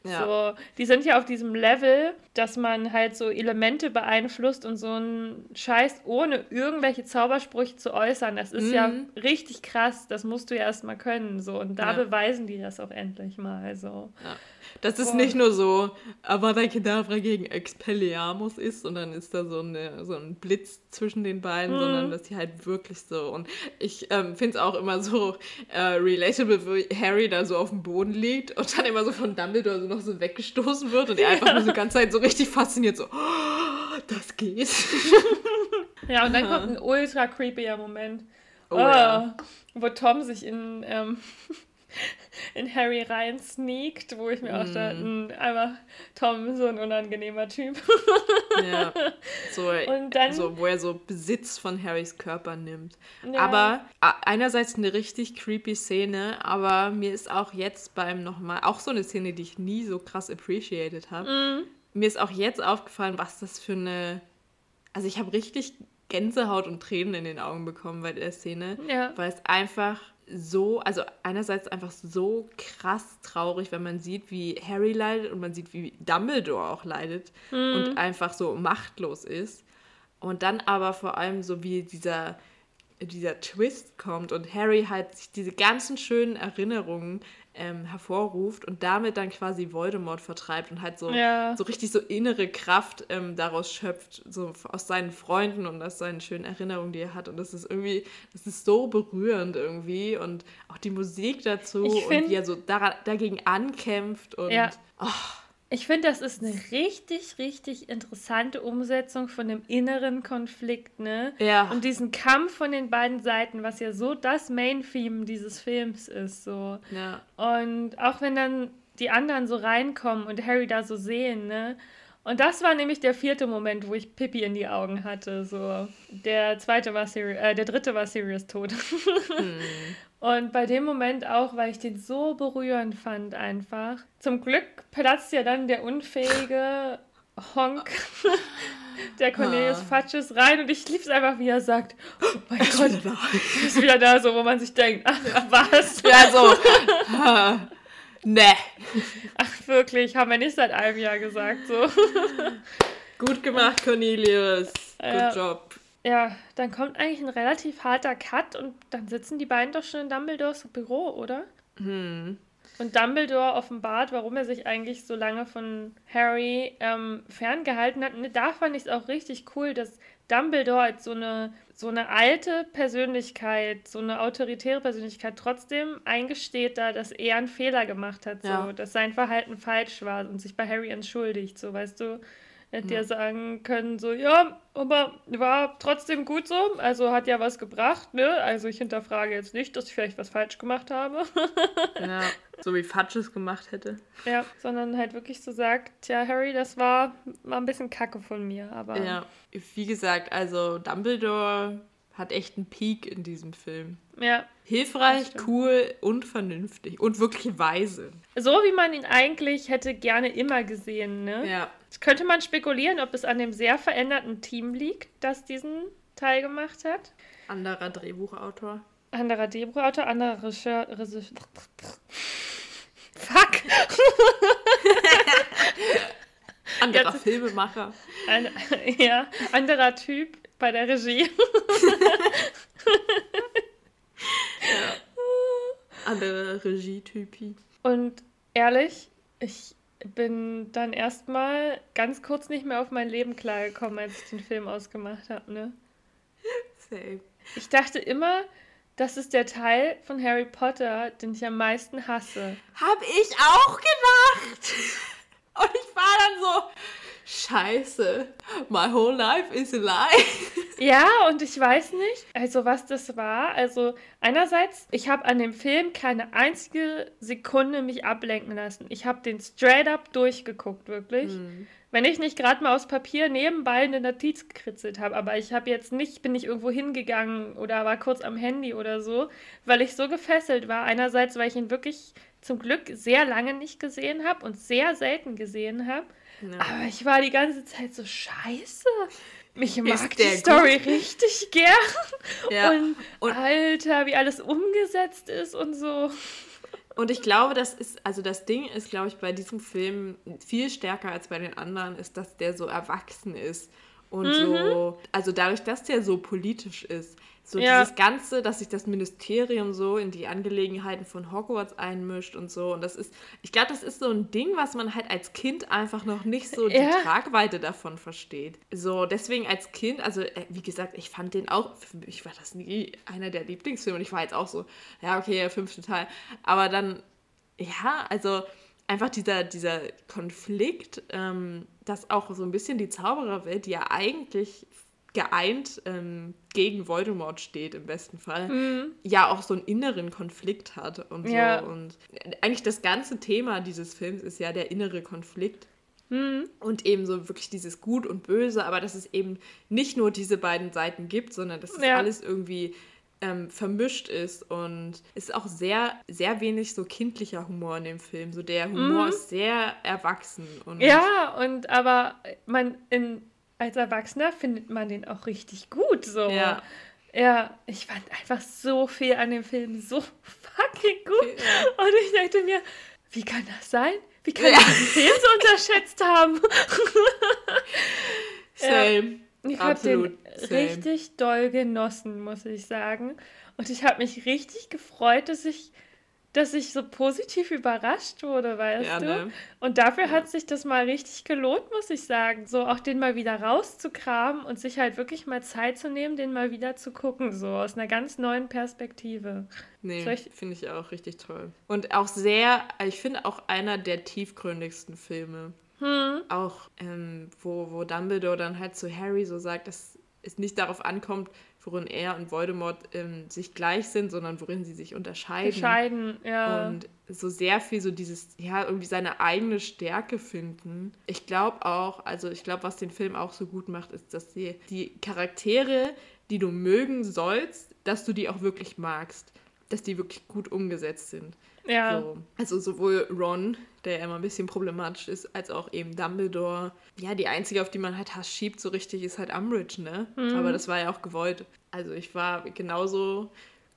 Speaker 1: Ja.
Speaker 2: So, die sind ja auf diesem Level, dass man halt so Elemente beeinflusst und so einen Scheiß ohne irgendwelche Zaubersprüche zu äußern. Das ist ja
Speaker 1: Mhm.
Speaker 2: richtig krass. Das musst du ja erstmal können. So. Und da
Speaker 1: Ja.
Speaker 2: beweisen die das auch endlich mal. So.
Speaker 1: Das ist
Speaker 2: Boah.
Speaker 1: nicht nur so Avada Kedavra gegen Expelliarmus ist und dann ist da so, eine, so ein Blitz zwischen den beiden,
Speaker 2: Mhm.
Speaker 1: sondern dass die halt wirklich so und ich ähm, finde es auch immer so äh, relatable, wie Harry da so auf dem Boden liegt und dann immer so von Dumbledore so noch so weggestoßen wird und er einfach nur so die ganze Zeit so richtig fasziniert so, oh, das geht.
Speaker 2: Ja, und dann kommt ein ultra creepier Moment.
Speaker 1: Oh, ja.
Speaker 2: Wo Tom sich in, ähm, in Harry rein sneakt, wo ich mir auch da,
Speaker 1: Mhm.
Speaker 2: mh, einfach Tom, so ein unangenehmer Typ.
Speaker 1: ja. So,
Speaker 2: Und dann-
Speaker 1: so, wo er so Besitz von Harrys Körper nimmt.
Speaker 2: Ja.
Speaker 1: Aber einerseits eine richtig creepy Szene, aber mir ist auch jetzt beim nochmal, auch so eine Szene, die ich nie so krass appreciated habe,
Speaker 2: Mhm.
Speaker 1: mir ist auch jetzt aufgefallen, was das für eine, also ich habe richtig Gänsehaut und Tränen in den Augen bekommen bei der Szene,
Speaker 2: Ja.
Speaker 1: weil es einfach so, also einerseits einfach so krass traurig, wenn man sieht, wie Harry leidet und man sieht, wie Dumbledore auch leidet und einfach so machtlos ist. Und dann aber vor allem so wie dieser, dieser Twist kommt und Harry halt sich diese ganzen schönen Erinnerungen ähm, hervorruft und damit dann quasi Voldemort vertreibt und halt so,
Speaker 2: Ja.
Speaker 1: so richtig so innere Kraft ähm, daraus schöpft, so aus seinen Freunden und aus seinen schönen Erinnerungen, die er hat. Und das ist irgendwie, das ist so berührend irgendwie und auch die Musik dazu
Speaker 2: Ich
Speaker 1: und
Speaker 2: find-
Speaker 1: wie er so daran, dagegen ankämpft und
Speaker 2: Ja.
Speaker 1: oh,
Speaker 2: Ich finde, das ist eine richtig, richtig interessante Umsetzung von dem inneren Konflikt, ne?
Speaker 1: Ja.
Speaker 2: Und diesen Kampf von den beiden Seiten, was ja so das Main-Theme dieses Films ist, so.
Speaker 1: ja.
Speaker 2: Und auch wenn dann die anderen so reinkommen und Harry da so sehen, ne? Und das war nämlich der vierte Moment, wo ich Pippi in die Augen hatte. So. Der zweite war Sirius, äh, der dritte war Sirius tot. Und bei dem Moment auch, weil ich den so berührend fand einfach. Zum Glück platzt ja dann der unfähige Honk der Cornelius
Speaker 1: Ah.
Speaker 2: Fatches rein und ich lieb's einfach, wie er sagt, oh mein Gott,
Speaker 1: wieder da.
Speaker 2: er ist wieder da, so wo man sich denkt, ach was?
Speaker 1: Ja, so. ne.
Speaker 2: Ach wirklich, haben wir nicht seit einem Jahr gesagt, so.
Speaker 1: Gut gemacht, Cornelius. Good
Speaker 2: Ja.
Speaker 1: job.
Speaker 2: Ja, dann kommt eigentlich ein relativ harter Cut und dann sitzen die beiden doch schon in Dumbledores Büro, oder?
Speaker 1: Hm.
Speaker 2: Und Dumbledore offenbart, warum er sich eigentlich so lange von Harry ähm, ferngehalten hat. Und da fand ich es auch richtig cool, dass Dumbledore als so eine, so eine alte Persönlichkeit, so eine autoritäre Persönlichkeit trotzdem eingesteht da, dass er einen Fehler gemacht hat, so,
Speaker 1: Ja.
Speaker 2: dass sein Verhalten falsch war und sich bei Harry entschuldigt, so, weißt du. Hätte ja sagen können, so, ja, aber war trotzdem gut so, also hat ja was gebracht, ne? Also ich hinterfrage jetzt nicht, dass ich vielleicht was falsch gemacht habe.
Speaker 1: Ja, so wie Fatsch es gemacht hätte.
Speaker 2: Ja, sondern halt wirklich so sagt, ja, Harry, das war, war ein bisschen kacke von mir, aber
Speaker 1: Ja, wie gesagt, also Dumbledore hat echt einen Peak in diesem Film.
Speaker 2: ja.
Speaker 1: Hilfreich, cool und vernünftig und wirklich weise.
Speaker 2: So wie man ihn eigentlich hätte gerne immer gesehen, ne?
Speaker 1: Ja.
Speaker 2: Jetzt könnte man spekulieren, ob es an dem sehr veränderten Team liegt, das diesen Teil gemacht hat.
Speaker 1: Anderer Drehbuchautor.
Speaker 2: Anderer Drehbuchautor, anderer Regisseur. Fuck!
Speaker 1: Anderer
Speaker 2: Jetzt-
Speaker 1: Filmemacher.
Speaker 2: Ein, ja, anderer Typ bei der Regie.
Speaker 1: Andere Regietypi.
Speaker 2: Und ehrlich, ich bin dann erstmal ganz kurz nicht mehr auf mein Leben klargekommen, als ich den Film ausgemacht habe. Ne?
Speaker 1: Same.
Speaker 2: Ich dachte immer, das ist der Teil von Harry Potter, den ich am meisten hasse.
Speaker 1: Hab ich auch gedacht. Und ich war dann so, scheiße, my whole life is a lie.
Speaker 2: Ja, und ich weiß nicht, also was das war. Also einerseits, ich habe an dem Film keine einzige Sekunde mich ablenken lassen. Ich habe den straight up durchgeguckt, wirklich. Mhm. Wenn ich nicht gerade mal aus Papier nebenbei eine Notiz gekritzelt habe, aber ich habe jetzt nicht, bin nicht irgendwo hingegangen oder war kurz am Handy oder so, weil ich so gefesselt war. Einerseits, weil ich ihn wirklich zum Glück sehr lange nicht gesehen habe und sehr selten gesehen habe. Ja. Aber ich war die ganze Zeit so scheiße. Mich mag die Story gut? richtig gern. Ja. Und, und Alter, wie alles umgesetzt ist und so.
Speaker 1: Und ich glaube, das ist, also das Ding ist, glaube ich, bei diesem Film viel stärker als bei den anderen, ist, dass der so erwachsen ist. Und mhm. so, also dadurch, dass der so politisch ist, so ja. dieses Ganze, dass sich das Ministerium so in die Angelegenheiten von Hogwarts einmischt und so. Und das ist, ich glaube, das ist so ein Ding, was man halt als Kind einfach noch nicht so die Tragweite davon versteht. So, deswegen als Kind, also äh, wie gesagt, ich fand den auch, für mich war das nie einer der Lieblingsfilme. Und ich war jetzt auch so, ja, okay, der fünfte Teil. Aber dann, ja, also einfach dieser, dieser Konflikt, ähm, dass auch so ein bisschen die Zaubererwelt, die ja eigentlich geeint ähm, gegen Voldemort steht im besten Fall, mhm. ja auch so einen inneren Konflikt hat und so. Ja. Und eigentlich das ganze Thema dieses Films ist ja der innere Konflikt. Mhm. Und eben so wirklich dieses Gut und Böse, aber dass es eben nicht nur diese beiden Seiten gibt, sondern dass es ja. alles irgendwie ähm, vermischt ist und es ist auch sehr, sehr wenig so kindlicher Humor in dem Film. So der Humor mhm. ist sehr erwachsen.
Speaker 2: Und ja, und aber man in als Erwachsener findet man den auch richtig gut. So. Ja. Ja, ich fand einfach so viel an dem Film so fucking gut. Ja. Und ich dachte mir, wie kann das sein? Wie kann ja. ich den Film so unterschätzt haben? Same. Ja, ich habe den Same. richtig doll genossen, muss ich sagen. Und ich habe mich richtig gefreut, dass ich dass ich so positiv überrascht wurde, weißt ja, du? Ne? Und dafür ja. hat sich das mal richtig gelohnt, muss ich sagen. So auch den mal wieder rauszukramen und sich halt wirklich mal Zeit zu nehmen, den mal wieder zu gucken, so aus einer ganz neuen Perspektive.
Speaker 1: Nee, finde ich auch richtig toll. Und auch sehr, ich finde auch einer der tiefgründigsten Filme. Hm. Auch, ähm, wo, wo Dumbledore dann halt zu Harry so sagt, dass es nicht darauf ankommt, worin er und Voldemort ähm, sich gleich sind, sondern worin sie sich unterscheiden. Unterscheiden, ja. Und so sehr viel so dieses, ja, irgendwie seine eigene Stärke finden. Ich glaube auch, also ich glaube, was den Film auch so gut macht, ist, dass die, die Charaktere, die du mögen sollst, dass du die auch wirklich magst. Dass die wirklich gut umgesetzt sind. Ja. So. Also sowohl Ron, der ja immer ein bisschen problematisch ist, als auch eben Dumbledore. Ja, die einzige, auf die man halt Hass schiebt, so richtig, ist halt Umbridge, ne? Mhm. Aber das war ja auch gewollt. Also ich war genauso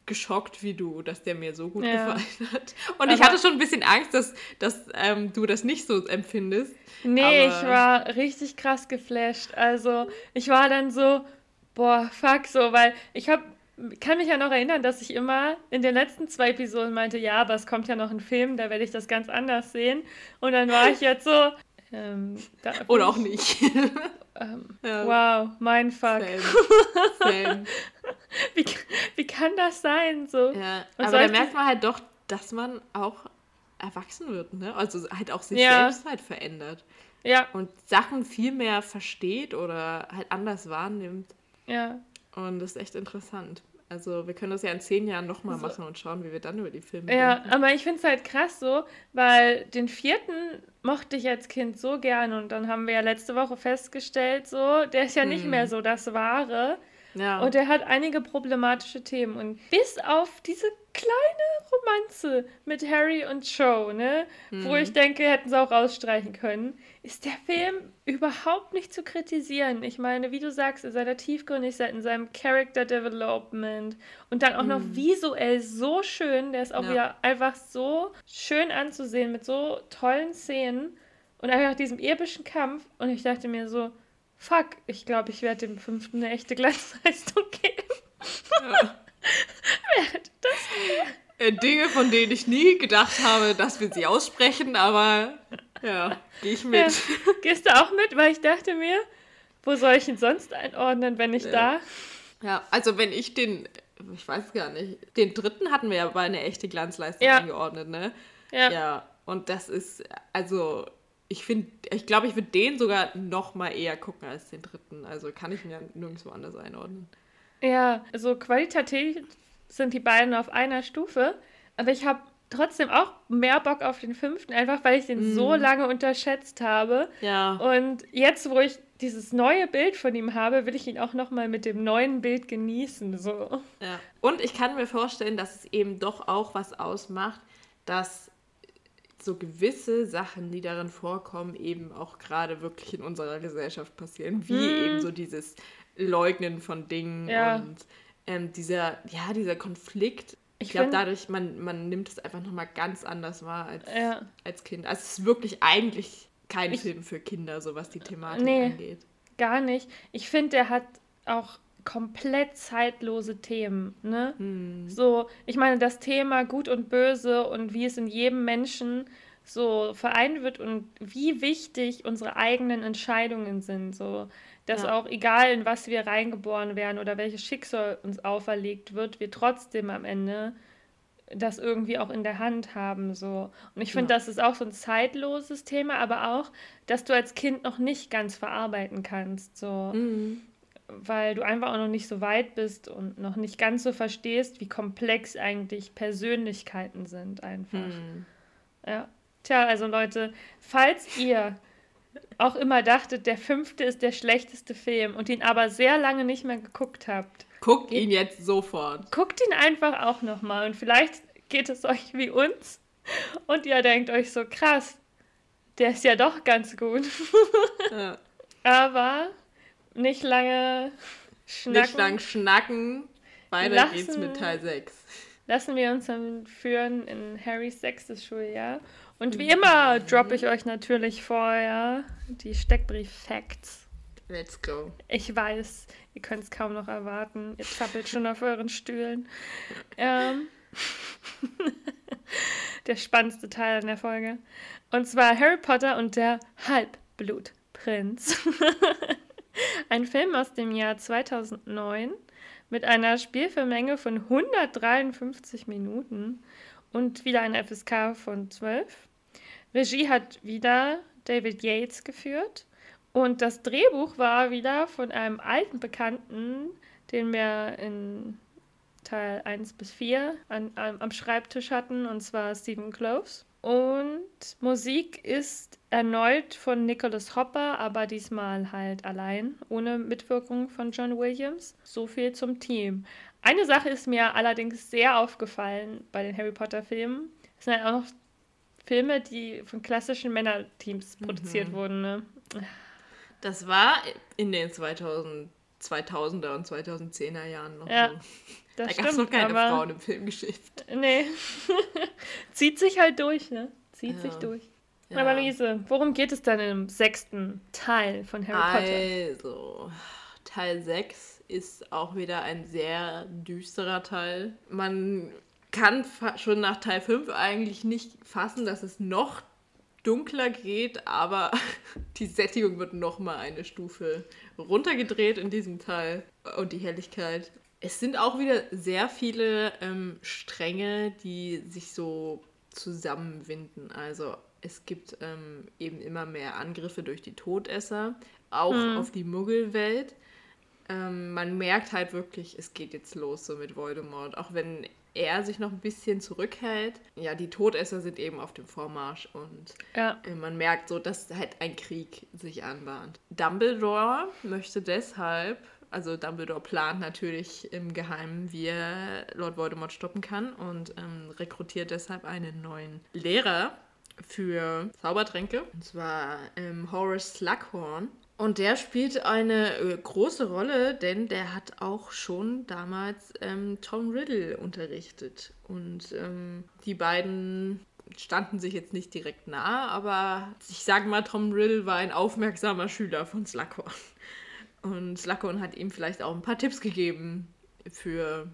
Speaker 1: geschockt wie du, dass der mir so gut ja. gefallen hat. Und Aber ich hatte schon ein bisschen Angst, dass, dass ähm, du das nicht so empfindest.
Speaker 2: Nee, ich war richtig krass geflasht. Also ich war dann so, boah, fuck, so, weil ich habe kann mich ja noch erinnern, dass ich immer in den letzten zwei Episoden meinte, ja, aber es kommt ja noch ein Film, da werde ich das ganz anders sehen. Und dann war ich jetzt so. Ähm,
Speaker 1: Oder auch nicht.
Speaker 2: ähm, ja. Wow, mein Fuck. Same. Same. wie, wie kann das sein? So?
Speaker 1: Ja, aber da merkt man halt doch, dass man auch erwachsen wird, ne? Also halt auch sich ja. selbst halt verändert. Ja. Und Sachen viel mehr versteht oder halt anders wahrnimmt. Ja. Und das ist echt interessant. Also wir können das ja in zehn Jahren nochmal also, machen und schauen, wie wir dann über die Filme
Speaker 2: Ja, denken. aber ich finde es halt krass so, weil den vierten mochte ich als Kind so gern und dann haben wir ja letzte Woche festgestellt, so, der ist ja hm. nicht mehr so das Wahre. Ja. Und er hat einige problematische Themen. Und bis auf diese kleine Romanze mit Harry und Joe, ne, mhm. wo ich denke, hätten sie auch rausstreichen können, ist der Film überhaupt nicht zu kritisieren. Ich meine, wie du sagst, in seiner Tiefgründigkeit, in seinem Character Development und dann auch mhm. noch visuell so schön. Der ist auch ja. wieder einfach so schön anzusehen mit so tollen Szenen und einfach diesem epischen Kampf. Und ich dachte mir so, fuck, ich glaube, ich werde dem fünften eine echte Glanzleistung geben. Ja.
Speaker 1: Wer das äh, Dinge, von denen ich nie gedacht habe, dass wir sie aussprechen, aber ja, gehe ich mit. Ja.
Speaker 2: Gehst du auch mit? Weil ich dachte mir, wo soll ich ihn sonst einordnen, wenn nicht ja. da?
Speaker 1: Ja, also wenn ich den, ich weiß gar nicht, den dritten hatten wir ja bei eine echte Glanzleistung ja. eingeordnet, ne? Ja. Ja, und das ist, also ich finde, ich glaube, ich würde den sogar noch mal eher gucken als den dritten. Also kann ich ihn ja nirgendwo anders einordnen.
Speaker 2: Ja, also qualitativ sind die beiden auf einer Stufe, aber ich habe trotzdem auch mehr Bock auf den fünften, einfach weil ich den mm. so lange unterschätzt habe.
Speaker 1: Ja.
Speaker 2: Und jetzt, wo ich dieses neue Bild von ihm habe, will ich ihn auch noch mal mit dem neuen Bild genießen. So.
Speaker 1: Ja. Und ich kann mir vorstellen, dass es eben doch auch was ausmacht, dass so gewisse Sachen, die darin vorkommen, eben auch gerade wirklich in unserer Gesellschaft passieren, wie mm. eben so dieses Leugnen von Dingen ja. und ähm, dieser, ja, dieser Konflikt. Ich, ich glaube, dadurch, man, man nimmt es einfach nochmal ganz anders wahr als, ja. als Kind. Also es ist wirklich eigentlich kein ich, Film für Kinder, so was die Thematik nee, angeht.
Speaker 2: Gar nicht. Ich finde, der hat auch komplett zeitlose Themen. Ne? Hm. So, ich meine, das Thema Gut und Böse und wie es in jedem Menschen so vereint wird und wie wichtig unsere eigenen Entscheidungen sind. So, dass ja. auch egal in was wir reingeboren werden oder welches Schicksal uns auferlegt wird, wir trotzdem am Ende das irgendwie auch in der Hand haben. So. Und ich finde, ja. das ist auch so ein zeitloses Thema, aber auch, dass du als Kind noch nicht ganz verarbeiten kannst. So. Mhm. Weil du einfach auch noch nicht so weit bist und noch nicht ganz so verstehst, wie komplex eigentlich Persönlichkeiten sind einfach. Mhm. Ja. Tja, also Leute, falls ihr auch immer dachtet, der fünfte ist der schlechteste Film und ihn aber sehr lange nicht mehr geguckt habt.
Speaker 1: Guckt ihn jetzt sofort.
Speaker 2: Guckt ihn einfach auch nochmal und vielleicht geht es euch wie uns und ihr denkt euch so krass, der ist ja doch ganz gut. Ja. aber nicht lange
Speaker 1: schnacken. Nicht lang schnacken. Weiter lassen, geht's mit Teil 6.
Speaker 2: Lassen wir uns dann führen in Harrys sechstes Schuljahr und wie immer droppe ich euch natürlich vorher die Steckbrief-Facts.
Speaker 1: Let's go.
Speaker 2: Ich weiß, ihr könnt es kaum noch erwarten. Ihr zappelt schon auf euren Stühlen. Ähm, der spannendste Teil an der Folge. Und zwar Harry Potter und der Halbblutprinz. Ein Film aus dem Jahr 2009 mit einer Spielfilmlänge von 153 Minuten und wieder eine FSK von 12. Regie hat wieder David Yates geführt und das Drehbuch war wieder von einem alten Bekannten, den wir in Teil 1 bis 4 an, an, am Schreibtisch hatten, und zwar Stephen Close. Und Musik ist erneut von Nicholas Hopper, aber diesmal halt allein, ohne Mitwirkung von John Williams. So viel zum Team. Eine Sache ist mir allerdings sehr aufgefallen bei den Harry Potter-Filmen. Es sind halt auch noch Filme, die von klassischen Männerteams produziert mhm. wurden. Ne?
Speaker 1: Das war in den 2000, 2000er und 2010er Jahren noch
Speaker 2: ja,
Speaker 1: so.
Speaker 2: da
Speaker 1: gab es noch keine Frauen im Filmgeschäft.
Speaker 2: Nee. Zieht sich halt durch, ne? Zieht ja. sich durch. Ja. Aber Luise, worum geht es dann im sechsten Teil von Harry
Speaker 1: Potter? Also, Teil 6 ist auch wieder ein sehr düsterer Teil. Man kann schon nach Teil 5 eigentlich nicht fassen, dass es noch dunkler geht, aber die Sättigung wird noch mal eine Stufe runtergedreht in diesem Teil und die Helligkeit. Es sind auch wieder sehr viele ähm, Stränge, die sich so zusammenwinden. Also es gibt ähm, eben immer mehr Angriffe durch die Todesser, auch mhm. auf die Muggelwelt. Ähm, man merkt halt wirklich, es geht jetzt los so mit Voldemort, auch wenn er sich noch ein bisschen zurückhält. Ja, die Todesser sind eben auf dem Vormarsch und ja. Äh, man merkt so, dass halt ein Krieg sich anbahnt. Dumbledore möchte deshalb, also Dumbledore plant natürlich im Geheimen, wie er Lord Voldemort stoppen kann und ähm, rekrutiert deshalb einen neuen Lehrer für Zaubertränke, und zwar ähm, Horace Slughorn. Und der spielt eine äh, große Rolle, denn der hat auch schon damals ähm, Tom Riddle unterrichtet. Und ähm, die beiden standen sich jetzt nicht direkt nah, aber ich sage mal, Tom Riddle war ein aufmerksamer Schüler von Slughorn. Und Slughorn hat ihm vielleicht auch ein paar Tipps gegeben für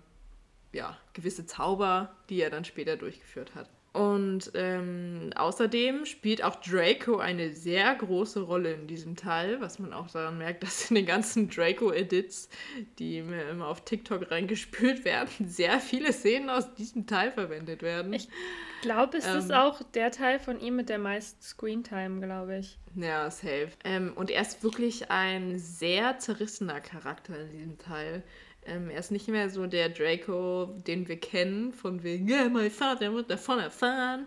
Speaker 1: ja, gewisse Zauber, die er dann später durchgeführt hat. Und ähm, außerdem spielt auch Draco eine sehr große Rolle in diesem Teil, was man auch daran merkt, dass in den ganzen Draco-Edits, die mir immer auf TikTok reingespült werden, sehr viele Szenen aus diesem Teil verwendet werden.
Speaker 2: Ich glaube, es ähm, ist auch der Teil von ihm mit der meisten Screentime, glaube ich.
Speaker 1: Ja, safe. Ähm, und er ist wirklich ein sehr zerrissener Charakter in diesem Teil. Ähm, er ist nicht mehr so der Draco, den wir kennen, von wegen, ja, mein Vater wird davon erfahren.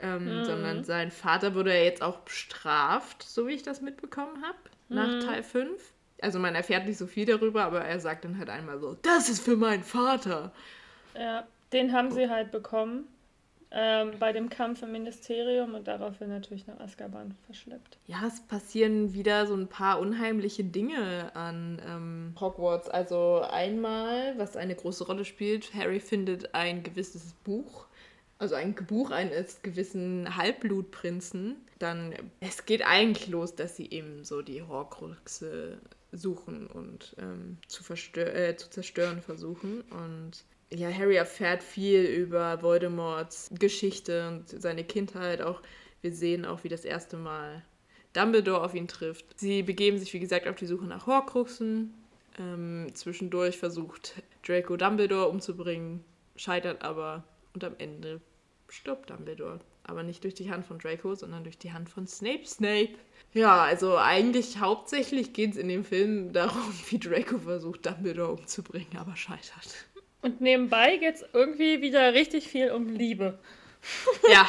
Speaker 1: Ähm, mhm. Sondern sein Vater wurde ja jetzt auch bestraft, so wie ich das mitbekommen habe, nach mhm. Teil 5. Also man erfährt nicht so viel darüber, aber er sagt dann halt einmal so, das ist für meinen Vater.
Speaker 2: Ja, den haben sie halt bekommen ähm, bei dem Kampf im Ministerium und daraufhin natürlich nach Azkaban verschleppt.
Speaker 1: Ja, es passieren wieder so ein paar unheimliche Dinge an ähm, Hogwarts. Also einmal, was eine große Rolle spielt, Harry findet ein gewisses Buch. Also ein Buch eines gewissen Halbblutprinzen. Dann, es geht eigentlich los, dass sie eben so die Horcruxe suchen und ähm, zu, äh, zu zerstören versuchen. Und ja, Harry erfährt viel über Voldemorts Geschichte und seine Kindheit. Auch wir sehen auch, wie das erste Mal Dumbledore auf ihn trifft. Sie begeben sich, wie gesagt, auf die Suche nach Horcruxen. Ähm, zwischendurch versucht Draco Dumbledore umzubringen, scheitert aber und am Ende stirbt Dumbledore. Aber nicht durch die Hand von Draco, sondern durch die Hand von Snape. Snape. Ja, also eigentlich hauptsächlich geht es in dem Film darum, wie Draco versucht, Dumbledore umzubringen, aber scheitert.
Speaker 2: Und nebenbei geht es irgendwie wieder richtig viel um Liebe.
Speaker 1: Ja.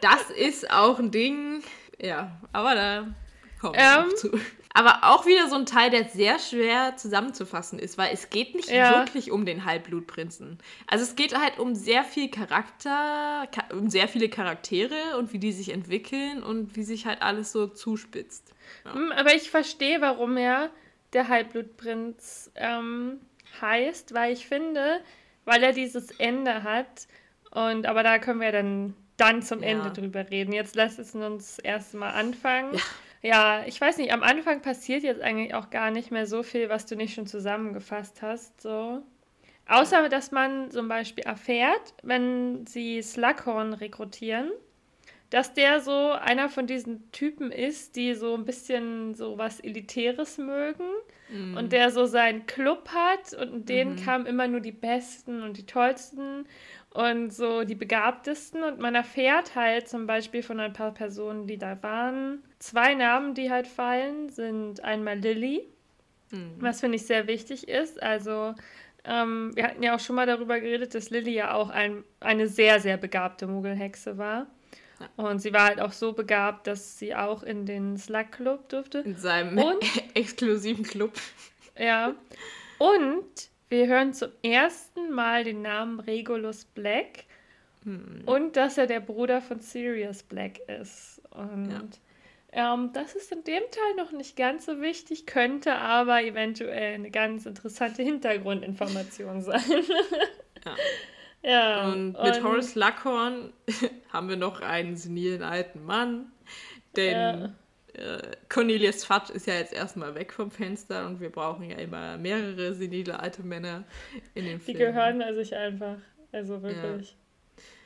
Speaker 1: Das ist auch ein Ding. Ja, aber da kommen wir ähm, noch zu. Aber auch wieder so ein Teil, der sehr schwer zusammenzufassen ist, weil es geht nicht ja. wirklich um den Halbblutprinzen. Also es geht halt um sehr viel Charakter, um sehr viele Charaktere und wie die sich entwickeln und wie sich halt alles so zuspitzt.
Speaker 2: Ja. Hm, aber ich verstehe, warum er der Halbblutprinz ähm, heißt, weil ich finde, weil er dieses Ende hat, und aber da können wir dann, dann zum ja. Ende drüber reden. Jetzt lass es uns erstmal anfangen. Ja. Ja, ich weiß nicht, am Anfang passiert jetzt eigentlich auch gar nicht mehr so viel, was du nicht schon zusammengefasst hast. So. Außer, dass man zum Beispiel erfährt, wenn sie Slughorn rekrutieren, dass der so einer von diesen Typen ist, die so ein bisschen so was Elitäres mögen mhm. und der so seinen Club hat und in denen mhm. kamen immer nur die Besten und die Tollsten und so die Begabtesten und man erfährt halt zum Beispiel von ein paar Personen, die da waren. Zwei Namen, die halt fallen, sind einmal Lilly, mhm. was finde ich sehr wichtig ist. Also ähm, wir hatten ja auch schon mal darüber geredet, dass Lilly ja auch ein, eine sehr, sehr begabte Muggelhexe war. Und sie war halt auch so begabt, dass sie auch in den Slug Club durfte.
Speaker 1: In seinem und, exklusiven Club.
Speaker 2: Ja. Und wir hören zum ersten Mal den Namen Regulus Black. Hm. Und dass er der Bruder von Sirius Black ist. Und ja. ähm, das ist in dem Teil noch nicht ganz so wichtig, könnte aber eventuell eine ganz interessante Hintergrundinformation sein.
Speaker 1: ja. Ja. Und mit und Horace Luckhorn haben wir noch einen senilen alten Mann, denn ja. äh, Cornelius Fudge ist ja jetzt erstmal weg vom Fenster und wir brauchen ja immer mehrere senile alte Männer in den
Speaker 2: Filmen. Die gehören sich einfach. Also wirklich. Ja.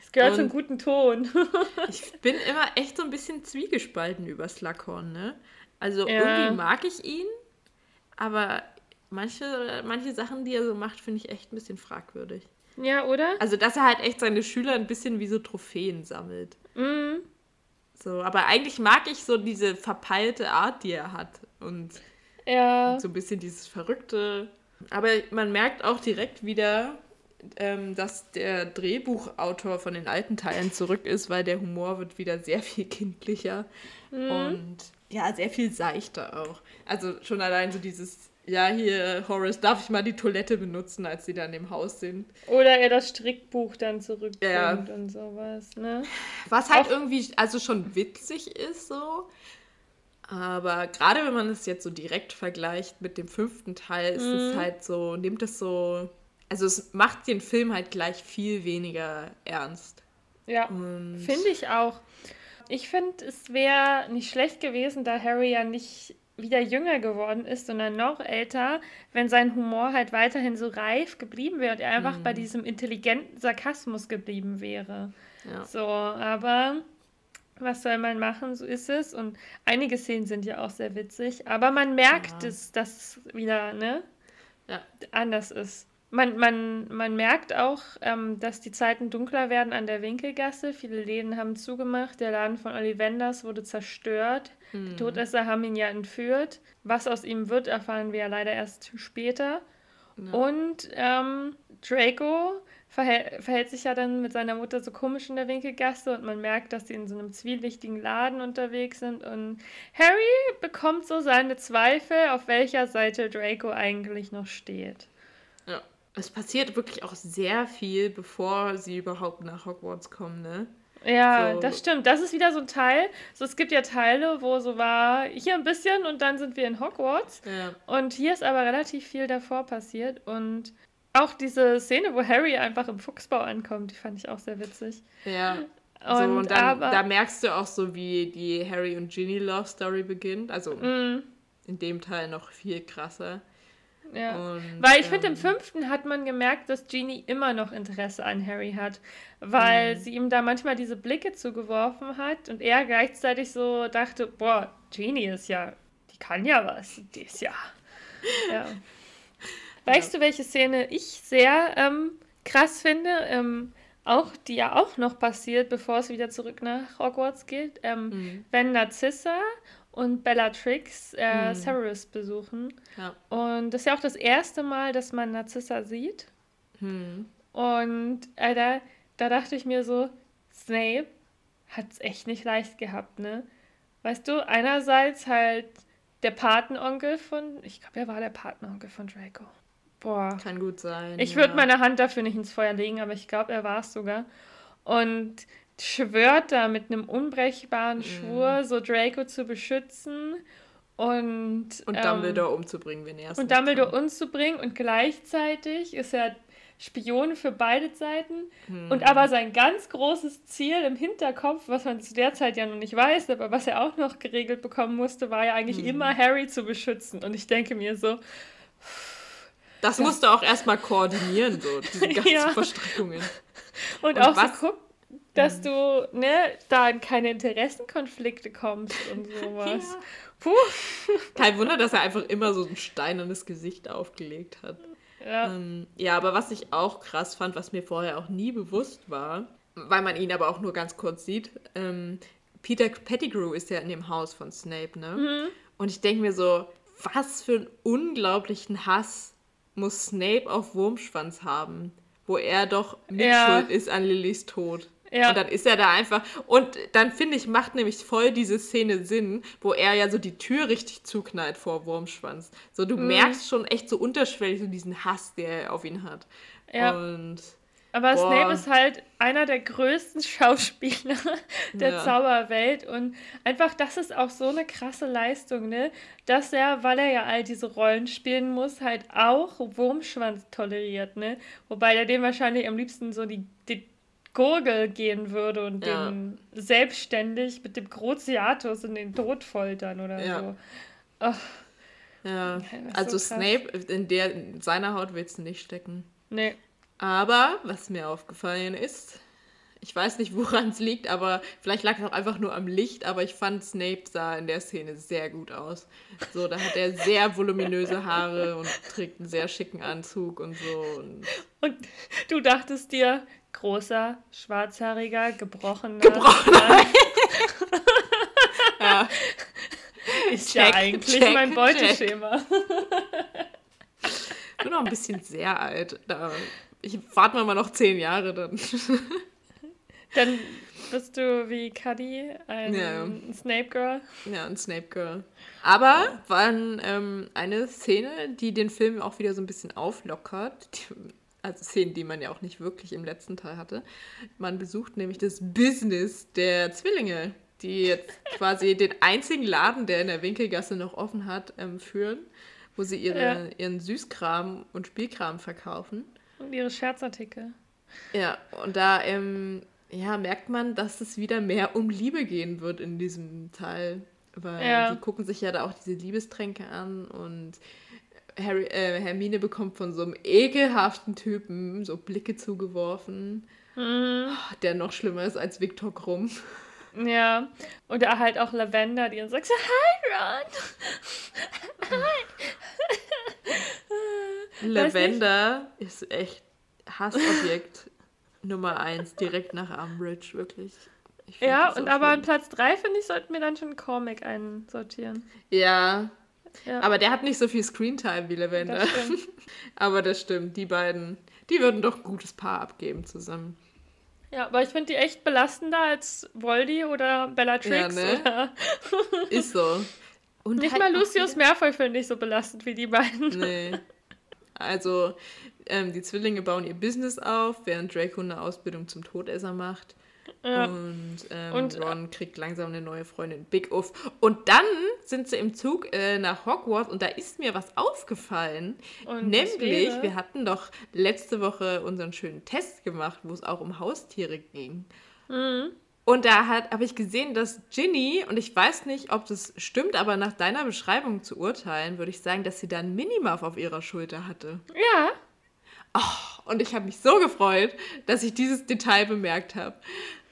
Speaker 2: Es gehört und zum guten Ton.
Speaker 1: ich bin immer echt so ein bisschen zwiegespalten über Slughorn, ne? Also ja. irgendwie mag ich ihn, aber manche, manche Sachen, die er so macht, finde ich echt ein bisschen fragwürdig.
Speaker 2: Ja, oder?
Speaker 1: Also, dass er halt echt seine Schüler ein bisschen wie so Trophäen sammelt. Mhm. So, aber eigentlich mag ich so diese verpeilte Art, die er hat. Und, ja. und so ein bisschen dieses Verrückte. Aber man merkt auch direkt wieder, ähm, dass der Drehbuchautor von den alten Teilen zurück ist, weil der Humor wird wieder sehr viel kindlicher. Mhm. Und ja, sehr viel seichter auch. Also schon allein so dieses ja, hier, Horace, darf ich mal die Toilette benutzen, als sie dann im Haus sind.
Speaker 2: Oder er das Strickbuch dann zurückbringt ja. und sowas, ne?
Speaker 1: Was halt Auch irgendwie, also schon witzig ist so. Aber gerade wenn man es jetzt so direkt vergleicht mit dem fünften Teil, ist mhm. es halt so, nimmt es so, also es macht den Film halt gleich viel weniger ernst.
Speaker 2: Ja, finde ich auch. Ich finde, es wäre nicht schlecht gewesen, da Harry ja nicht wieder jünger geworden ist, sondern noch älter, wenn sein Humor halt weiterhin so reif geblieben wäre und er einfach mhm. bei diesem intelligenten Sarkasmus geblieben wäre. Ja. So, aber was soll man machen, so ist es. Und einige Szenen sind ja auch sehr witzig, aber man merkt ja. es, dass es wieder ne, ja. anders ist. Man, man, man merkt auch, ähm, dass die Zeiten dunkler werden an der Winkelgasse. Viele Läden haben zugemacht. Der Laden von Ollivanders wurde zerstört. Hm. Die Todesser haben ihn ja entführt. Was aus ihm wird, erfahren wir ja leider erst später. Ja. Und ähm, Draco verhält, verhält sich ja dann mit seiner Mutter so komisch in der Winkelgasse und man merkt, dass sie in so einem zwielichtigen Laden unterwegs sind. Und Harry bekommt so seine Zweifel, auf welcher Seite Draco eigentlich noch steht.
Speaker 1: Ja es passiert wirklich auch sehr viel, bevor sie überhaupt nach Hogwarts kommen, ne?
Speaker 2: Ja, so. das stimmt. Das ist wieder so ein Teil. So, es gibt ja Teile, wo so war, hier ein bisschen und dann sind wir in Hogwarts. Ja. Und hier ist aber relativ viel davor passiert. Und auch diese Szene, wo Harry einfach im Fuchsbau ankommt, die fand ich auch sehr witzig.
Speaker 1: Ja. Und, so, und dann, aber, da merkst du auch so, wie die Harry und Ginny Love Story beginnt. Also mm. in dem Teil noch viel krasser.
Speaker 2: Ja. Und, weil ich ähm, finde, im fünften hat man gemerkt, dass Genie immer noch Interesse an Harry hat, weil mhm. sie ihm da manchmal diese Blicke zugeworfen hat und er gleichzeitig so dachte, boah, Genie ist ja, die kann ja was, die ist ja. ja. Weißt ja. du, welche Szene ich sehr ähm, krass finde? Ähm, auch, die ja auch noch passiert, bevor es wieder zurück nach Hogwarts geht. Ähm, mhm. Wenn Narcissa und Bellatrix äh, hm. Severus besuchen. Ja. Und das ist ja auch das erste Mal, dass man Narzissa sieht. Hm. Und äh, da, da dachte ich mir so, Snape hat es echt nicht leicht gehabt, ne? Weißt du, einerseits halt der Patenonkel von, ich glaube, er war der Patenonkel von Draco.
Speaker 1: Boah. Kann gut sein.
Speaker 2: Ich ja. würde meine Hand dafür nicht ins Feuer legen, aber ich glaube, er war es sogar. Und schwört da mit einem unbrechbaren Schwur, mm. so Draco zu beschützen und.
Speaker 1: Und ähm, Dumbledore umzubringen, wenn er es
Speaker 2: Und Dumbledore kann. umzubringen und gleichzeitig ist er Spion für beide Seiten hm. und aber sein ganz großes Ziel im Hinterkopf, was man zu der Zeit ja noch nicht weiß, aber was er auch noch geregelt bekommen musste, war ja eigentlich hm. immer Harry zu beschützen. Und ich denke mir so.
Speaker 1: Das, das musste auch erstmal koordinieren, so diese ganzen ja. Verstrickungen.
Speaker 2: Und, und auch was, so gucken dass du ne, da in keine Interessenkonflikte kommst und sowas. Ja. Puh.
Speaker 1: Kein Wunder, dass er einfach immer so ein steinernes Gesicht aufgelegt hat. Ja. Ähm, ja, aber was ich auch krass fand, was mir vorher auch nie bewusst war, weil man ihn aber auch nur ganz kurz sieht, ähm, Peter Pettigrew ist ja in dem Haus von Snape, ne? Mhm. Und ich denke mir so, was für einen unglaublichen Hass muss Snape auf Wurmschwanz haben, wo er doch mitschuld ja. ist an Lillys Tod. Ja. Und dann ist er da einfach. Und dann finde ich, macht nämlich voll diese Szene Sinn, wo er ja so die Tür richtig zuknallt vor Wurmschwanz. So, du mhm. merkst schon echt so unterschwellig so diesen Hass, der er auf ihn hat. Ja. Und.
Speaker 2: Aber boah. Snape ist halt einer der größten Schauspieler der ja. Zauberwelt und einfach, das ist auch so eine krasse Leistung, ne? Dass er, weil er ja all diese Rollen spielen muss, halt auch Wurmschwanz toleriert, ne? Wobei er dem wahrscheinlich am liebsten so die, die Gurgel gehen würde und ja. den selbstständig mit dem Cruciatus in den Tod foltern oder ja. so. Ach.
Speaker 1: Ja, also so Snape, in, der, in seiner Haut willst du nicht stecken. Nee. Aber, was mir aufgefallen ist, ich weiß nicht, woran es liegt, aber vielleicht lag es auch einfach nur am Licht, aber ich fand Snape sah in der Szene sehr gut aus. So, da hat er sehr voluminöse Haare und trägt einen sehr schicken Anzug und so. Und,
Speaker 2: und du dachtest dir, großer, schwarzhaariger, gebrochener.
Speaker 1: Gebrochener. ja.
Speaker 2: Ist check, ja eigentlich check, mein Beuteschema.
Speaker 1: ich bin noch ein bisschen sehr alt. Ich warte mal noch zehn Jahre dann.
Speaker 2: dann bist du wie Cuddy, ein ja. Snape Girl.
Speaker 1: Ja, ein Snape Girl. Aber ja. war ähm, eine Szene, die den Film auch wieder so ein bisschen auflockert. Die, also Szenen, die man ja auch nicht wirklich im letzten Teil hatte. Man besucht nämlich das Business der Zwillinge, die jetzt quasi den einzigen Laden, der in der Winkelgasse noch offen hat, ähm, führen, wo sie ihre, ja. ihren Süßkram und Spielkram verkaufen.
Speaker 2: Und ihre Scherzartikel.
Speaker 1: Ja, und da ähm, ja, merkt man, dass es wieder mehr um Liebe gehen wird in diesem Teil. Weil
Speaker 2: Ja.
Speaker 1: die gucken sich ja da auch diese Liebestränke an und Harry, äh, Hermine bekommt von so einem ekelhaften Typen so Blicke zugeworfen,
Speaker 2: Mhm.
Speaker 1: der noch schlimmer ist als Viktor Krumm.
Speaker 2: Ja. Oder halt auch Lavender, die dann sagt so, hi Ron. Weiß
Speaker 1: Lavender ist echt Hassobjekt Nummer eins, direkt nach Umbridge, wirklich.
Speaker 2: Ja, und aber an. Platz 3, finde ich, sollten wir dann schon Comic einsortieren.
Speaker 1: Ja,
Speaker 2: Ja,
Speaker 1: aber der hat nicht so viel Screentime wie Lavender.
Speaker 2: das.
Speaker 1: Aber das stimmt, die beiden, die würden doch ein gutes Paar abgeben zusammen.
Speaker 2: Ja, aber ich finde die echt belastender als Voldy oder Bellatrix.
Speaker 1: Ja, ne?
Speaker 2: oder
Speaker 1: Ist so. Und
Speaker 2: Nicht
Speaker 1: halt
Speaker 2: mal Lucius Malfoy finde ich so belastend wie die beiden.
Speaker 1: Nee. Also, ähm, die Zwillinge bauen ihr Business auf, während Draco eine Ausbildung zum Todesser macht.
Speaker 2: Ja.
Speaker 1: Und, ähm,
Speaker 2: Und-
Speaker 1: Ron kriegt langsam eine neue Freundin, Big Uff. Und dann sind sie im Zug äh, nach Hogwarts und da ist mir was aufgefallen. Nämlich, wir hatten doch letzte Woche unseren schönen Test gemacht, wo es auch um Haustiere ging.
Speaker 2: Mhm.
Speaker 1: Und da habe ich gesehen, dass Ginny, und ich weiß nicht, ob das stimmt, aber nach deiner Beschreibung zu urteilen, würde ich sagen, dass sie da einen Minimuff auf ihrer Schulter hatte.
Speaker 2: Ja,
Speaker 1: Und ich habe mich so gefreut, dass ich dieses Detail bemerkt habe.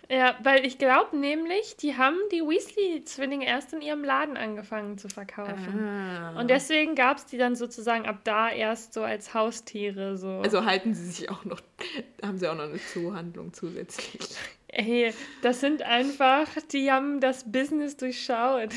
Speaker 2: Ja, weil ich glaube nämlich, die haben die Weasley-Zwillinge erst in ihrem Laden angefangen zu verkaufen.
Speaker 1: Ah.
Speaker 2: Und deswegen gab es die dann sozusagen ab da erst so als Haustiere. So.
Speaker 1: Also halten sie sich auch noch, haben sie auch noch eine Zuhandlung zusätzlich.
Speaker 2: Hey, das sind einfach, die haben das Business durchschaut.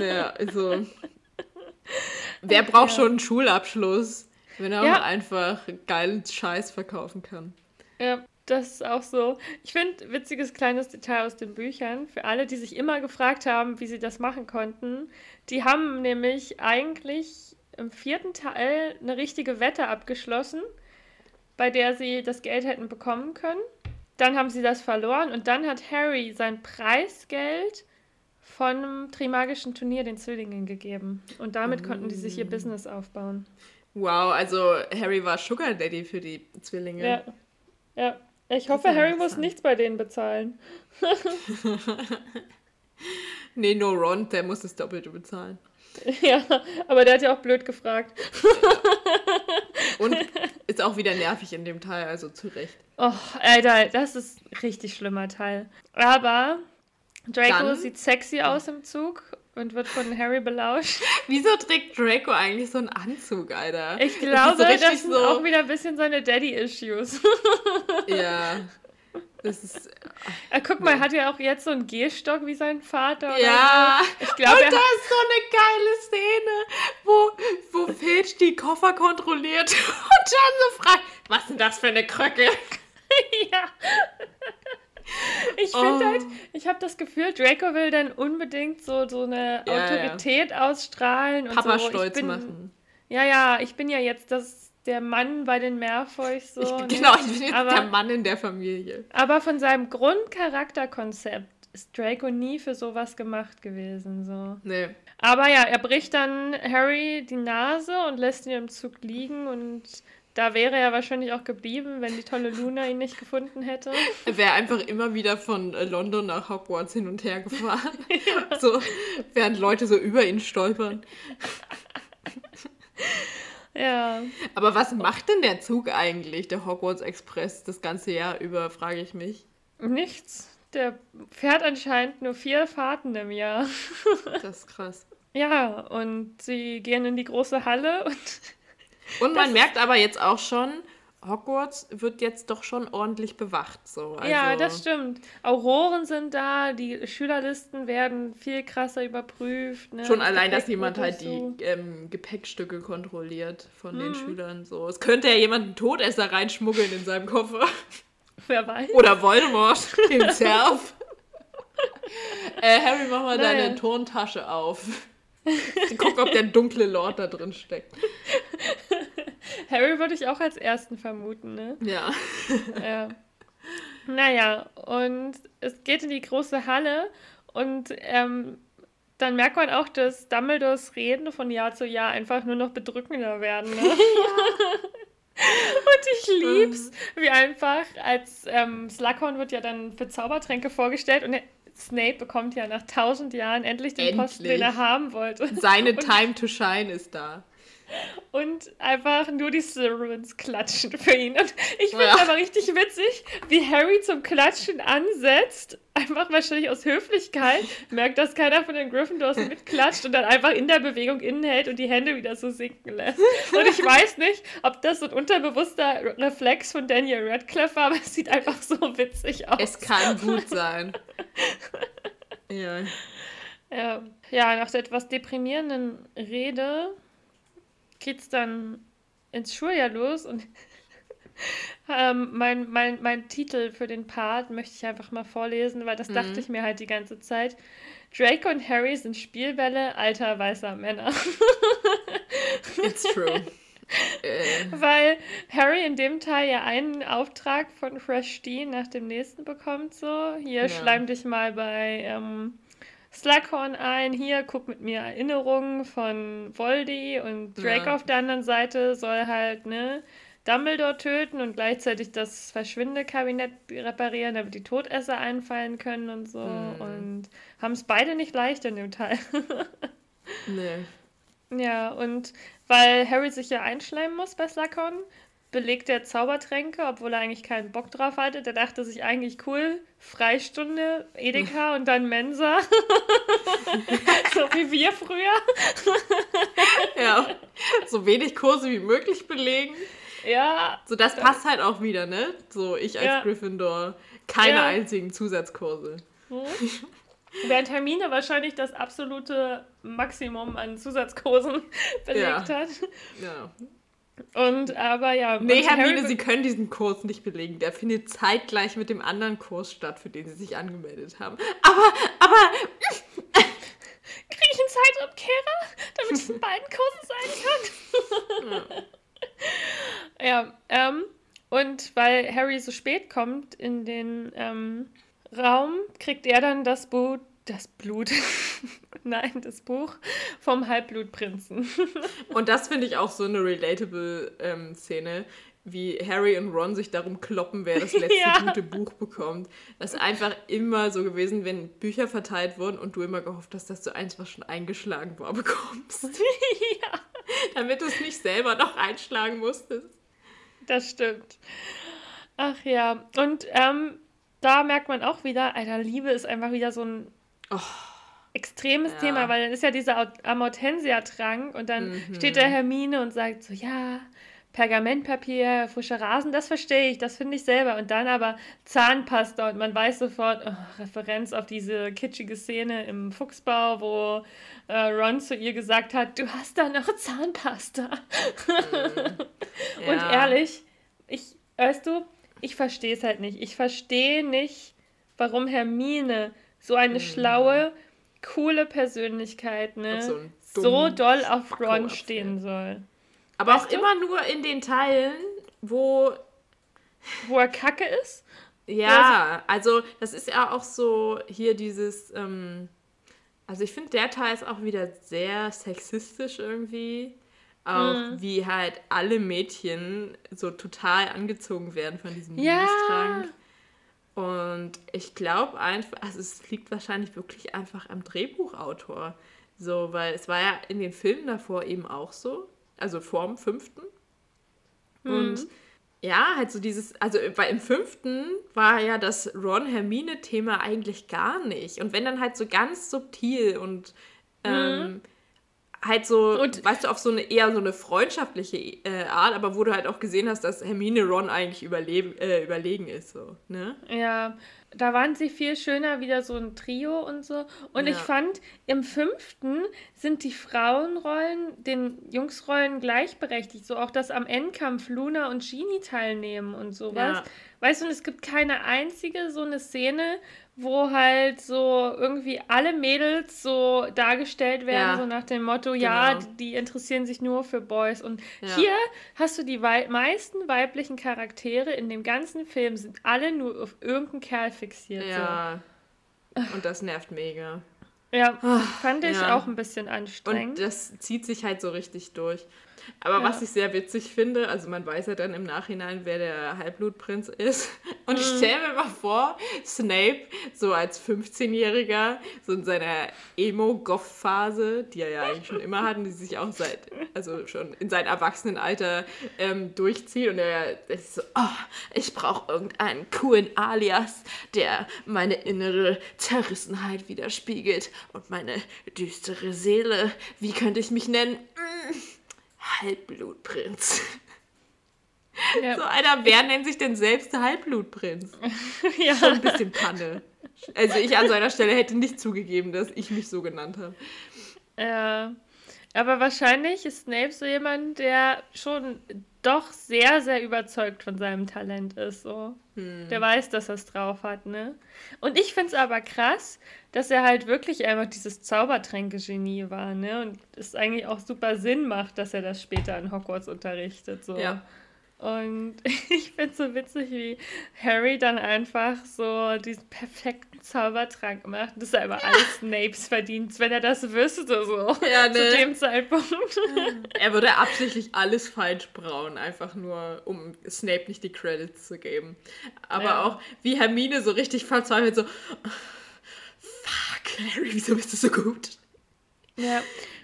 Speaker 1: Ja, also. Wer braucht
Speaker 2: Ja.
Speaker 1: schon einen Schulabschluss, wenn er
Speaker 2: Ja.
Speaker 1: einfach geilen Scheiß verkaufen kann?
Speaker 2: ja, das ist auch so. Ich finde, witziges kleines Detail aus den Büchern, für alle, die sich immer gefragt haben, wie sie das machen konnten, die haben nämlich eigentlich im vierten Teil eine richtige Wette abgeschlossen, bei der sie das Geld hätten bekommen können. Dann haben sie das verloren und dann hat Harry sein Preisgeld von einem Trimagischen Turnier den Zwillingen gegeben. Und damit konnten die sich ihr Business aufbauen.
Speaker 1: Wow, also Harry war Sugar Daddy für die Zwillinge.
Speaker 2: Ja. Ja. Ich hoffe, Harry muss nichts bei denen bezahlen.
Speaker 1: Nee, nur Ron, der muss das Doppelte bezahlen.
Speaker 2: ja, aber der hat ja auch blöd gefragt.
Speaker 1: Und ist auch wieder nervig in dem Teil, also zu Recht.
Speaker 2: Oh, Alter, das ist ein richtig schlimmer Teil. Aber Draco
Speaker 1: Dann-
Speaker 2: sieht sexy aus im Zug und wird von Harry belauscht.
Speaker 1: Wieso trägt Draco eigentlich so einen Anzug, Alter?
Speaker 2: Ich
Speaker 1: Das
Speaker 2: glaube,
Speaker 1: so
Speaker 2: das, sind
Speaker 1: so-
Speaker 2: auch wieder ein bisschen seine Daddy-Issues.
Speaker 1: Ja. Das ist.
Speaker 2: Ah, Guck mal, hat er auch jetzt so einen Gehstock wie sein Vater?
Speaker 1: Ja.
Speaker 2: So? Ich glaube,
Speaker 1: Und da ist so eine geile Szene, wo, wo Filch die Koffer kontrolliert und John so fragt, was ist denn das für eine Kröcke?
Speaker 2: Ja. Ich finde
Speaker 1: Oh.
Speaker 2: halt, ich habe das Gefühl, Draco will dann unbedingt so, so eine
Speaker 1: Ja, ja.
Speaker 2: Autorität ausstrahlen und
Speaker 1: Papa
Speaker 2: so.
Speaker 1: stolz
Speaker 2: bin,
Speaker 1: machen.
Speaker 2: Ja, ja, ich bin ja jetzt das, der Mann bei den Malfoys so.
Speaker 1: Ich
Speaker 2: ne?
Speaker 1: genau, ich bin jetzt
Speaker 2: Aber-
Speaker 1: der Mann in der Familie.
Speaker 2: Aber von seinem Grundcharakterkonzept ist Draco nie für sowas gemacht gewesen. So.
Speaker 1: Nee.
Speaker 2: Aber ja, er bricht dann Harry die Nase und lässt ihn im Zug liegen und da wäre er wahrscheinlich auch geblieben, wenn die tolle Luna ihn nicht gefunden hätte.
Speaker 1: Er wäre einfach immer wieder von äh, London nach Hogwarts hin und her gefahren. So, während Leute so über ihn stolpern.
Speaker 2: Ja.
Speaker 1: Aber was macht denn der Zug eigentlich, der Hogwarts Express, das ganze Jahr über, frage ich mich.
Speaker 2: Nichts. Der fährt anscheinend nur vier Fahrten im Jahr.
Speaker 1: Das ist krass.
Speaker 2: Ja, und sie gehen in die große Halle und
Speaker 1: Und man
Speaker 2: Das-
Speaker 1: merkt aber jetzt auch schon, Hogwarts wird jetzt doch schon ordentlich bewacht. So. Also,
Speaker 2: ja, das stimmt. Auroren sind da, die Schülerlisten werden viel krasser überprüft. Ne?
Speaker 1: Schon
Speaker 2: Das
Speaker 1: allein, dass jemand halt die ähm, Gepäckstücke kontrolliert von den
Speaker 2: Mhm.
Speaker 1: Schülern. So. Es könnte ja jemand einen Todesser reinschmuggeln in seinem Koffer.
Speaker 2: Wer weiß.
Speaker 1: Oder Voldemort himself. äh, Harry, mach mal
Speaker 2: Naja.
Speaker 1: deine Turntasche auf. Guck, ob der dunkle Lord da drin steckt.
Speaker 2: Harry würde ich auch als ersten vermuten, ne?
Speaker 1: Ja.
Speaker 2: ja. Naja, und es geht in die große Halle und ähm, dann merkt man auch, dass Dumbledores Reden von Jahr zu Jahr einfach nur noch bedrückender werden. Ne? Und ich lieb's, wie einfach, als ähm, Slughorn wird ja dann für Zaubertränke vorgestellt und Snape bekommt ja nach tausend Jahren endlich den endlich. Posten, den er haben wollte.
Speaker 1: Seine und, Time to Shine ist da.
Speaker 2: Und einfach nur die Slytherins klatschen für ihn. Und ich finde es ja. aber richtig witzig, wie Harry zum Klatschen ansetzt. Einfach wahrscheinlich aus Höflichkeit. Merkt, dass keiner von den Gryffindors mitklatscht und dann einfach in der Bewegung innenhält und die Hände wieder so sinken lässt. Und ich weiß nicht, ob das so ein unterbewusster Reflex von Daniel Radcliffe war, aber es sieht einfach so witzig aus.
Speaker 1: Es kann gut sein.
Speaker 2: ja. Ja, ja, nach der etwas deprimierenden Rede geht's dann ins Schuljahr los und ähm, mein, mein, mein Titel für den Part möchte ich einfach mal vorlesen, weil das mhm. dachte ich mir halt die ganze Zeit. Draco und Harry sind Spielbälle alter weißer Männer. It's true. Äh. Weil Harry in dem Teil ja einen Auftrag von Fresh D nach dem nächsten bekommt, so. Hier, ja. schleim dich mal bei ähm, Slughorn ein, hier, guck mit mir Erinnerungen von Voldy und Drake ja. auf der anderen Seite soll halt, ne, Dumbledore töten und gleichzeitig das Verschwindekabinett reparieren, damit die Todesser einfallen können und so. Mhm. Und haben es beide nicht leicht in dem Teil. nee. Ja, und weil Harry sich ja einschleimen muss bei Slughorn, belegt der Zaubertränke, obwohl er eigentlich keinen Bock drauf hatte. Der dachte sich eigentlich cool, Freistunde, Edeka und dann Mensa. so wie wir früher.
Speaker 1: ja, so wenig Kurse wie möglich belegen. Ja. So, das passt halt auch wieder, ne? So, ich als ja. Gryffindor, keine ja. einzigen Zusatzkurse. Hm.
Speaker 2: Während Hermine wahrscheinlich das absolute Maximum an Zusatzkursen belegt ja. hat. Ja. Und aber ja.
Speaker 1: Nee, Hermine, Sie können diesen Kurs nicht belegen. Der findet zeitgleich mit dem anderen Kurs statt, für den Sie sich angemeldet haben. Aber, aber.
Speaker 2: Kriege ich einen Zeitumkehrer, damit ich in beiden Kursen sein kann? ja, ja ähm, und weil Harry so spät kommt in den ähm, Raum, kriegt er dann das Boot das Blut. Nein, das Buch vom Halbblutprinzen.
Speaker 1: und das finde ich auch so eine relatable ähm, Szene, wie Harry und Ron sich darum kloppen, wer das letzte ja. gute Buch bekommt. Das ist einfach immer so gewesen, wenn Bücher verteilt wurden und du immer gehofft hast, dass du eins, was schon eingeschlagen war, bekommst. ja. Damit du es nicht selber noch einschlagen musstest.
Speaker 2: Das stimmt. Ach ja. Und ähm, da merkt man auch wieder, Alter, Liebe ist einfach wieder so ein oh, extremes ja. Thema, weil dann ist ja dieser Amortensia-Trank und dann mhm. steht der Hermine und sagt so, ja, Pergamentpapier, frischer Rasen, das verstehe ich, das finde ich selber. Und dann aber Zahnpasta und man weiß sofort, oh, Referenz auf diese kitschige Szene im Fuchsbau, wo äh, Ron zu ihr gesagt hat, du hast da noch Zahnpasta. Mhm. Ja. Und ehrlich, ich, weißt du, ich verstehe es halt nicht. Ich verstehe nicht, warum Hermine so eine mhm. schlaue, coole Persönlichkeit, ne? So, so, doll auf Ron stehen soll.
Speaker 1: Aber weißt auch du? immer nur in den Teilen, wo.
Speaker 2: Wo er kacke ist?
Speaker 1: Ja, also das ist ja auch so hier dieses. Ähm, also ich finde, der Teil ist auch wieder sehr sexistisch irgendwie. Auch mhm. wie halt alle Mädchen so total angezogen werden von diesem ja. Liebestrank. Und ich glaube einfach, also es liegt wahrscheinlich wirklich einfach am Drehbuchautor. So, weil es war ja in den Filmen davor eben auch so. Also vor dem fünften. Mhm. Und ja, halt so dieses, also weil im fünften war ja das Ron-Hermine-Thema eigentlich gar nicht. Und wenn dann halt so ganz subtil und ähm, mhm halt so, und weißt du, auf so eine eher so eine freundschaftliche äh, Art, aber wo du halt auch gesehen hast, dass Hermine Ron eigentlich überleben, äh, überlegen ist, so, ne?
Speaker 2: Ja, da waren sie viel schöner, wieder so ein Trio und so. Und ja. ich fand, im fünften sind die Frauenrollen den Jungsrollen gleichberechtigt. So auch, dass am Endkampf Luna und Genie teilnehmen und sowas. Ja. Weißt du, und es gibt keine einzige so eine Szene, wo halt so irgendwie alle Mädels so dargestellt werden, ja, so nach dem Motto, genau. ja, die interessieren sich nur für Boys. Und ja. hier hast du die wei meisten weiblichen Charaktere in dem ganzen Film sind alle nur auf irgendeinen Kerl fixiert. Ja.
Speaker 1: So. Und das nervt mega.
Speaker 2: Ja, fand ich ja. auch ein bisschen anstrengend.
Speaker 1: Und das zieht sich halt so richtig durch. Aber
Speaker 2: Ja.
Speaker 1: was ich sehr witzig finde, also man weiß ja dann im Nachhinein, wer der Halbblutprinz ist. Und
Speaker 2: Mhm.
Speaker 1: ich stelle mir mal vor, Snape so als 15-Jähriger, so in seiner Emo-Goth-Phase, die er ja eigentlich schon immer hat und die sich auch seit, also schon in seinem Erwachsenenalter ähm, durchzieht. Und er ist so, oh, ich brauche irgendeinen coolen Alias, der meine innere Zerrissenheit widerspiegelt und meine düstere Seele. Wie könnte ich mich nennen? Mm, Halbblutprinz.
Speaker 2: Ja.
Speaker 1: So, Alter, wer nennt sich denn selbst Halbblutprinz?
Speaker 2: ja.
Speaker 1: Schon ein bisschen Panne. Also ich an seiner Stelle hätte nicht zugegeben, dass ich mich so genannt habe.
Speaker 2: Ja. Aber wahrscheinlich ist Snape so jemand, der schon doch sehr, sehr überzeugt von seinem Talent ist. So. Der weiß, dass er es drauf hat, ne? Und ich finde es aber krass, dass er halt wirklich einfach dieses Zaubertränke-Genie war, ne? Und es eigentlich auch super Sinn macht, dass er das später in Hogwarts unterrichtet. So.
Speaker 1: Ja.
Speaker 2: Und ich finde so witzig, wie Harry dann einfach so diesen perfekten Zaubertrank macht. Das ist einfach alles Snapes Verdienst, wenn er das wüsste, so.
Speaker 1: Ja, ne?
Speaker 2: Zu dem Zeitpunkt.
Speaker 1: Er würde absichtlich alles falsch brauen, einfach nur, um Snape nicht die Credits zu geben. Aber
Speaker 2: Ja.
Speaker 1: auch wie Hermine so richtig verzweifelt, so, fuck, Harry, wieso bist du so gut?
Speaker 2: Ja.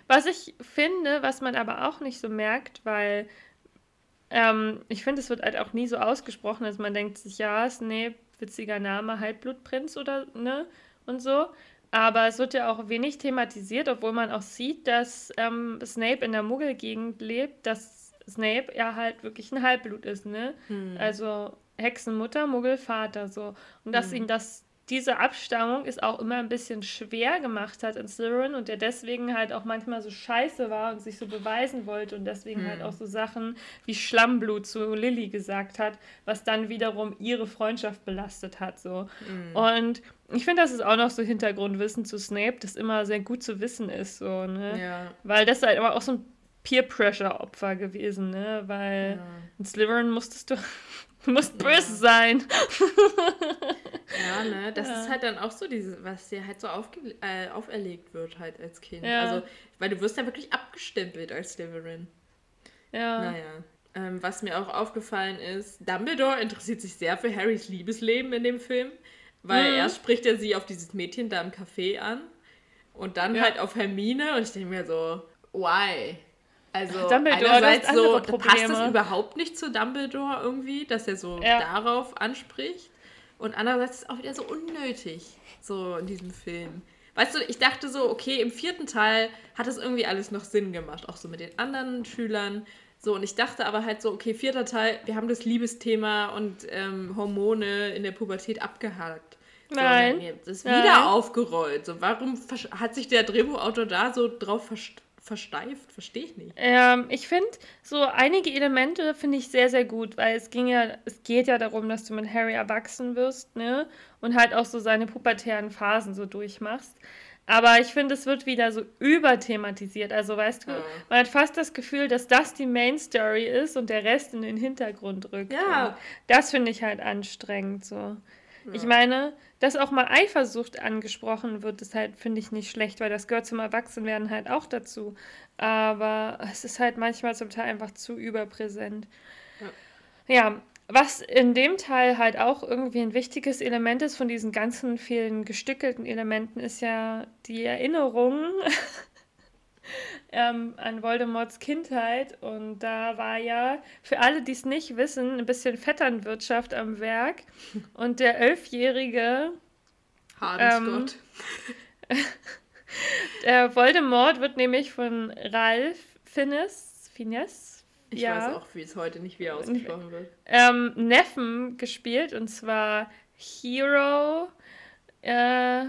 Speaker 2: Was ich finde, was man aber auch nicht so merkt, weil ähm, ich finde, es wird halt auch nie so ausgesprochen, dass man denkt sich, ja, Snape, witziger Name, Halbblutprinz oder, ne, und so. Aber es wird ja auch wenig thematisiert, obwohl man auch sieht, dass ähm, Snape in der Muggelgegend lebt, dass Snape ja halt wirklich ein Halbblut ist, ne? Also Hexenmutter, Muggelvater, so. Und dass ihn das, diese Abstammung ist auch immer ein bisschen schwer gemacht hat in Slytherin und der deswegen halt auch manchmal so scheiße war und sich so beweisen wollte und deswegen halt auch so Sachen wie Schlammblut zu Lilly gesagt hat, was dann wiederum ihre Freundschaft belastet hat, so. Und ich finde, das ist auch noch so Hintergrundwissen zu Snape, das immer sehr gut zu wissen ist, so, ne?
Speaker 1: Ja.
Speaker 2: Weil das halt aber auch so ein Peer-Pressure-Opfer gewesen, ne? Weil in Slytherin musstest du, du musst böse sein.
Speaker 1: Ja, ne, das
Speaker 2: Ja.
Speaker 1: ist halt dann auch so dieses, was dir halt so aufge äh, auferlegt wird halt als Kind.
Speaker 2: Ja.
Speaker 1: Also, weil du wirst ja wirklich abgestempelt als Slytherin.
Speaker 2: Ja.
Speaker 1: Naja. Ähm, was mir auch aufgefallen ist, Dumbledore interessiert sich sehr für Harrys Liebesleben in dem Film, weil
Speaker 2: Mhm.
Speaker 1: erst spricht er sie auf dieses Mädchen da im Café an und dann
Speaker 2: Ja.
Speaker 1: halt auf Hermine und ich denke mir so, why? Also
Speaker 2: Dumbledore, du
Speaker 1: einerseits so, passt es überhaupt nicht zu Dumbledore irgendwie, dass er so
Speaker 2: Ja.
Speaker 1: darauf anspricht und andererseits ist es auch wieder so unnötig, so in diesem Film. Weißt du, ich dachte so, okay, im vierten Teil hat das irgendwie alles noch Sinn gemacht, auch so mit den anderen Schülern. So, und ich dachte aber halt so, okay, vierter Teil, wir haben das Liebesthema und ähm, Hormone in der Pubertät abgehakt. So,
Speaker 2: Nein.
Speaker 1: jetzt ist
Speaker 2: Nein.
Speaker 1: wieder aufgerollt. So, warum hat sich der Drehbuchautor da so drauf verst versteift? Verstehe ich nicht.
Speaker 2: Ähm, ich finde so einige Elemente finde ich sehr, sehr gut, weil es ging ja, es geht ja darum, dass du mit Harry erwachsen wirst, ne? Und halt auch so seine pubertären Phasen so durchmachst. Aber ich finde, es wird wieder so überthematisiert. Also weißt du,
Speaker 1: Ja.
Speaker 2: man hat fast das Gefühl, dass das die Main Story ist und der Rest in den Hintergrund rückt.
Speaker 1: Ja.
Speaker 2: Und das finde ich halt anstrengend so. Ich meine, dass auch mal Eifersucht angesprochen wird, ist halt, finde ich, nicht schlecht, weil das gehört zum Erwachsenwerden halt auch dazu. Aber es ist halt manchmal zum Teil einfach zu überpräsent. Ja, was in dem Teil halt auch irgendwie ein wichtiges Element ist von diesen ganzen vielen gestückelten Elementen, ist ja die Erinnerung ähm, an Voldemorts Kindheit. Und da war ja, für alle, die es nicht wissen, ein bisschen Vetternwirtschaft am Werk. Und der Elfjährige,
Speaker 1: Hardenscott.
Speaker 2: der Voldemort, wird nämlich von Ralph Fiennes, Fiennes
Speaker 1: ich
Speaker 2: ja.
Speaker 1: weiß auch, wie es heute nicht wieder ausgesprochen wird.
Speaker 2: ähm, Neffen gespielt. Und zwar Hero. Äh,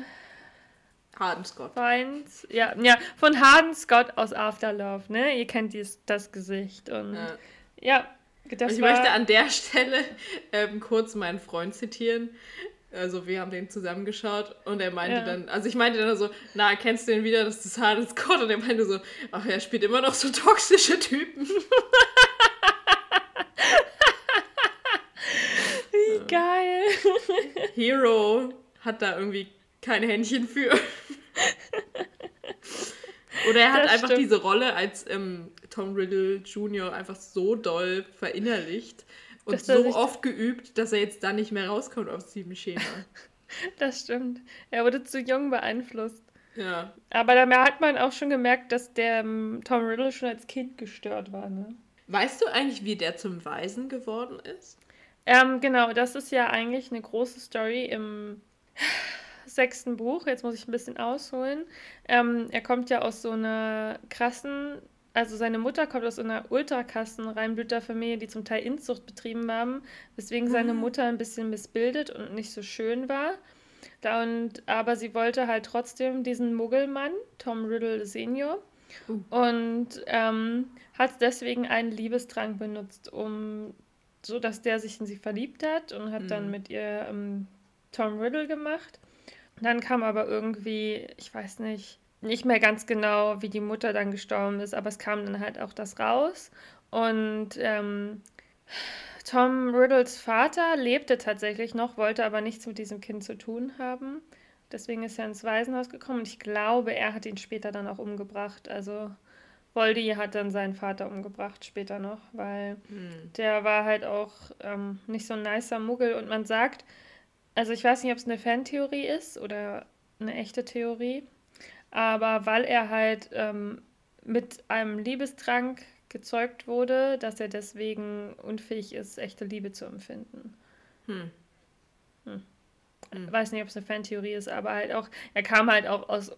Speaker 1: Hardenscott.
Speaker 2: Finds, ja, ja, von Harden Scott aus Afterlove, ne? Ihr kennt dies, das Gesicht. Und
Speaker 1: Ja.
Speaker 2: ja, das
Speaker 1: ich
Speaker 2: war.
Speaker 1: möchte an der Stelle ähm, kurz meinen Freund zitieren. Also wir haben den zusammengeschaut und er meinte
Speaker 2: Ja.
Speaker 1: dann, also ich meinte dann so, na, kennst du den wieder, das ist Harden Scott? Und er meinte so, ach, er spielt immer noch so toxische Typen.
Speaker 2: Wie geil.
Speaker 1: Hero hat da irgendwie kein Händchen für. Oder er hat
Speaker 2: Das
Speaker 1: einfach
Speaker 2: stimmt.
Speaker 1: diese Rolle als ähm, Tom Riddle Jr. einfach so doll verinnerlicht und so oft geübt, dass er jetzt da nicht mehr rauskommt aus diesem Schema.
Speaker 2: das stimmt. Er wurde zu jung beeinflusst. Ja. Aber da hat man auch schon gemerkt, dass der ähm, Tom Riddle schon als Kind gestört war, ne?
Speaker 1: Weißt du eigentlich, wie der zum Weisen geworden ist?
Speaker 2: Ähm, genau, das ist ja eigentlich eine große Story im sechsten Buch. Jetzt muss ich ein bisschen ausholen. Ähm, er kommt ja aus so einer krassen, also seine Mutter kommt aus so einer ultrakassen Reinblüterfamilie, die zum Teil Inzucht betrieben haben, weswegen seine mhm. Mutter ein bisschen missbildet und nicht so schön war. Und, aber sie wollte halt trotzdem diesen Muggelmann, Tom Riddle Senior, uh. und ähm, hat deswegen einen Liebestrank benutzt, um so dass der sich in sie verliebt hat und hat mhm. dann mit ihr ähm, Tom Riddle gemacht. Dann kam aber irgendwie, ich weiß nicht, nicht mehr ganz genau, wie die Mutter dann gestorben ist, aber es kam dann halt auch das raus. Und ähm, Tom Riddles Vater lebte tatsächlich noch, wollte aber nichts mit diesem Kind zu tun haben. Deswegen ist er ins Waisenhaus gekommen und ich glaube, er hat ihn später dann auch umgebracht. Also Voldy hat dann seinen Vater umgebracht später noch, weil hm. der war halt auch ähm, nicht so ein nicer Muggel und man sagt, also ich weiß nicht, ob es eine Fantheorie ist oder eine echte Theorie, aber weil er halt ähm, mit einem Liebestrank gezeugt wurde, dass er deswegen unfähig ist, echte Liebe zu empfinden. Hm. Hm. Hm. Weiß nicht, ob es eine Fantheorie ist, aber halt auch, er kam halt auch aus,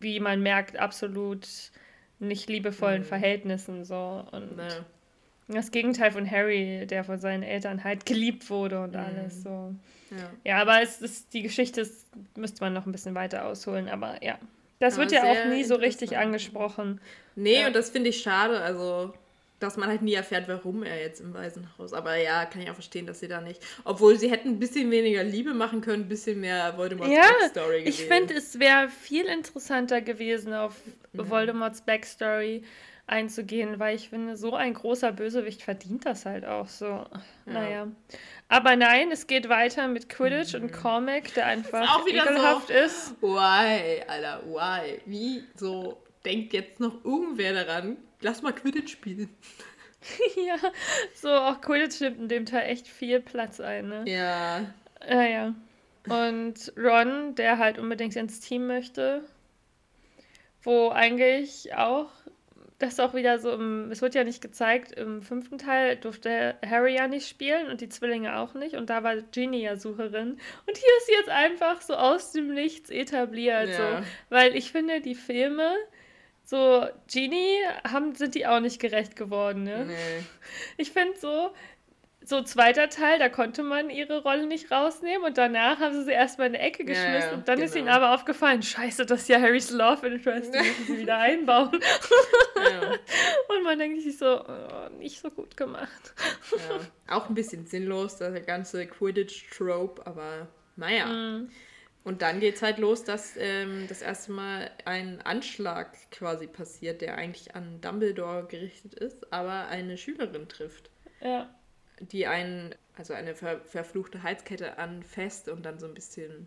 Speaker 2: wie man merkt, absolut nicht liebevollen hm. Verhältnissen so und nee. Das Gegenteil von Harry, der von seinen Eltern halt geliebt wurde und hm. alles so. Ja. ja, aber es ist die Geschichte, ist, müsste man noch ein bisschen weiter ausholen, aber ja. Das aber wird ja auch nie so richtig angesprochen.
Speaker 1: Nee, ja. und das finde ich schade, also dass man halt nie erfährt, warum er jetzt im Waisenhaus. Aber ja, kann ich auch verstehen, dass sie da nicht. Obwohl sie hätten ein bisschen weniger Liebe machen können, ein bisschen mehr Voldemorts ja,
Speaker 2: Backstory gewesen. Ich finde, es wäre viel interessanter gewesen, auf ja. Voldemorts Backstory einzugehen, weil ich finde, so ein großer Bösewicht verdient das halt auch so. Ja. Naja. Aber nein, es geht weiter mit Quidditch mhm. und Cormac, der einfach ist auch wieder ekelhaft
Speaker 1: so, ist. Why, Alter, why? Wie so denkt jetzt noch irgendwer daran, lass mal Quidditch spielen.
Speaker 2: ja, so auch Quidditch nimmt in dem Teil echt viel Platz ein, ne? Ja. Naja. Und Ron, der halt unbedingt ins Team möchte, wo eigentlich auch das auch wieder so im, es wird ja nicht gezeigt, im fünften Teil durfte Harry ja nicht spielen und die Zwillinge auch nicht und da war Ginny ja Sucherin und hier ist sie jetzt einfach so aus dem Nichts etabliert, ja. so, weil ich finde, die Filme, so Genie haben, sind die auch nicht gerecht geworden, ne? Nee. Ich finde so, so zweiter Teil, da konnte man ihre Rolle nicht rausnehmen und danach haben sie sie erstmal in eine Ecke geschmissen ja, ja, und dann genau. ist ihnen aber aufgefallen, scheiße, das ist ja Harrys Love Interest, die müssen sie wieder einbauen. Ja. und man denkt sich so, oh, nicht so gut gemacht.
Speaker 1: Auch ein bisschen sinnlos, der ganze Quidditch-Trope, aber naja. Mhm. Und dann geht es halt los, dass ähm, das erste Mal ein Anschlag quasi passiert, der eigentlich an Dumbledore gerichtet ist, aber eine Schülerin trifft. Ja die einen, also eine ver verfluchte Halskette anfasst und dann so ein bisschen,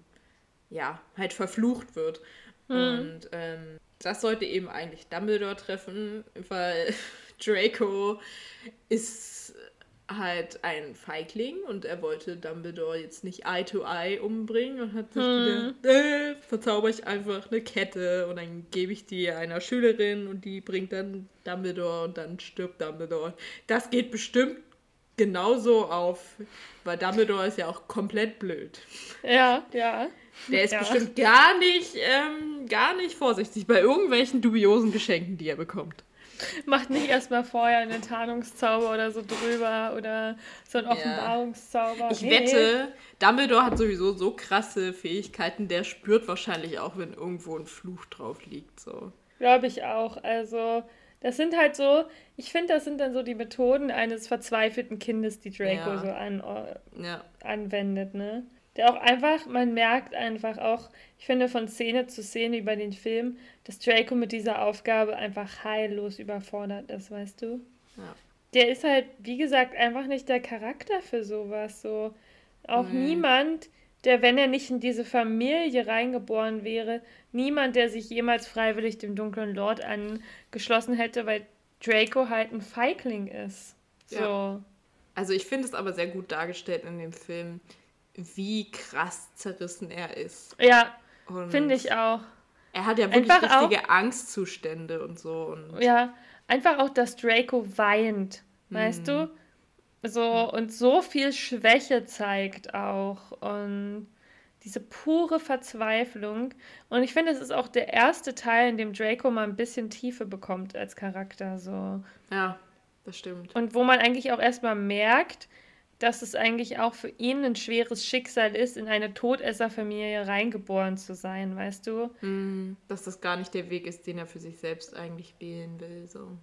Speaker 1: ja, halt verflucht wird. Mhm. Und ähm, das sollte eben eigentlich Dumbledore treffen, weil Draco ist halt ein Feigling und er wollte Dumbledore jetzt nicht Eye to Eye umbringen und hat sich hm. gedacht, äh, verzauber ich einfach eine Kette und dann gebe ich die einer Schülerin und die bringt dann Dumbledore und dann stirbt Dumbledore. Das geht bestimmt genauso auf, weil Dumbledore ist ja auch komplett blöd.
Speaker 2: Ja, ja.
Speaker 1: Der ist
Speaker 2: ja.
Speaker 1: bestimmt gar nicht, ähm, gar nicht vorsichtig bei irgendwelchen dubiosen Geschenken, die er bekommt.
Speaker 2: Macht nicht erstmal vorher einen Tarnungszauber oder so drüber oder so einen Offenbarungszauber.
Speaker 1: Ich nee. wette, Dumbledore hat sowieso so krasse Fähigkeiten, der spürt wahrscheinlich auch, wenn irgendwo ein Fluch drauf liegt. So.
Speaker 2: Glaube ich auch. Also, das sind halt so, ich finde, das sind dann so die Methoden eines verzweifelten Kindes, die Draco ja. so an, ja. anwendet, ne? Der auch einfach, man merkt einfach auch, ich finde von Szene zu Szene über den Film, dass Draco mit dieser Aufgabe einfach heillos überfordert ist, weißt du? Ja. Der ist halt, wie gesagt, einfach nicht der Charakter für sowas. So. Auch nee. niemand, der, wenn er nicht in diese Familie reingeboren wäre, niemand, der sich jemals freiwillig dem dunklen Lord angeschlossen hätte, weil Draco halt ein Feigling ist. So. Ja.
Speaker 1: Also ich finde es aber sehr gut dargestellt in dem Film, wie krass zerrissen er ist.
Speaker 2: Ja, finde ich auch.
Speaker 1: Er hat ja wirklich einfach richtige auch, Angstzustände und so. Und
Speaker 2: ja, einfach auch, dass Draco weint, weißt du? So, und so viel Schwäche zeigt auch. Und diese pure Verzweiflung. Und ich finde, es ist auch der erste Teil, in dem Draco mal ein bisschen Tiefe bekommt als Charakter. So.
Speaker 1: Ja, das stimmt.
Speaker 2: Und wo man eigentlich auch erstmal merkt, dass es eigentlich auch für ihn ein schweres Schicksal ist, in eine Todesserfamilie reingeboren zu sein, weißt du?
Speaker 1: Mm, dass das gar nicht der Weg ist, den er für sich selbst eigentlich wählen will. So.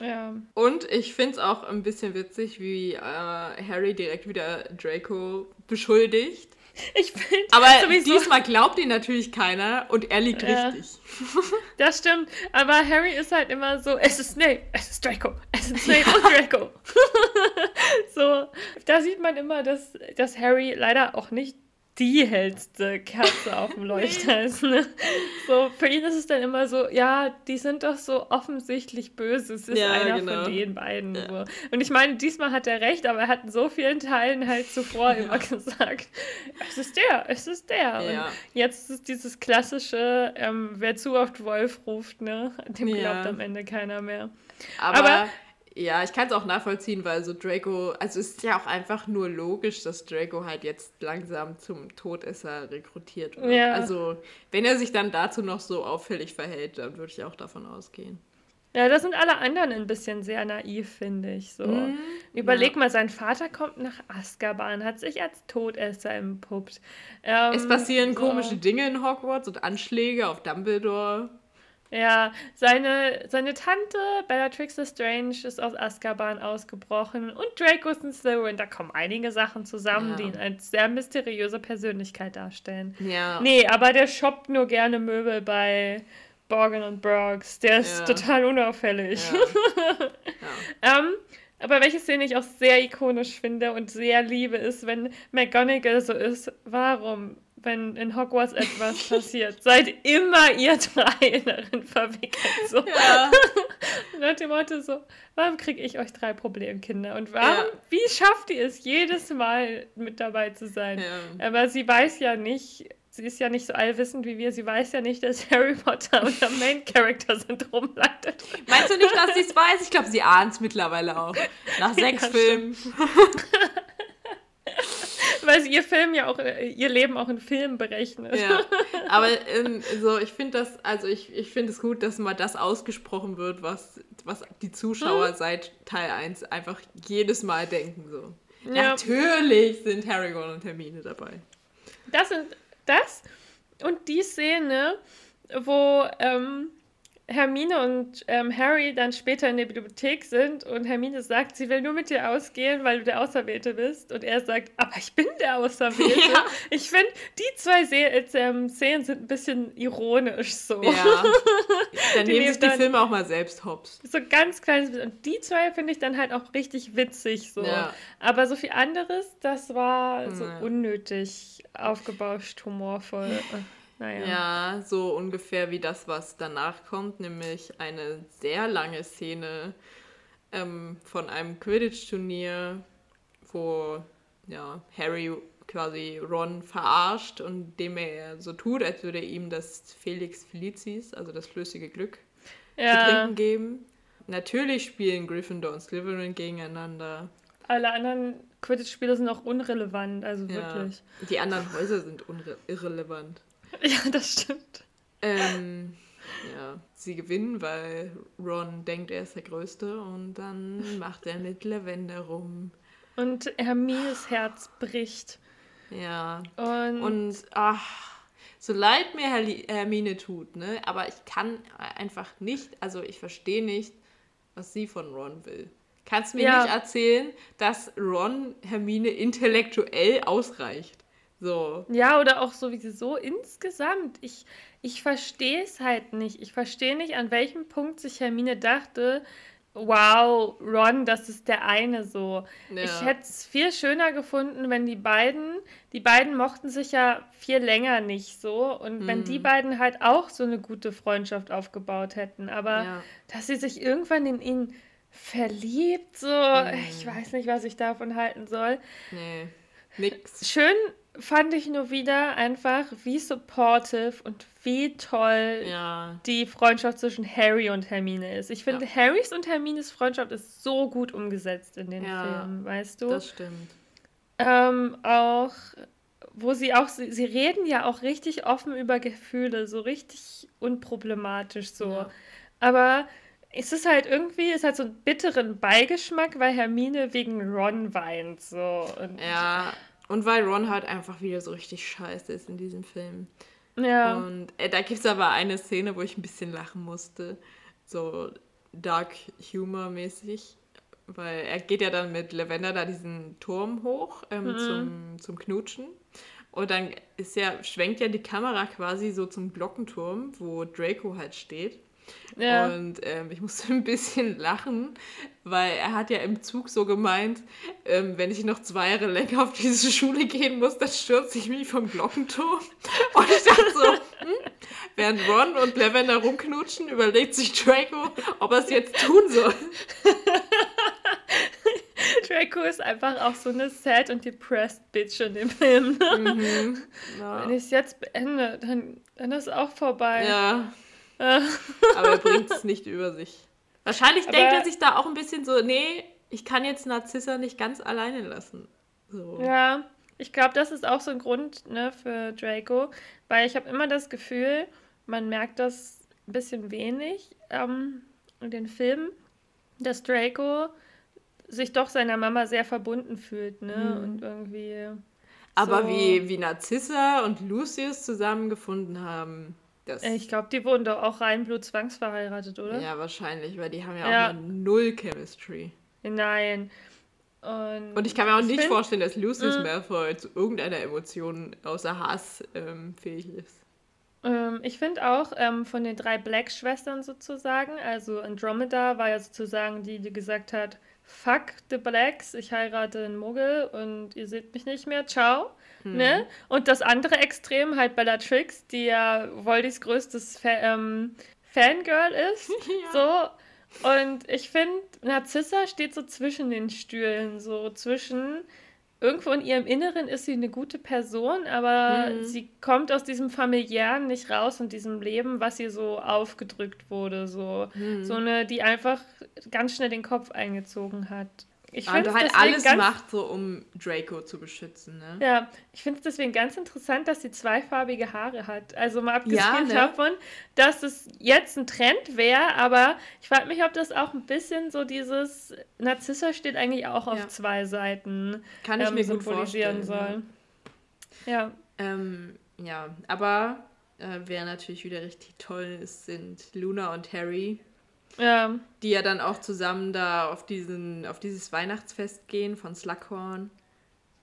Speaker 2: Ja.
Speaker 1: Und ich finde es auch ein bisschen witzig, wie äh, Harry direkt wieder Draco beschuldigt.
Speaker 2: Ich finde
Speaker 1: Aber sowieso. diesmal glaubt ihn natürlich keiner und er liegt ja. richtig.
Speaker 2: Das stimmt. Aber Harry ist halt immer so, es ist Snape, es ist Draco, es ist Snape ja. und Draco. so, da sieht man immer, dass, dass Harry leider auch nicht die hellste Kerze auf dem Leuchter ist. Ne? So, für ihn ist es dann immer so, ja, die sind doch so offensichtlich böse. Es ist ja, einer genau. von den beiden. Ja. So. Und ich meine, diesmal hat er recht, aber er hat in so vielen Teilen halt zuvor ja. immer gesagt, es ist der, es ist der. Und jetzt ist es dieses klassische, ähm, wer zu oft Wolf ruft, ne? dem glaubt am Ende keiner mehr.
Speaker 1: aber, aber ja, ich kann es auch nachvollziehen, weil so Draco, also es ist ja auch einfach nur logisch, dass Draco halt jetzt langsam zum Todesser rekrutiert wird. Ja. Also, wenn er sich dann dazu noch so auffällig verhält, dann würde ich auch davon ausgehen.
Speaker 2: Ja, da sind alle anderen ein bisschen sehr naiv, finde ich. So. Mm, Überleg ja. mal, sein Vater kommt nach Azkaban, hat sich als Todesser empuppt.
Speaker 1: Ähm, es passieren so. komische Dinge in Hogwarts und Anschläge auf Dumbledore.
Speaker 2: Ja, seine, seine Tante Bellatrix Strange ist aus Azkaban ausgebrochen und Draco ist ein Slytherin. Da kommen einige Sachen zusammen, ja. die ihn als sehr mysteriöse Persönlichkeit darstellen.
Speaker 1: Ja.
Speaker 2: Nee, aber der shoppt nur gerne Möbel bei Borgen und Brooks. Der ist ja. total unauffällig. Ja. ähm, aber welche Szene ich auch sehr ikonisch finde und sehr liebe, ist, wenn McGonagall so ist, warum wenn in Hogwarts etwas passiert, seid immer ihr drei darin verwickelt. So. Ja. Nach dem Motto so, warum kriege ich euch drei Problemkinder? Und warum, ja. wie schafft ihr es, jedes Mal mit dabei zu sein? Ja. Aber sie weiß ja nicht, sie ist ja nicht so allwissend wie wir, sie weiß ja nicht, dass Harry Potter unser Main-Character-Syndrom leidet.
Speaker 1: Meinst du nicht, dass sie es weiß? Ich glaube, sie ahnt es mittlerweile auch. Nach sechs Filmen.
Speaker 2: Weil sie ihr Film ja auch, äh, ihr Leben auch in Filmen berechnet.
Speaker 1: Ja, aber ähm, so, ich finde das, also ich, ich finde es gut, dass mal das ausgesprochen wird, was, was die Zuschauer hm? seit Teil 1 einfach jedes Mal denken. So. Ja. Natürlich sind Harry, Ron und Hermine dabei.
Speaker 2: Das sind das und die Szene, wo ähm, Hermine und ähm, Harry dann später in der Bibliothek sind und Hermine sagt, sie will nur mit dir ausgehen, weil du der Auserwählte bist. Und er sagt, aber ich bin der Auserwählte. Ja. Ich finde, die zwei ähm, Szenen sind ein bisschen ironisch so. Ja.
Speaker 1: Dann die nehmen sich die dann Filme auch mal selbst hops.
Speaker 2: So ganz kleines bisschen. Und die zwei finde ich dann halt auch richtig witzig so. Ja. Aber so viel anderes, das war so unnötig aufgebauscht, humorvoll. Naja.
Speaker 1: Ja, so ungefähr wie das, was danach kommt, nämlich eine sehr lange Szene ähm, von einem Quidditch-Turnier, wo ja, Harry quasi Ron verarscht und dem er so tut, als würde er ihm das Felix Felicis, also das flüssige Glück, ja. zu trinken geben. Natürlich spielen Gryffindor und Slytherin gegeneinander.
Speaker 2: Alle anderen Quidditch-Spiele sind auch unrelevant, also ja. wirklich.
Speaker 1: Die anderen Häuser sind irrelevant.
Speaker 2: Ja, das stimmt.
Speaker 1: Ähm, ja, sie gewinnen, weil Ron denkt, er ist der Größte und dann macht er mit Lavender rum.
Speaker 2: Und Hermines Herz bricht.
Speaker 1: Ja.
Speaker 2: Und,
Speaker 1: und ach, so leid mir Hermine tut, ne? Aber ich kann einfach nicht, also ich verstehe nicht, was sie von Ron will. Kannst mir ja. nicht erzählen, dass Ron Hermine intellektuell ausreicht. So.
Speaker 2: Ja, oder auch sowieso insgesamt. Ich, ich verstehe es halt nicht. Ich verstehe nicht, an welchem Punkt sich Hermine dachte, wow, Ron, das ist der eine so.
Speaker 1: Ja.
Speaker 2: Ich hätte es viel schöner gefunden, wenn die beiden, die beiden mochten sich ja viel länger nicht so und wenn die
Speaker 1: Hm.
Speaker 2: beiden halt auch so eine gute Freundschaft aufgebaut hätten, aber
Speaker 1: Ja.
Speaker 2: dass sie sich irgendwann in ihn verliebt, so, ich
Speaker 1: Hm.
Speaker 2: weiß nicht, was ich davon halten soll.
Speaker 1: Nee. Nix.
Speaker 2: Schön fand ich nur wieder einfach, wie supportive und wie toll
Speaker 1: Ja.
Speaker 2: die Freundschaft zwischen Harry und Hermine ist. Ich finde, Harrys und Hermines Freundschaft ist so gut umgesetzt in den
Speaker 1: Ja,
Speaker 2: Filmen, weißt du?
Speaker 1: Das stimmt.
Speaker 2: Ähm, auch, wo sie auch, sie, sie reden ja auch richtig offen über Gefühle, so richtig unproblematisch so.
Speaker 1: Ja.
Speaker 2: Aber es ist halt irgendwie, es hat so einen bitteren Beigeschmack, weil Hermine wegen Ron weint, so. Und,
Speaker 1: Ja. Und weil Ron halt einfach wieder so richtig scheiße ist in diesem Film.
Speaker 2: ja.
Speaker 1: Und äh, da gibt es aber eine Szene, wo ich ein bisschen lachen musste. So Dark Humor mäßig. Weil er geht ja dann mit Lavender da diesen Turm hoch ähm,
Speaker 2: Mhm.
Speaker 1: zum, zum Knutschen. Und dann ist ja, schwenkt ja die Kamera quasi so zum Glockenturm, wo Draco halt steht.
Speaker 2: Ja.
Speaker 1: Und ähm, ich musste ein bisschen lachen, weil er hat ja im Zug so gemeint, ähm, wenn ich noch zwei Jahre länger auf diese Schule gehen muss, dann stürze ich mich vom Glockenturm. Und ich dachte so, hm? während Ron und Lavender rumknutschen, überlegt sich Draco, ob er es jetzt tun soll.
Speaker 2: Draco ist einfach auch so eine sad und depressed Bitch in dem Film.
Speaker 1: Mhm. Ja.
Speaker 2: Wenn ich es jetzt beende, dann, dann ist auch vorbei.
Speaker 1: ja, aber er bringt es nicht über sich. Wahrscheinlich
Speaker 2: Aber-
Speaker 1: denkt er sich da auch ein bisschen so, nee, ich kann jetzt Narzissa nicht ganz alleine lassen. So.
Speaker 2: ja, ich glaube, das ist auch so ein Grund ne, für Draco, weil ich habe immer das Gefühl, man merkt das ein bisschen wenig ähm, in den Filmen, dass Draco sich doch seiner Mama sehr verbunden fühlt, ne?
Speaker 1: Mhm.
Speaker 2: Und irgendwie.
Speaker 1: Aber
Speaker 2: so-
Speaker 1: wie, wie Narzissa und Lucius zusammengefunden haben, das.
Speaker 2: Äh, Ich glaube, die wurden doch auch rein Blut zwangsverheiratet, oder?
Speaker 1: Ja, wahrscheinlich, weil die haben ja,
Speaker 2: Ja.
Speaker 1: auch mal null Chemistry.
Speaker 2: Nein. Und,
Speaker 1: Und ich kann mir auch
Speaker 2: Ich
Speaker 1: nicht
Speaker 2: find-
Speaker 1: vorstellen, dass Lucius
Speaker 2: Mm.
Speaker 1: Malfoy zu irgendeiner Emotion außer Hass ähm, fähig ist.
Speaker 2: Ähm, ich finde auch ähm, von den drei Black-Schwestern sozusagen, also Andromeda war ja sozusagen die, die gesagt hat, fuck the Blacks, ich heirate einen Muggel und ihr seht mich nicht mehr, ciao.
Speaker 1: Hm.
Speaker 2: Ne? Und das andere Extrem halt Bellatrix, die ja Voldis größtes Fa ähm, Fangirl ist. So. Und ich finde, Narzissa steht so zwischen den Stühlen, so zwischen. Irgendwo in ihrem Inneren ist sie eine gute Person, aber
Speaker 1: Mhm.
Speaker 2: sie kommt aus diesem familiären nicht raus und diesem Leben, was ihr so aufgedrückt wurde, so
Speaker 1: Hm.
Speaker 2: so eine, die einfach ganz schnell den Kopf eingezogen hat. Ich
Speaker 1: Ja, und
Speaker 2: finde
Speaker 1: du halt alles
Speaker 2: ganz
Speaker 1: macht, so um Draco zu beschützen, ne?
Speaker 2: ja, ich finde es deswegen ganz interessant, dass sie zweifarbige Haare hat. Also mal abgesehen
Speaker 1: ne?
Speaker 2: davon, dass es jetzt ein Trend wäre, aber ich frage mich, ob das auch ein bisschen so dieses Narzissa steht eigentlich auch auf
Speaker 1: Ja.
Speaker 2: zwei Seiten
Speaker 1: Kann ich
Speaker 2: ähm,
Speaker 1: mir gut
Speaker 2: symbolisieren
Speaker 1: vorstellen.
Speaker 2: soll. Ja.
Speaker 1: Ja, ähm, ja. aber äh, wer natürlich wieder richtig toll ist, sind Luna und Harry,
Speaker 2: Ja.
Speaker 1: die ja dann auch zusammen da auf, diesen, auf dieses Weihnachtsfest gehen von Slughorn.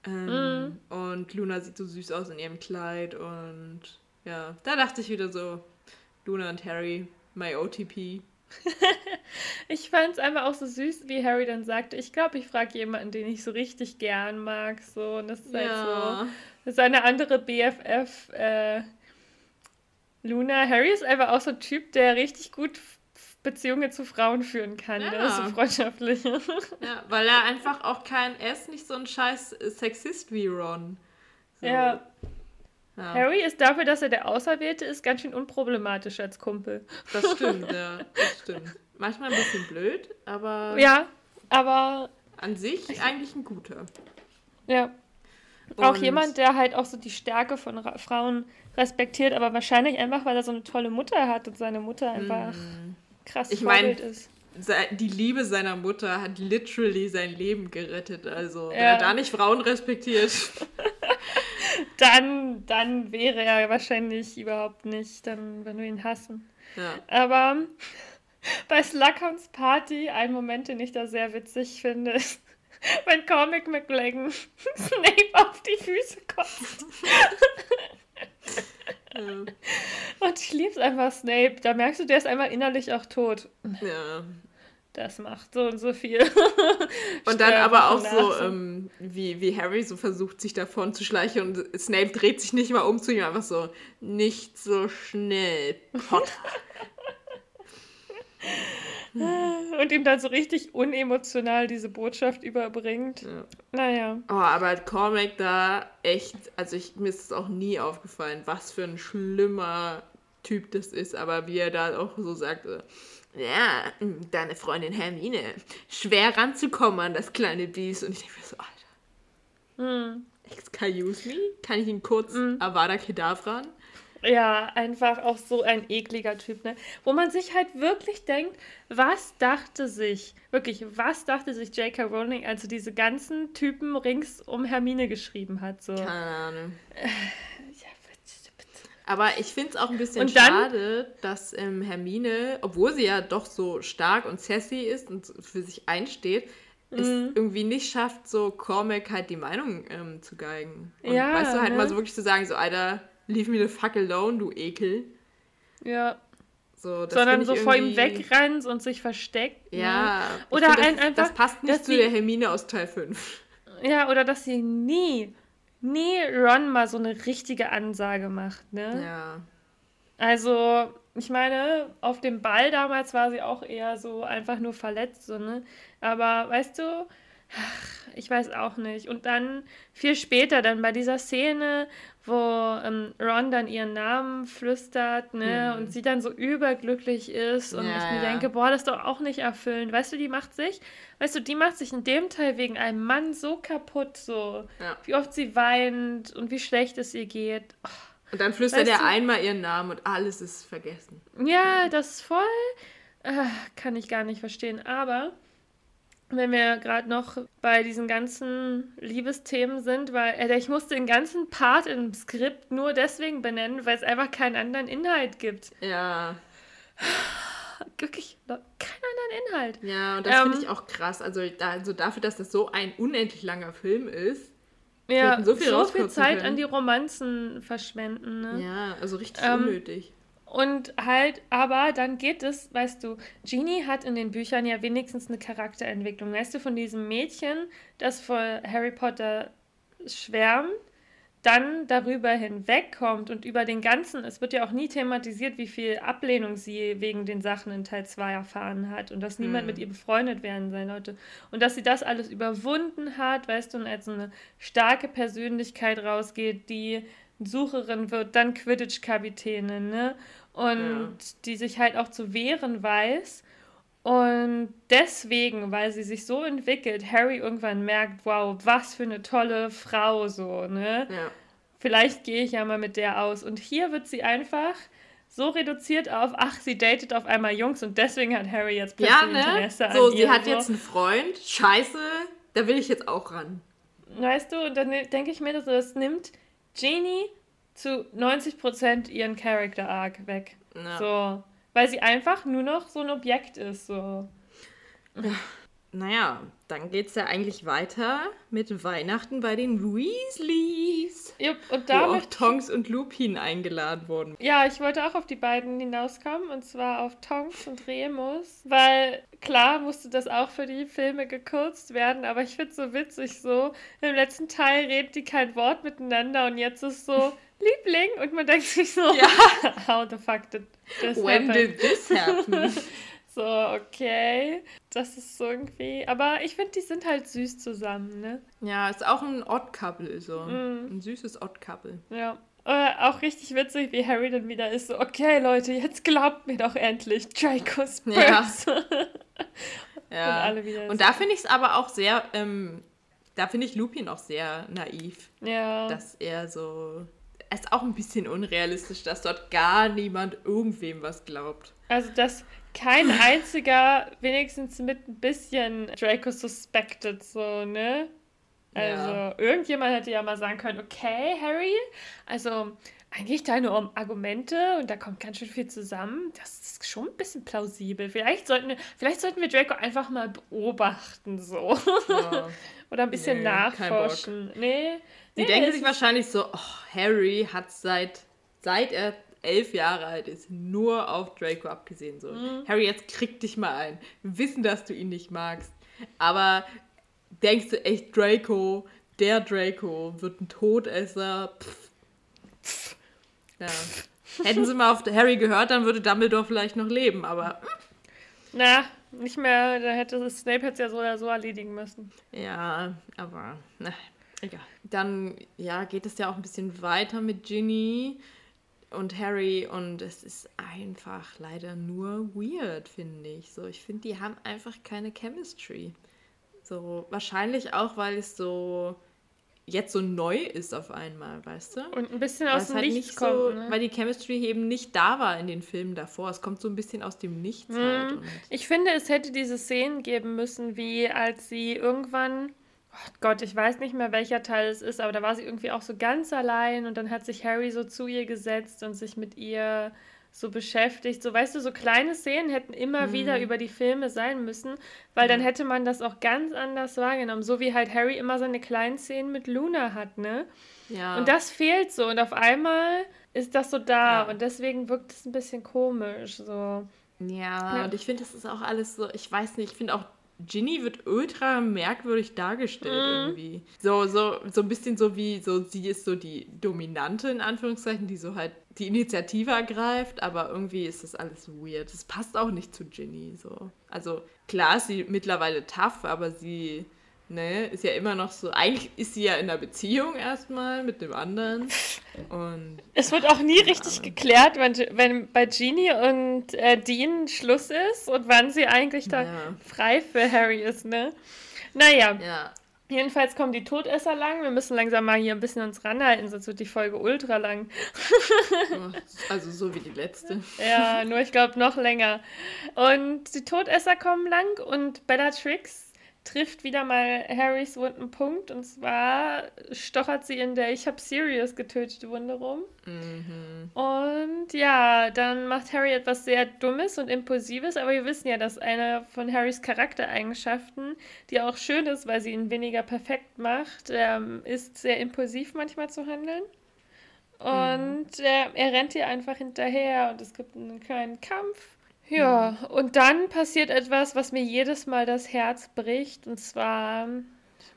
Speaker 1: Ähm, Und Luna sieht so süß aus in ihrem Kleid und ja, da dachte ich wieder so, Luna und Harry, my OTP.
Speaker 2: Ich fand es einfach auch so süß, wie Harry dann sagte, ich glaube, ich frage jemanden, den ich so richtig gern mag. So, und das ist halt so. Das ist eine andere BFF. Äh, Luna. Harry ist einfach auch so ein Typ, der richtig gut Beziehungen zu Frauen führen kann.
Speaker 1: Ja.
Speaker 2: Ne? So freundschaftliche.
Speaker 1: Ja, weil er einfach auch kein, er ist nicht so ein scheiß Sexist wie Ron. So,
Speaker 2: Ja.
Speaker 1: ja.
Speaker 2: Harry ist dafür, dass er der Auserwählte ist, ganz schön unproblematisch als Kumpel.
Speaker 1: Das stimmt, ja, das stimmt. Manchmal ein bisschen blöd, aber
Speaker 2: Ja, aber
Speaker 1: an sich eigentlich ein guter.
Speaker 2: ja. Auch
Speaker 1: Und-
Speaker 2: jemand, der halt auch so die Stärke von Ra Frauen respektiert, aber wahrscheinlich einfach, weil er so eine tolle Mutter hat und seine Mutter einfach krass.
Speaker 1: Ich mein-
Speaker 2: Vorbild ist.
Speaker 1: Die Liebe seiner Mutter hat literally sein Leben gerettet. Also, wenn
Speaker 2: Ja.
Speaker 1: er da nicht Frauen respektiert.
Speaker 2: Dann, dann wäre er wahrscheinlich überhaupt nicht, dann würden wir ihn hassen.
Speaker 1: Ja.
Speaker 2: Aber bei Slughorns Party, ein Moment, den ich da sehr witzig finde, ist, wenn Comic McLagan Snape auf die Füße kotzt. Und ich lieb's einfach, Snape. Da merkst du, der ist einfach innerlich auch tot.
Speaker 1: ja.
Speaker 2: das macht so und so viel.
Speaker 1: und dann aber auch so, ähm, wie, wie Harry so versucht, sich davon zu schleichen und Snape dreht sich nicht mal um zu ihm, einfach so, nicht so schnell, Potter.
Speaker 2: Und ihm dann so richtig unemotional diese Botschaft überbringt. Ja. Naja.
Speaker 1: Oh, aber Cormac da echt, also ich, mir ist es auch nie aufgefallen, was für ein schlimmer Typ das ist, aber wie er da auch so sagt, äh, ja, hm, deine Freundin Hermine, schwer ranzukommen an das kleine Biest. Und ich denke mir so, Alter. Hm. Excuse me? Kann ich ihn kurz hm. Avada Kedavra?
Speaker 2: Ja, einfach auch so ein ekliger Typ, ne? Wo man sich halt wirklich denkt, was dachte sich, wirklich, was dachte sich J.K. Rowling, als sie diese ganzen Typen rings um Hermine geschrieben hat, so. Keine Ahnung. Äh,
Speaker 1: aber ich finde es auch ein bisschen dann, schade, dass ähm, Hermine, obwohl sie ja doch so stark und sassy ist und für sich einsteht, es mhm. irgendwie nicht schafft, so Cormac halt die Meinung ähm, zu geigen. Und ja, weißt du, halt ne? mal so wirklich zu sagen, so, Alter, leave me the fuck alone, du Ekel.
Speaker 2: Ja. So, Sondern so vor ihm wegrennt und sich versteckt.
Speaker 1: Ne? Ja. Ne? Oder find, ein, das, einfach. Das passt nicht zu sie, der Hermine aus Teil 5.
Speaker 2: Ja, oder dass sie nie nie Ron mal so eine richtige Ansage macht, ne?
Speaker 1: Ja.
Speaker 2: Also, ich meine, auf dem Ball damals war sie auch eher so einfach nur verletzt, so, ne? Aber weißt du, ach, ich weiß auch nicht. Und dann viel später, dann bei dieser Szene, wo ähm, Ron dann ihren Namen flüstert, ne, mhm. und sie dann so überglücklich ist und ja, ich mir denke, boah, das ist doch auch nicht erfüllend. Weißt du, die macht sich, weißt du, die macht sich in dem Teil wegen einem Mann so kaputt, so, ja. wie oft sie weint und wie schlecht es ihr geht. Oh.
Speaker 1: Und dann flüstert er einmal ihren Namen und alles ist vergessen.
Speaker 2: Ja, das ist voll, äh, kann ich gar nicht verstehen, aber wenn wir gerade noch bei diesen ganzen Liebesthemen sind, weil äh, ich musste den ganzen Part im Skript nur deswegen benennen, weil es einfach keinen anderen Inhalt gibt.
Speaker 1: Ja.
Speaker 2: Wirklich keinen anderen Inhalt.
Speaker 1: Ja, und das ähm, finde ich auch krass. Also, da, also dafür, dass das so ein unendlich langer Film ist.
Speaker 2: Ja, so viel, so viel Zeit können. an die Romanzen verschwenden. Ne?
Speaker 1: Ja, also richtig ähm, unnötig.
Speaker 2: Und halt, aber dann geht es, weißt du, Genie hat in den Büchern ja wenigstens eine Charakterentwicklung. Weißt du, von diesem Mädchen, das vor Harry Potter schwärmt, dann darüber hinwegkommt und über den ganzen, es wird ja auch nie thematisiert, wie viel Ablehnung sie wegen den Sachen in Teil 2 erfahren hat und dass niemand hm. mit ihr befreundet werden sein sollte. Und dass sie das alles überwunden hat, weißt du, und als eine starke Persönlichkeit rausgeht, die Sucherin wird, dann Quidditch-Kapitänin, ne? Und ja. die sich halt auch zu wehren weiß. Und deswegen, weil sie sich so entwickelt, Harry irgendwann merkt, wow, was für eine tolle Frau, so, ne?
Speaker 1: Ja.
Speaker 2: Vielleicht gehe ich ja mal mit der aus. Und hier wird sie einfach so reduziert auf, ach, sie datet auf einmal Jungs und deswegen hat Harry jetzt plötzlich ja, ne? Interesse
Speaker 1: so, an ihr. So, sie hat jetzt einen Freund, scheiße, da will ich jetzt auch ran.
Speaker 2: Weißt du, und dann denke ich mir, dass das nimmt Genie zu 90% ihren Character Arc weg. Ja. So. Weil sie einfach nur noch so ein Objekt ist. So.
Speaker 1: Naja, dann geht's ja eigentlich weiter mit Weihnachten bei den Weasleys.
Speaker 2: Jupp, und damit,
Speaker 1: wo auch Tonks und Lupin eingeladen wurden.
Speaker 2: Ja, ich wollte auch auf die beiden hinauskommen, und zwar auf Tonks und Remus, weil klar musste das auch für die Filme gekürzt werden, aber ich finde es so witzig so. Im letzten Teil reden die kein Wort miteinander und jetzt ist so Liebling und man denkt sich so, ja. how the fuck did this When happen? did this happen? So, okay. Das ist so irgendwie. Aber ich finde, die sind halt süß zusammen, ne?
Speaker 1: Ja, ist auch ein Odd-Couple, so. Mm. Ein süßes Odd-Couple.
Speaker 2: Ja. Äh, auch richtig witzig, wie Harry dann wieder ist, so, okay, Leute, jetzt glaubt mir doch endlich Draco's.
Speaker 1: Ja. ja. Und, alle wieder Und da finde ich es aber auch sehr, ähm, da finde ich Lupin auch sehr naiv.
Speaker 2: Ja.
Speaker 1: Dass er so es ist auch ein bisschen unrealistisch, dass dort gar niemand irgendwem was glaubt.
Speaker 2: Also, dass kein einziger wenigstens mit ein bisschen Draco suspected, so, ne? Also, ja. irgendjemand hätte ja mal sagen können, okay, Harry, also eigentlich deine Argumente und da kommt ganz schön viel zusammen. Das ist schon ein bisschen plausibel. Vielleicht sollten wir, vielleicht sollten wir Draco einfach mal beobachten, so. Ja. Oder ein bisschen nee, nachforschen. Nee.
Speaker 1: Die nee, denken sich wahrscheinlich so, oh, Harry hat seit, seit er elf Jahre alt ist, nur auf Draco abgesehen. So. Mhm. Harry, jetzt krieg dich mal ein. Wir wissen, dass du ihn nicht magst. Aber denkst du echt, Draco, der Draco, wird ein Todesser? Pff. Pff. Ja. Hätten sie mal auf Harry gehört, dann würde Dumbledore vielleicht noch leben, aber.
Speaker 2: Na, nicht mehr. Da hätte Snape jetzt ja so oder so erledigen müssen.
Speaker 1: Ja, aber. Na, egal. Dann, ja, geht es ja auch ein bisschen weiter mit Ginny und Harry und es ist einfach leider nur weird, finde ich. So, ich finde, die haben einfach keine Chemistry. So, wahrscheinlich auch, weil es so jetzt so neu ist auf einmal, weißt du?
Speaker 2: Und ein bisschen aus dem halt Nichts kommt, so,
Speaker 1: ne? Weil die Chemistry eben nicht da war in den Filmen davor. Es kommt so ein bisschen aus dem Nichts mhm. halt.
Speaker 2: Ich finde, es hätte diese Szenen geben müssen, wie als sie irgendwann, oh Gott, ich weiß nicht mehr, welcher Teil es ist, aber da war sie irgendwie auch so ganz allein und dann hat sich Harry so zu ihr gesetzt und sich mit ihr so beschäftigt. So, weißt du, so kleine Szenen hätten immer mhm. wieder über die Filme sein müssen, weil dann hätte man das auch ganz anders wahrgenommen. So wie halt Harry immer seine kleinen Szenen mit Luna hat, ne? Ja. Und das fehlt so. Und auf einmal ist das so da. Ja. Und deswegen wirkt es ein bisschen komisch. So.
Speaker 1: Ja, ja. und ich finde, das ist auch alles so, ich weiß nicht, ich finde auch Ginny wird ultra merkwürdig dargestellt mm. irgendwie. So, so, so ein bisschen so wie, so, sie ist so die Dominante in Anführungszeichen, die so halt die Initiative ergreift, aber irgendwie ist das alles weird. Das passt auch nicht zu Ginny. So. Also klar ist sie mittlerweile tough, aber sie ne, ist ja immer noch so. Eigentlich ist sie ja in einer Beziehung erstmal mit dem anderen. Und
Speaker 2: es wird auch nie richtig geklärt, wenn, wenn bei Genie und äh, Dean Schluss ist und wann sie eigentlich da ja. frei für Harry ist, ne? Naja. Ja. Jedenfalls kommen die Todesser lang. Wir müssen langsam mal hier ein bisschen uns ranhalten, sonst wird die Folge ultra lang.
Speaker 1: also so wie die letzte.
Speaker 2: ja, nur ich glaube noch länger. Und die Todesser kommen lang und Bellatrix trifft wieder mal Harrys wunden Punkt und zwar stochert sie in der Ich hab Sirius getötet Wunde rum. Mhm. Und ja, dann macht Harry etwas sehr Dummes und Impulsives, aber wir wissen ja, dass eine von Harrys Charaktereigenschaften, die auch schön ist, weil sie ihn weniger perfekt macht, ähm, ist sehr impulsiv manchmal zu handeln. Und mhm. äh, er rennt ihr einfach hinterher und es gibt einen kleinen Kampf. Ja, und dann passiert etwas, was mir jedes Mal das Herz bricht. Und zwar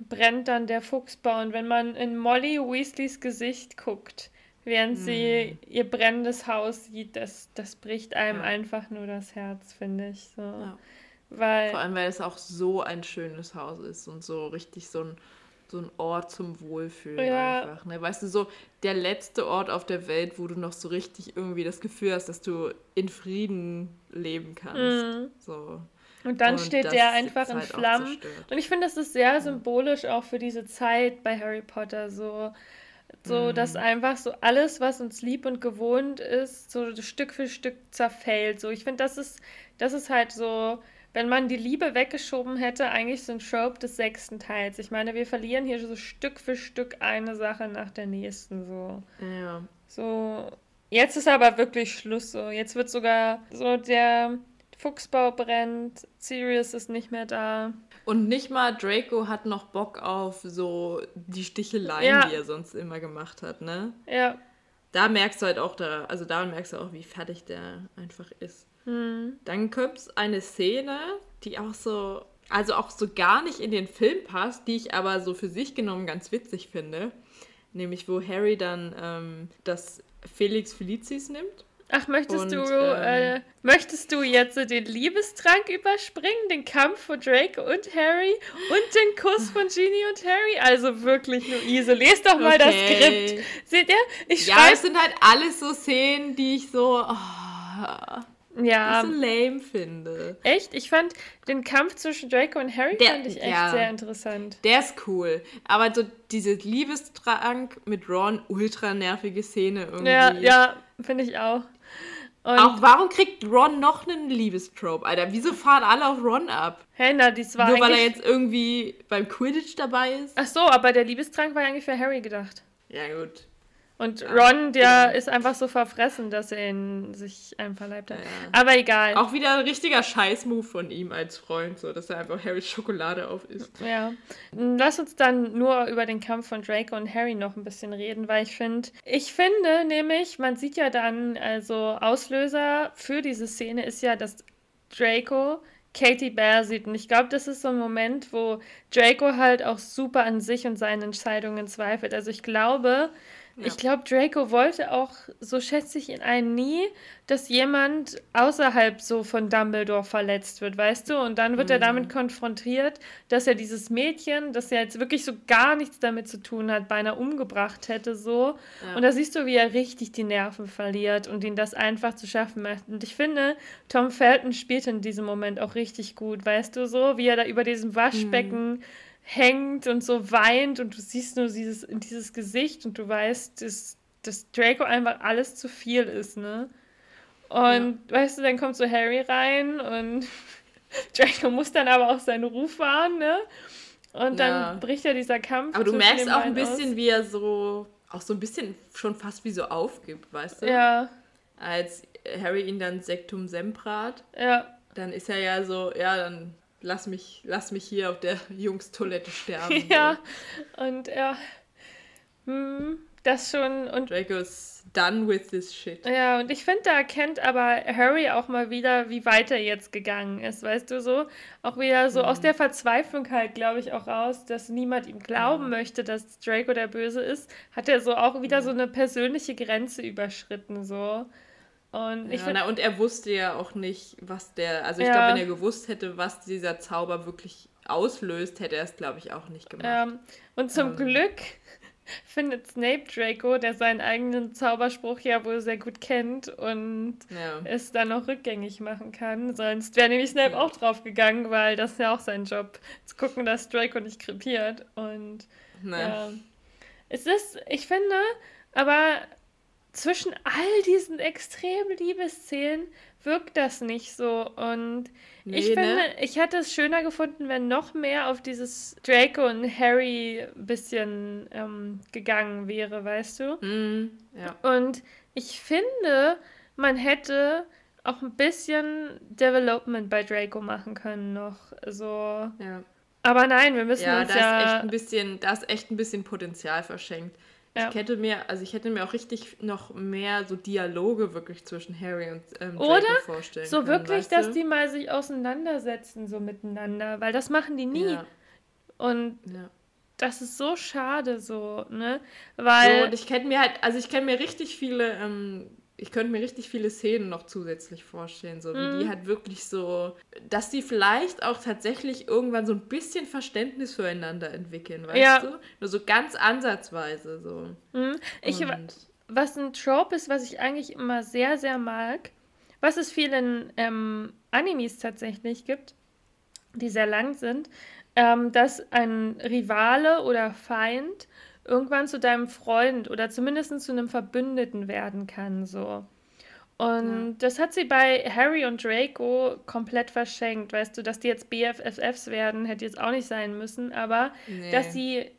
Speaker 2: brennt dann der Fuchsbau. Und wenn man in Molly Weasleys Gesicht guckt, während mhm. sie ihr brennendes Haus sieht, das, das bricht einem ja. einfach nur das Herz, finde ich. So. Ja.
Speaker 1: Weil, Vor allem, weil es auch so ein schönes Haus ist und so richtig so ein so ein Ort zum Wohlfühlen ja. einfach. Ne? Weißt du, so der letzte Ort auf der Welt, wo du noch so richtig irgendwie das Gefühl hast, dass du in Frieden leben kannst. Mhm. So.
Speaker 2: Und dann und steht der einfach in halt Flammen. Und ich finde, das ist sehr ja. symbolisch auch für diese Zeit bei Harry Potter. So, so mhm. dass einfach so alles, was uns lieb und gewohnt ist, so Stück für Stück zerfällt. So, ich finde, das ist, das ist halt so wenn man die Liebe weggeschoben hätte, eigentlich so ein Trope des sechsten Teils. Ich meine, wir verlieren hier so Stück für Stück eine Sache nach der nächsten so.
Speaker 1: Ja.
Speaker 2: So, jetzt ist aber wirklich Schluss so. Jetzt wird sogar so der Fuchsbau brennt, Sirius ist nicht mehr da.
Speaker 1: Und nicht mal Draco hat noch Bock auf so die Sticheleien, ja. die er sonst immer gemacht hat, ne?
Speaker 2: Ja.
Speaker 1: Da merkst du halt auch, da, also daran merkst du auch, wie fertig der einfach ist.
Speaker 2: Hm.
Speaker 1: Dann kommt es eine Szene, die auch so, also auch so gar nicht in den Film passt, die ich aber so für sich genommen ganz witzig finde. Nämlich, wo Harry dann ähm, das Felix Felicis nimmt.
Speaker 2: Ach, möchtest und, du ähm, äh, möchtest du jetzt den Liebestrank überspringen, den Kampf von Drake und Harry und den Kuss von Genie und Harry? Also wirklich, Luise, lest doch mal okay. das Skript. Seht ihr?
Speaker 1: Ich ja, es sind halt alles so Szenen, die ich so. Oh,
Speaker 2: ja.
Speaker 1: so lame finde.
Speaker 2: Echt? Ich fand den Kampf zwischen Draco und Harry der, fand ich echt ja, sehr interessant.
Speaker 1: Der ist cool. Aber so diese Liebestrank mit Ron, ultra nervige Szene irgendwie.
Speaker 2: Ja, ja, finde ich auch.
Speaker 1: Und auch warum kriegt Ron noch einen Liebestrope, Alter? Wieso fahren alle auf Ron ab?
Speaker 2: Hey, na, dies war
Speaker 1: Nur weil er jetzt irgendwie beim Quidditch dabei ist?
Speaker 2: Ach so, aber der Liebestrank war eigentlich für Harry gedacht.
Speaker 1: Ja, gut.
Speaker 2: Und Ron, der genau. ist einfach so verfressen, dass er ihn sich einverleibt hat. Ja, ja. Aber egal.
Speaker 1: Auch wieder ein richtiger Scheißmove von ihm als Freund, so dass er einfach Harrys Schokolade auf isst.
Speaker 2: Ja. Lass uns dann nur über den Kampf von Draco und Harry noch ein bisschen reden, weil ich finde, ich finde nämlich, man sieht ja dann, also Auslöser für diese Szene ist ja, dass Draco Katie Bear sieht. Und ich glaube, das ist so ein Moment, wo Draco halt auch super an sich und seinen Entscheidungen zweifelt. Also ich glaube, ja. Ich glaube, Draco wollte auch, so schätze ich ihn ein, nie, dass jemand außerhalb so von Dumbledore verletzt wird, weißt du? Und dann wird mhm. er damit konfrontiert, dass er dieses Mädchen, das ja jetzt wirklich so gar nichts damit zu tun hat, beinahe umgebracht hätte, so. Ja. Und da siehst du, wie er richtig die Nerven verliert und ihn das einfach zu schaffen macht. Und ich finde, Tom Felton spielt in diesem Moment auch richtig gut, weißt du, so, wie er da über diesem Waschbecken. Mhm hängt und so weint und du siehst nur dieses, dieses Gesicht und du weißt, dass, dass Draco einfach alles zu viel ist, ne? Und ja. weißt du, dann kommt so Harry rein und Draco muss dann aber auch seinen Ruf wahren, ne? Und dann ja. bricht ja dieser Kampf.
Speaker 1: Aber du merkst auch ein bisschen, aus. wie er so, auch so ein bisschen schon fast wie so aufgibt, weißt du?
Speaker 2: Ja.
Speaker 1: Als Harry ihn dann Sektum Semprat.
Speaker 2: Ja.
Speaker 1: Dann ist er ja so, ja, dann lass mich, lass mich hier auf der Jungstoilette sterben.
Speaker 2: ja, so. und ja, hm, das schon. Und
Speaker 1: Draco's done with this shit.
Speaker 2: Ja, und ich finde, da erkennt aber Harry auch mal wieder, wie weit er jetzt gegangen ist, weißt du so? Auch wieder so mhm. aus der Verzweiflung halt, glaube ich, auch raus, dass niemand ihm glauben mhm. möchte, dass Draco der Böse ist, hat er so auch wieder mhm. so eine persönliche Grenze überschritten, so. Und,
Speaker 1: ja, na, und er wusste ja auch nicht, was der. Also ich ja. glaube, wenn er gewusst hätte, was dieser Zauber wirklich auslöst, hätte er es, glaube ich, auch nicht gemacht.
Speaker 2: Ähm, und zum ähm. Glück findet Snape Draco, der seinen eigenen Zauberspruch ja wohl sehr gut kennt und ja. es dann auch rückgängig machen kann. Sonst wäre nämlich Snape ja. auch drauf gegangen, weil das ist ja auch sein Job, zu gucken, dass Draco nicht krepiert. Und ja. es ist, ich finde, aber zwischen all diesen extremen Liebesszenen wirkt das nicht so. Und nee, ich finde, ne? ich hätte es schöner gefunden, wenn noch mehr auf dieses Draco und Harry bisschen ähm, gegangen wäre, weißt du?
Speaker 1: Mm, ja.
Speaker 2: Und ich finde, man hätte auch ein bisschen Development bei Draco machen können noch. So.
Speaker 1: Ja.
Speaker 2: Aber nein, wir müssen
Speaker 1: ja,
Speaker 2: uns
Speaker 1: da
Speaker 2: ja.
Speaker 1: Ist echt ein bisschen, da ist echt ein bisschen Potenzial verschenkt. Ja. Ich hätte mir, also ich hätte mir auch richtig noch mehr so Dialoge wirklich zwischen Harry und ähm, Draco
Speaker 2: Oder
Speaker 1: vorstellen
Speaker 2: so
Speaker 1: können,
Speaker 2: wirklich,
Speaker 1: weißt
Speaker 2: dass die mal sich auseinandersetzen so miteinander, weil das machen die nie. Ja. Und ja. das ist so schade so, ne? Weil
Speaker 1: so, und ich kenne mir halt, also ich kenne mir richtig viele ähm, ich könnte mir richtig viele Szenen noch zusätzlich vorstellen, so wie mm. die mhm. halt wirklich so, dass die vielleicht auch tatsächlich irgendwann so ein bisschen Verständnis füreinander entwickeln, weißt ja. du? Nur so ganz ansatzweise so.
Speaker 2: Mm. Ich, was ein Trope ist, was ich eigentlich immer sehr, sehr mag, was es vielen ähm, Animes tatsächlich gibt, die sehr lang sind, ähm, dass ein Rivale oder Feind irgendwann zu deinem Freund oder zumindest zu einem Verbündeten werden kann, so. Und ja. das hat sie bei Harry und Draco komplett verschenkt. Weißt du, dass die jetzt BFFs werden, hätte jetzt auch nicht sein müssen, aber nee. dass sie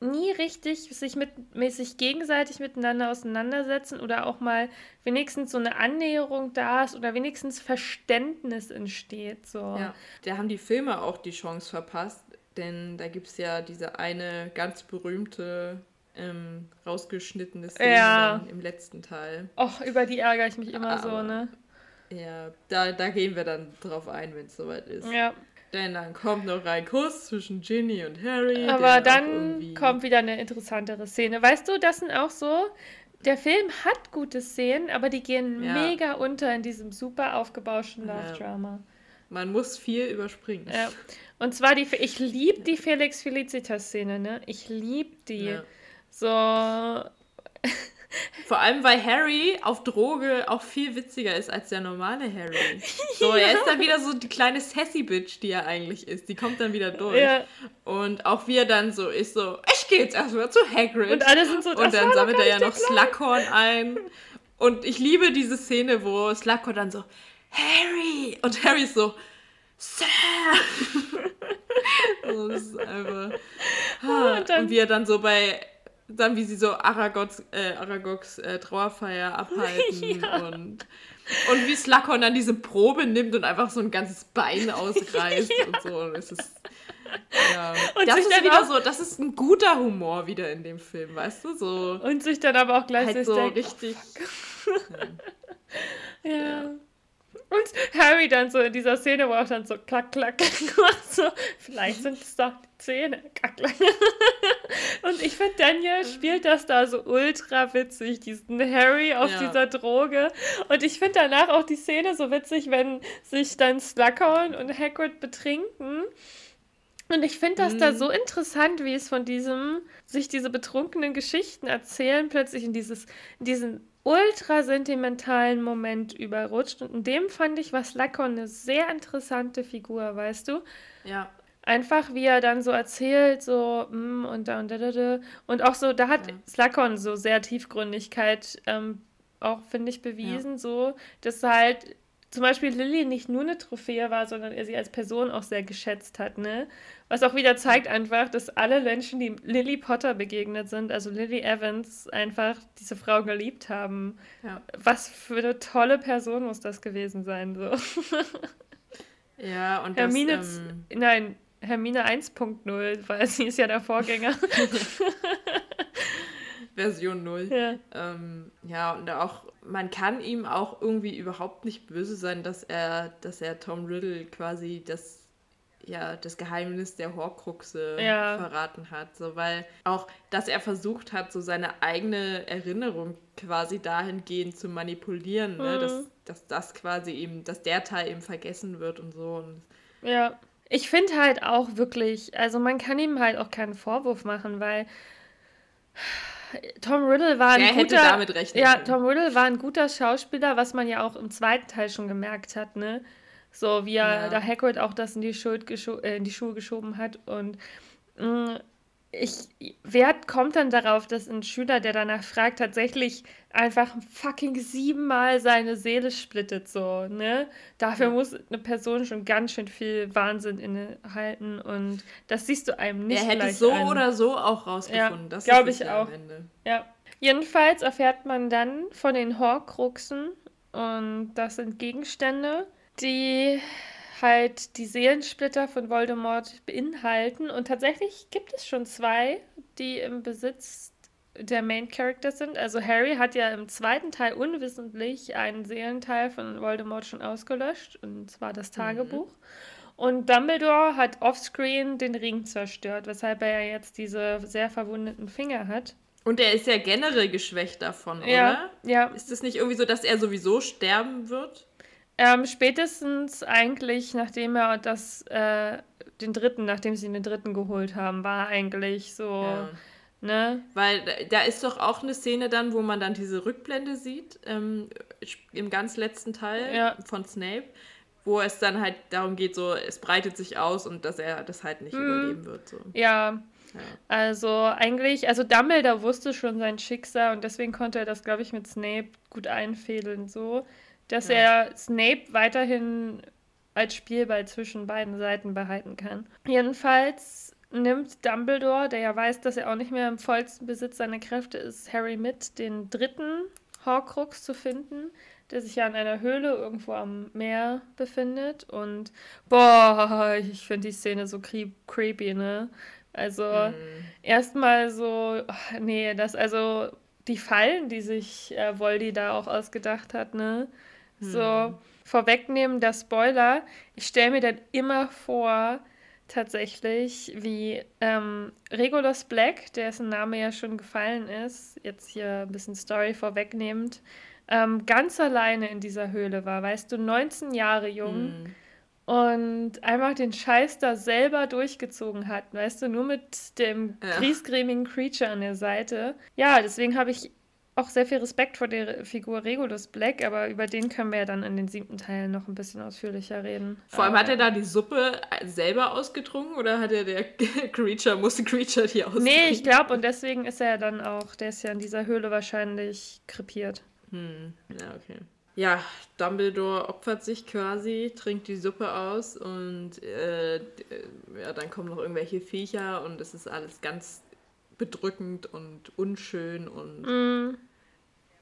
Speaker 2: nie richtig sich mit sich gegenseitig miteinander auseinandersetzen oder auch mal wenigstens so eine Annäherung da ist oder wenigstens Verständnis entsteht. So.
Speaker 1: Ja, da haben die Filme auch die Chance verpasst, denn da gibt es ja diese eine ganz berühmte ähm, rausgeschnittene Szene ja. im letzten Teil.
Speaker 2: Och, über die ärgere ich mich immer Aber, so, ne?
Speaker 1: Ja, da, da gehen wir dann drauf ein, wenn es soweit ist.
Speaker 2: Ja.
Speaker 1: Denn dann kommt noch ein Kuss zwischen Ginny und Harry.
Speaker 2: Aber dann kommt wieder eine interessantere Szene. Weißt du, das sind auch so. Der Film hat gute Szenen, aber die gehen ja. mega unter in diesem super aufgebauschten Love-Drama.
Speaker 1: Man muss viel überspringen.
Speaker 2: Ja. Und zwar die, ich liebe die Felix Felicitas-Szene, ne? Ich liebe die. Ja. So.
Speaker 1: Vor allem, weil Harry auf Droge auch viel witziger ist als der normale Harry. So, ja. er ist dann wieder so die kleine Sassy-Bitch, die er eigentlich ist. Die kommt dann wieder durch. Ja. Und auch wie er dann so ist, so, ich gehe jetzt erstmal zu Hagrid.
Speaker 2: Und alle sind so,
Speaker 1: Und dann sammelt er ja noch Slughorn ein. Und ich liebe diese Szene, wo Slughorn dann so, Harry! Und Harry ist so, Sir! also das ist einfach. Ah, und, und, wie er dann so bei dann, wie sie so Aragogs, äh, Aragogs äh, Trauerfeier abhalten ja. und, und wie Slughorn dann diese Probe nimmt und einfach so ein ganzes Bein ausreißt ja. und so. Und es ist, ja. Und das ist wieder so, das ist ein guter Humor wieder in dem Film, weißt du? So,
Speaker 2: und sich dann aber auch gleichzeitig
Speaker 1: halt so denkt, richtig. Oh,
Speaker 2: ja. ja. Und Harry dann so in dieser Szene, wo er dann so klack, klack, macht, so, vielleicht sind es doch die Zähne, klack, klack. Und ich finde, Daniel spielt das da so ultra witzig, diesen Harry auf ja. dieser Droge. Und ich finde danach auch die Szene so witzig, wenn sich dann Slughorn und Hagrid betrinken. Und ich finde das mhm. da so interessant, wie es von diesem, sich diese betrunkenen Geschichten erzählen, plötzlich in dieses, in diesen ultra sentimentalen Moment überrutscht. Und in dem fand ich was Lacon eine sehr interessante Figur, weißt du?
Speaker 1: Ja.
Speaker 2: Einfach, wie er dann so erzählt, so, mm, und da und da, da, da. Und auch so, da hat ja. Slakon so sehr Tiefgründigkeit ähm, auch, finde ich, bewiesen, ja. so, dass halt zum Beispiel Lilly nicht nur eine Trophäe war, sondern er sie als Person auch sehr geschätzt hat, ne? Was auch wieder zeigt einfach, dass alle Menschen, die Lily Potter begegnet sind, also Lily Evans, einfach diese Frau geliebt haben. Ja. Was für eine tolle Person muss das gewesen sein, so.
Speaker 1: Ja, und
Speaker 2: Hermine,
Speaker 1: das, ähm...
Speaker 2: nein, Hermine 1.0, weil sie ist ja der Vorgänger.
Speaker 1: Version 0.
Speaker 2: Ja.
Speaker 1: Ähm, ja, und auch, man kann ihm auch irgendwie überhaupt nicht böse sein, dass er, dass er Tom Riddle quasi das ja, das Geheimnis der Horcruxe ja. verraten hat. So, weil auch, dass er versucht hat, so seine eigene Erinnerung quasi dahingehend zu manipulieren, mhm. ne? dass, mhm. dass das quasi eben, dass der Teil eben vergessen wird und so. Und
Speaker 2: ja. Ich finde halt auch wirklich, also man kann ihm halt auch keinen Vorwurf machen, weil Tom Riddle war ein
Speaker 1: der
Speaker 2: guter, ja, Tom Riddle war ein guter Schauspieler, was man ja auch im zweiten Teil schon gemerkt hat, ne? So wie er ja. da Hagrid auch das in die, Schuld äh, in die Schuhe geschoben hat und mh, mm, ich, wer kommt dann darauf, dass ein Schüler, der danach fragt, tatsächlich einfach fucking siebenmal seine Seele splittet, so, ne? Dafür ja. muss eine Person schon ganz schön viel Wahnsinn innehalten und das siehst du einem nicht.
Speaker 1: Er hätte so an. oder so auch rausgefunden,
Speaker 2: ja, das glaube ich auch. Ja. Jedenfalls erfährt man dann von den Horcruxen und das sind Gegenstände, die halt die Seelensplitter von Voldemort beinhalten. Und tatsächlich gibt es schon zwei, die im Besitz der Main Characters sind. Also Harry hat ja im zweiten Teil unwissentlich einen Seelenteil von Voldemort schon ausgelöscht, und zwar das mhm. Tagebuch. Mhm. Und Dumbledore hat offscreen den Ring zerstört, weshalb er ja jetzt diese sehr verwundeten Finger hat.
Speaker 1: Und er ist ja generell geschwächt davon,
Speaker 2: ja,
Speaker 1: oder?
Speaker 2: Ja.
Speaker 1: Ist es nicht irgendwie so, dass er sowieso sterben wird?
Speaker 2: Ähm, spätestens eigentlich, nachdem er das, äh, den dritten, nachdem sie den dritten geholt haben, war eigentlich so, ja. ne?
Speaker 1: Weil da ist doch auch eine Szene dann, wo man dann diese Rückblende sieht, ähm, im ganz letzten Teil
Speaker 2: ja.
Speaker 1: von Snape, wo es dann halt darum geht, so, es breitet sich aus und dass er das halt nicht hm. überleben wird. So.
Speaker 2: Ja. ja. Also eigentlich, also Dumbledore wusste schon sein Schicksal und deswegen konnte er das, glaube ich, mit Snape gut einfädeln, so dass ja. er Snape weiterhin als Spielball zwischen beiden Seiten behalten kann. Jedenfalls nimmt Dumbledore, der ja weiß, dass er auch nicht mehr im vollsten Besitz seiner Kräfte ist, Harry mit, den dritten Horcrux zu finden, der sich ja in einer Höhle irgendwo am Meer befindet. Und boah, ich finde die Szene so creep creepy, ne? Also mhm. erstmal so, nee, das also die Fallen, die sich äh, Voldy da auch ausgedacht hat, ne? So, hm. vorwegnehmen, der Spoiler. Ich stelle mir dann immer vor, tatsächlich, wie ähm, Regulus Black, dessen Name ja schon gefallen ist, jetzt hier ein bisschen Story vorwegnehmend, ähm, ganz alleine in dieser Höhle war. Weißt du, 19 Jahre jung. Hm. Und einfach den Scheiß da selber durchgezogen hat, weißt du, nur mit dem ja. griesgrämigen Creature an der Seite. Ja, deswegen habe ich auch sehr viel Respekt vor der Figur Regulus Black, aber über den können wir ja dann in den siebten Teilen noch ein bisschen ausführlicher reden.
Speaker 1: Vor allem hat er da die Suppe selber ausgetrunken oder hat er der Creature, musste Creature die ausgetrunken?
Speaker 2: Nee, ich glaube, und deswegen ist er dann auch, der ist ja in dieser Höhle wahrscheinlich krepiert.
Speaker 1: Hm, ja, okay. Ja, Dumbledore opfert sich quasi, trinkt die Suppe aus und äh, ja, dann kommen noch irgendwelche Viecher und es ist alles ganz bedrückend und unschön und
Speaker 2: Mm,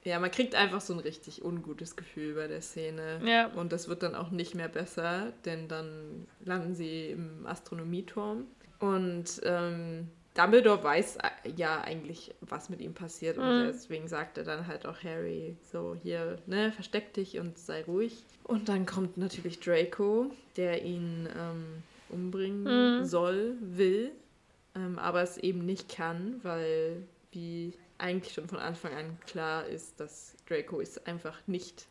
Speaker 1: ja, man kriegt einfach so ein richtig ungutes Gefühl bei der Szene.
Speaker 2: Ja.
Speaker 1: Und das wird dann auch nicht mehr besser, denn dann landen sie im Astronomieturm. Und ähm, Dumbledore weiß äh, ja eigentlich, was mit ihm passiert. Und
Speaker 2: Mhm.
Speaker 1: deswegen sagt er dann halt auch Harry, so hier, ne, versteck dich und sei ruhig. Und dann kommt natürlich Draco, der ihn ähm, umbringen
Speaker 2: Mhm.
Speaker 1: soll, will, ähm, aber es eben nicht kann, weil wie eigentlich schon von Anfang an klar ist, dass Draco ist einfach nicht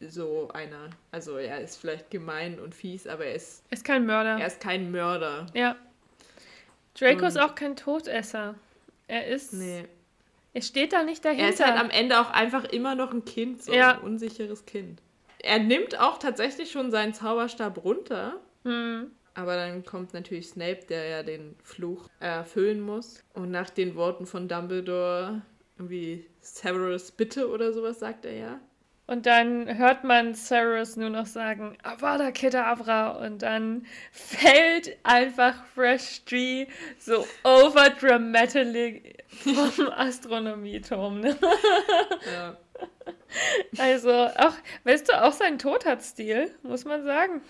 Speaker 1: so einer. Also er ist vielleicht gemein und fies, aber er ist,
Speaker 2: ist kein Mörder.
Speaker 1: er ist kein Mörder.
Speaker 2: Ja. Draco ist
Speaker 1: Und-
Speaker 2: auch kein Todesser. Er ist.
Speaker 1: Nee.
Speaker 2: Er steht da nicht dahinter.
Speaker 1: Er ist halt am Ende auch einfach immer noch ein Kind, so
Speaker 2: Ja.
Speaker 1: ein unsicheres Kind. Er nimmt auch tatsächlich schon seinen Zauberstab runter,
Speaker 2: hm.
Speaker 1: Aber dann kommt natürlich Snape, der ja den Fluch erfüllen muss. Und nach den Worten von Dumbledore, irgendwie Severus bitte oder sowas, sagt er ja.
Speaker 2: Und dann hört man Cyrus nur noch sagen, Avada Kedavra. Und dann fällt einfach Fresh Tree so overdramatically vom Astronomieturm. Ne?
Speaker 1: ja.
Speaker 2: Also auch, weißt du, auch sein Tod hat Stil, muss man sagen.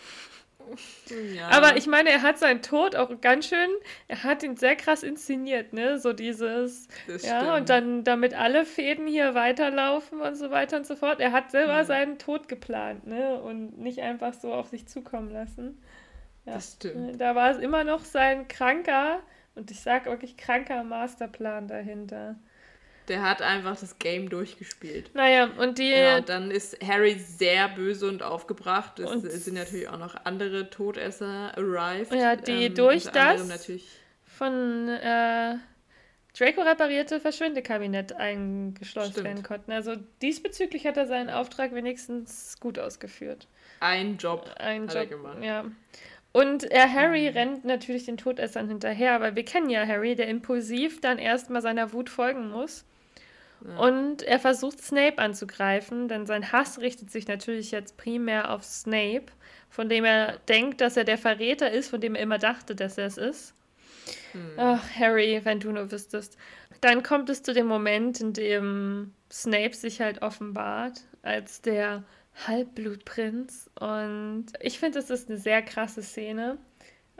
Speaker 1: Ja.
Speaker 2: Aber ich meine, er hat seinen Tod auch ganz schön, er hat ihn sehr krass inszeniert, ne? So dieses,
Speaker 1: Das
Speaker 2: ja,
Speaker 1: stimmt.
Speaker 2: und dann, damit alle Fäden hier weiterlaufen und so weiter und so fort. Er hat selber
Speaker 1: Mhm.
Speaker 2: seinen Tod geplant, ne? Und nicht einfach so auf sich zukommen lassen. Ja.
Speaker 1: Das stimmt.
Speaker 2: Da war es immer noch sein kranker, und ich sage wirklich kranker Masterplan dahinter.
Speaker 1: Der hat einfach das Game durchgespielt.
Speaker 2: Naja, und die,
Speaker 1: Ja, und dann ist Harry sehr böse und aufgebracht. Es
Speaker 2: Und-
Speaker 1: sind natürlich auch noch andere Todesser arrived.
Speaker 2: Ja, die
Speaker 1: ähm,
Speaker 2: durch das- von äh, Draco reparierte Verschwindekabinett eingeschleust
Speaker 1: Stimmt.
Speaker 2: werden konnten. Also diesbezüglich hat er seinen Auftrag wenigstens gut ausgeführt.
Speaker 1: ein Job.
Speaker 2: Ein
Speaker 1: Hat er
Speaker 2: Job,
Speaker 1: gemacht. Mhm.
Speaker 2: ja. Und er Harry rennt natürlich den Todessern hinterher, weil wir kennen ja Harry, der impulsiv dann erstmal seiner Wut folgen muss.
Speaker 1: Ja.
Speaker 2: Und er versucht Snape anzugreifen, denn sein Hass richtet sich natürlich jetzt primär auf Snape, von dem er denkt, dass er der Verräter ist, von dem er immer dachte, dass er es ist.
Speaker 1: Hm.
Speaker 2: Ach, Harry, wenn du nur wüsstest. Dann kommt es zu dem Moment, in dem Snape sich halt offenbart als der Halbblutprinz. Und ich finde, das ist eine sehr krasse Szene,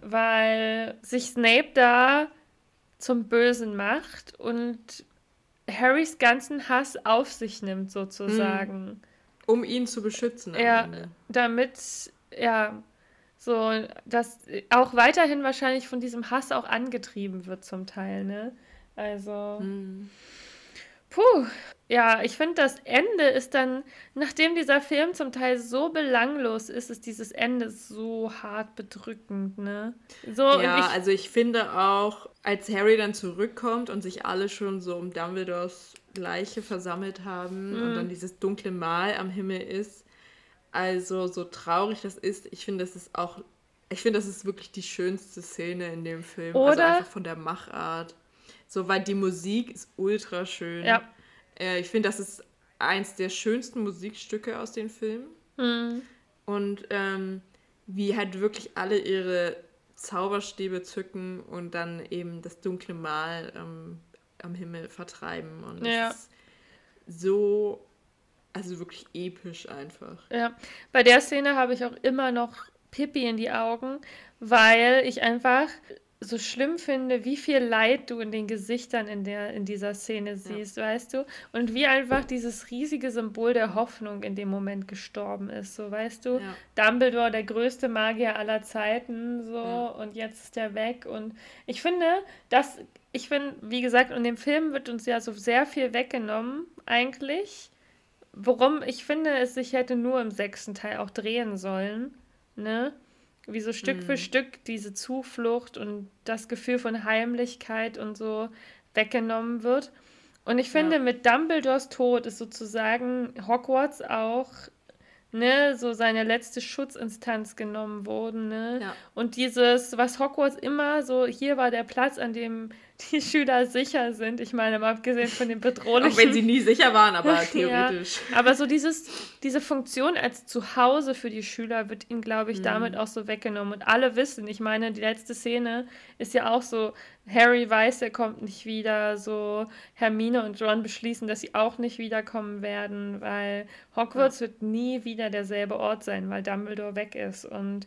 Speaker 2: weil sich Snape da zum Bösen macht und Harrys ganzen Hass auf sich nimmt, sozusagen.
Speaker 1: Um ihn zu beschützen.
Speaker 2: Ja,
Speaker 1: Ende.
Speaker 2: damit, ja, so, dass auch weiterhin wahrscheinlich von diesem Hass auch angetrieben wird zum Teil, ne? Also,
Speaker 1: Hm.
Speaker 2: Puh, ja, ich finde, das Ende ist dann, nachdem dieser Film zum Teil so belanglos ist, ist dieses Ende so hart bedrückend, ne? So,
Speaker 1: Ja,
Speaker 2: ich,
Speaker 1: also ich finde auch, als Harry dann zurückkommt und sich alle schon so um Dumbledores Leiche versammelt haben und
Speaker 2: Mhm.
Speaker 1: dann dieses dunkle Mal am Himmel ist, also so traurig das ist, ich finde, das ist auch, ich finde, das ist wirklich die schönste Szene in dem Film. Also
Speaker 2: Oder-
Speaker 1: einfach von der Machart. So, weil die Musik ist ultra schön.
Speaker 2: ja,
Speaker 1: Äh, ich finde, das ist eins der schönsten Musikstücke aus den Filmen.
Speaker 2: hm,
Speaker 1: Und ähm, wie halt wirklich alle ihre Zauberstäbe zücken und dann eben das dunkle Mal ähm, am Himmel vertreiben. Und das
Speaker 2: Ja.
Speaker 1: ist so, also wirklich episch einfach.
Speaker 2: Ja, bei der Szene habe ich auch immer noch Pippi in die Augen, weil ich einfach so schlimm finde, wie viel Leid du in den Gesichtern in, der, in dieser Szene siehst, weißt du? Und wie einfach dieses riesige Symbol der Hoffnung in dem Moment gestorben ist, so weißt du?
Speaker 1: Ja.
Speaker 2: Dumbledore, der größte Magier aller Zeiten, so,
Speaker 1: Ja.
Speaker 2: und jetzt ist er weg. Und ich finde, dass, ich finde, wie gesagt, in dem Film wird uns ja so sehr viel weggenommen, eigentlich. Worum ich finde, es sich hätte nur im sechsten Teil auch drehen sollen, ne? Wie so Stück für
Speaker 1: Mhm.
Speaker 2: Stück diese Zuflucht und das Gefühl von Heimlichkeit und so weggenommen wird. Und ich finde,
Speaker 1: Ja.
Speaker 2: mit Dumbledores Tod ist sozusagen Hogwarts auch, ne, so seine letzte Schutzinstanz genommen worden, ne?
Speaker 1: Ja.
Speaker 2: Und dieses, was Hogwarts immer so, hier war der Platz, an dem die Schüler sicher sind. Ich meine, mal abgesehen von den bedrohlichen.
Speaker 1: Auch wenn sie nie sicher waren, aber theoretisch.
Speaker 2: Ja, aber so dieses, diese Funktion als Zuhause für die Schüler wird ihnen, glaube ich, mhm. damit auch so weggenommen. Und alle wissen, ich meine, die letzte Szene ist ja auch so, Harry weiß, er kommt nicht wieder, so Hermine und Ron beschließen, dass sie auch nicht wiederkommen werden, weil Hogwarts ja. wird nie wieder derselbe Ort sein, weil Dumbledore weg ist. Und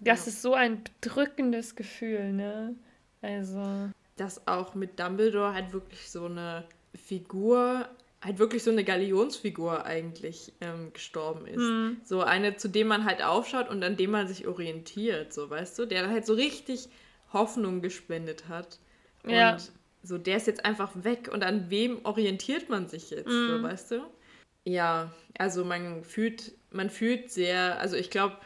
Speaker 2: das ja. ist so ein bedrückendes Gefühl, ne? Also
Speaker 1: dass auch mit Dumbledore halt wirklich so eine Figur, halt wirklich so eine Galionsfigur eigentlich ähm, gestorben ist. Mhm. So eine, zu dem man halt aufschaut und an dem man sich orientiert, so weißt du, der halt so richtig Hoffnung gespendet hat. Und ja. so, der ist jetzt einfach weg und an wem orientiert man sich jetzt, mhm. so weißt du? Ja, also man fühlt, man fühlt sehr, also ich glaube,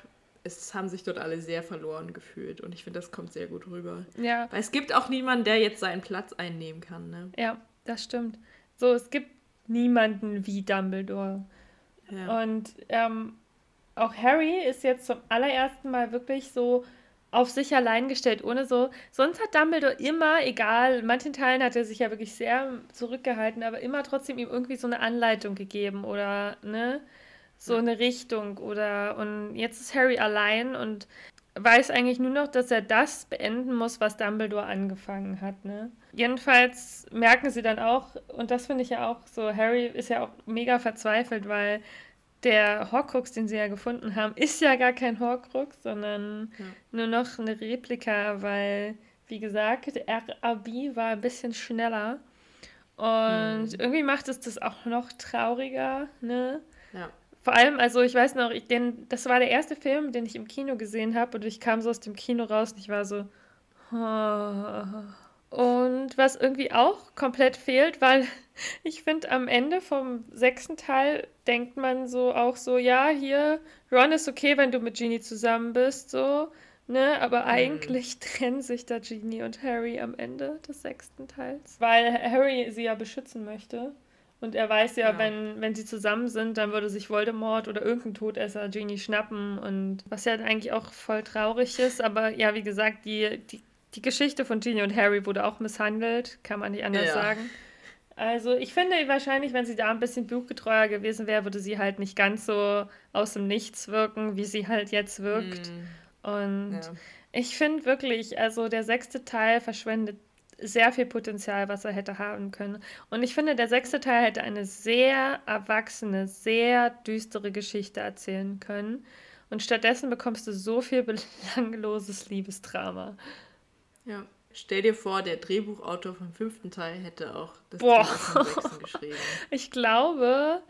Speaker 1: es haben sich dort alle sehr verloren gefühlt und ich finde, das kommt sehr gut rüber. Ja. Weil es gibt auch niemanden, der jetzt seinen Platz einnehmen kann, ne?
Speaker 2: Ja, das stimmt. So, es gibt niemanden wie Dumbledore. Ja. Und ähm, auch Harry ist jetzt zum allerersten Mal wirklich so auf sich allein gestellt, ohne so. Sonst hat Dumbledore immer, egal, in manchen Teilen hat er sich ja wirklich sehr zurückgehalten, aber immer trotzdem ihm irgendwie so eine Anleitung gegeben oder, ne? So eine Richtung oder und jetzt ist Harry allein und weiß eigentlich nur noch, dass er das beenden muss, was Dumbledore angefangen hat, ne? Jedenfalls merken sie dann auch, und das finde ich ja auch so, Harry ist ja auch mega verzweifelt, weil der Horcrux, den sie ja gefunden haben, ist ja gar kein Horcrux, sondern ja. nur noch eine Replika, weil, wie gesagt, RAB war ein bisschen schneller. Und mhm. irgendwie macht es das auch noch trauriger, ne? Ja. Vor allem, also ich weiß noch, ich, den, das war der erste Film, den ich im Kino gesehen habe und ich kam so aus dem Kino raus und ich war so. Und was irgendwie auch komplett fehlt, weil ich finde, am Ende vom sechsten Teil denkt man so auch so, ja, hier, Ron ist okay, wenn du mit Genie zusammen bist, so, ne? Aber mhm. eigentlich trennen sich da Genie und Harry am Ende des sechsten Teils. Weil Harry sie ja beschützen möchte. Und er weiß ja, ja, Wenn, wenn sie zusammen sind, dann würde sich Voldemort oder irgendein Todesser Genie schnappen. Und was ja eigentlich auch voll traurig ist. Aber ja, wie gesagt, die, die, die Geschichte von Genie und Harry wurde auch misshandelt. Kann man nicht anders ja. sagen. Also ich finde wahrscheinlich, wenn sie da ein bisschen buchgetreuer gewesen wäre, würde sie halt nicht ganz so aus dem Nichts wirken, wie sie halt jetzt wirkt. Mm. Und ja. ich finde wirklich, also der sechste Teil verschwendet sehr viel Potenzial, was er hätte haben können. Und ich finde, der sechste Teil hätte eine sehr erwachsene, sehr düstere Geschichte erzählen können. Und stattdessen bekommst du so viel belangloses Liebesdrama.
Speaker 1: Ja. Stell dir vor, der Drehbuchautor vom fünften Teil hätte auch das Boah.
Speaker 2: geschrieben. Ich glaube,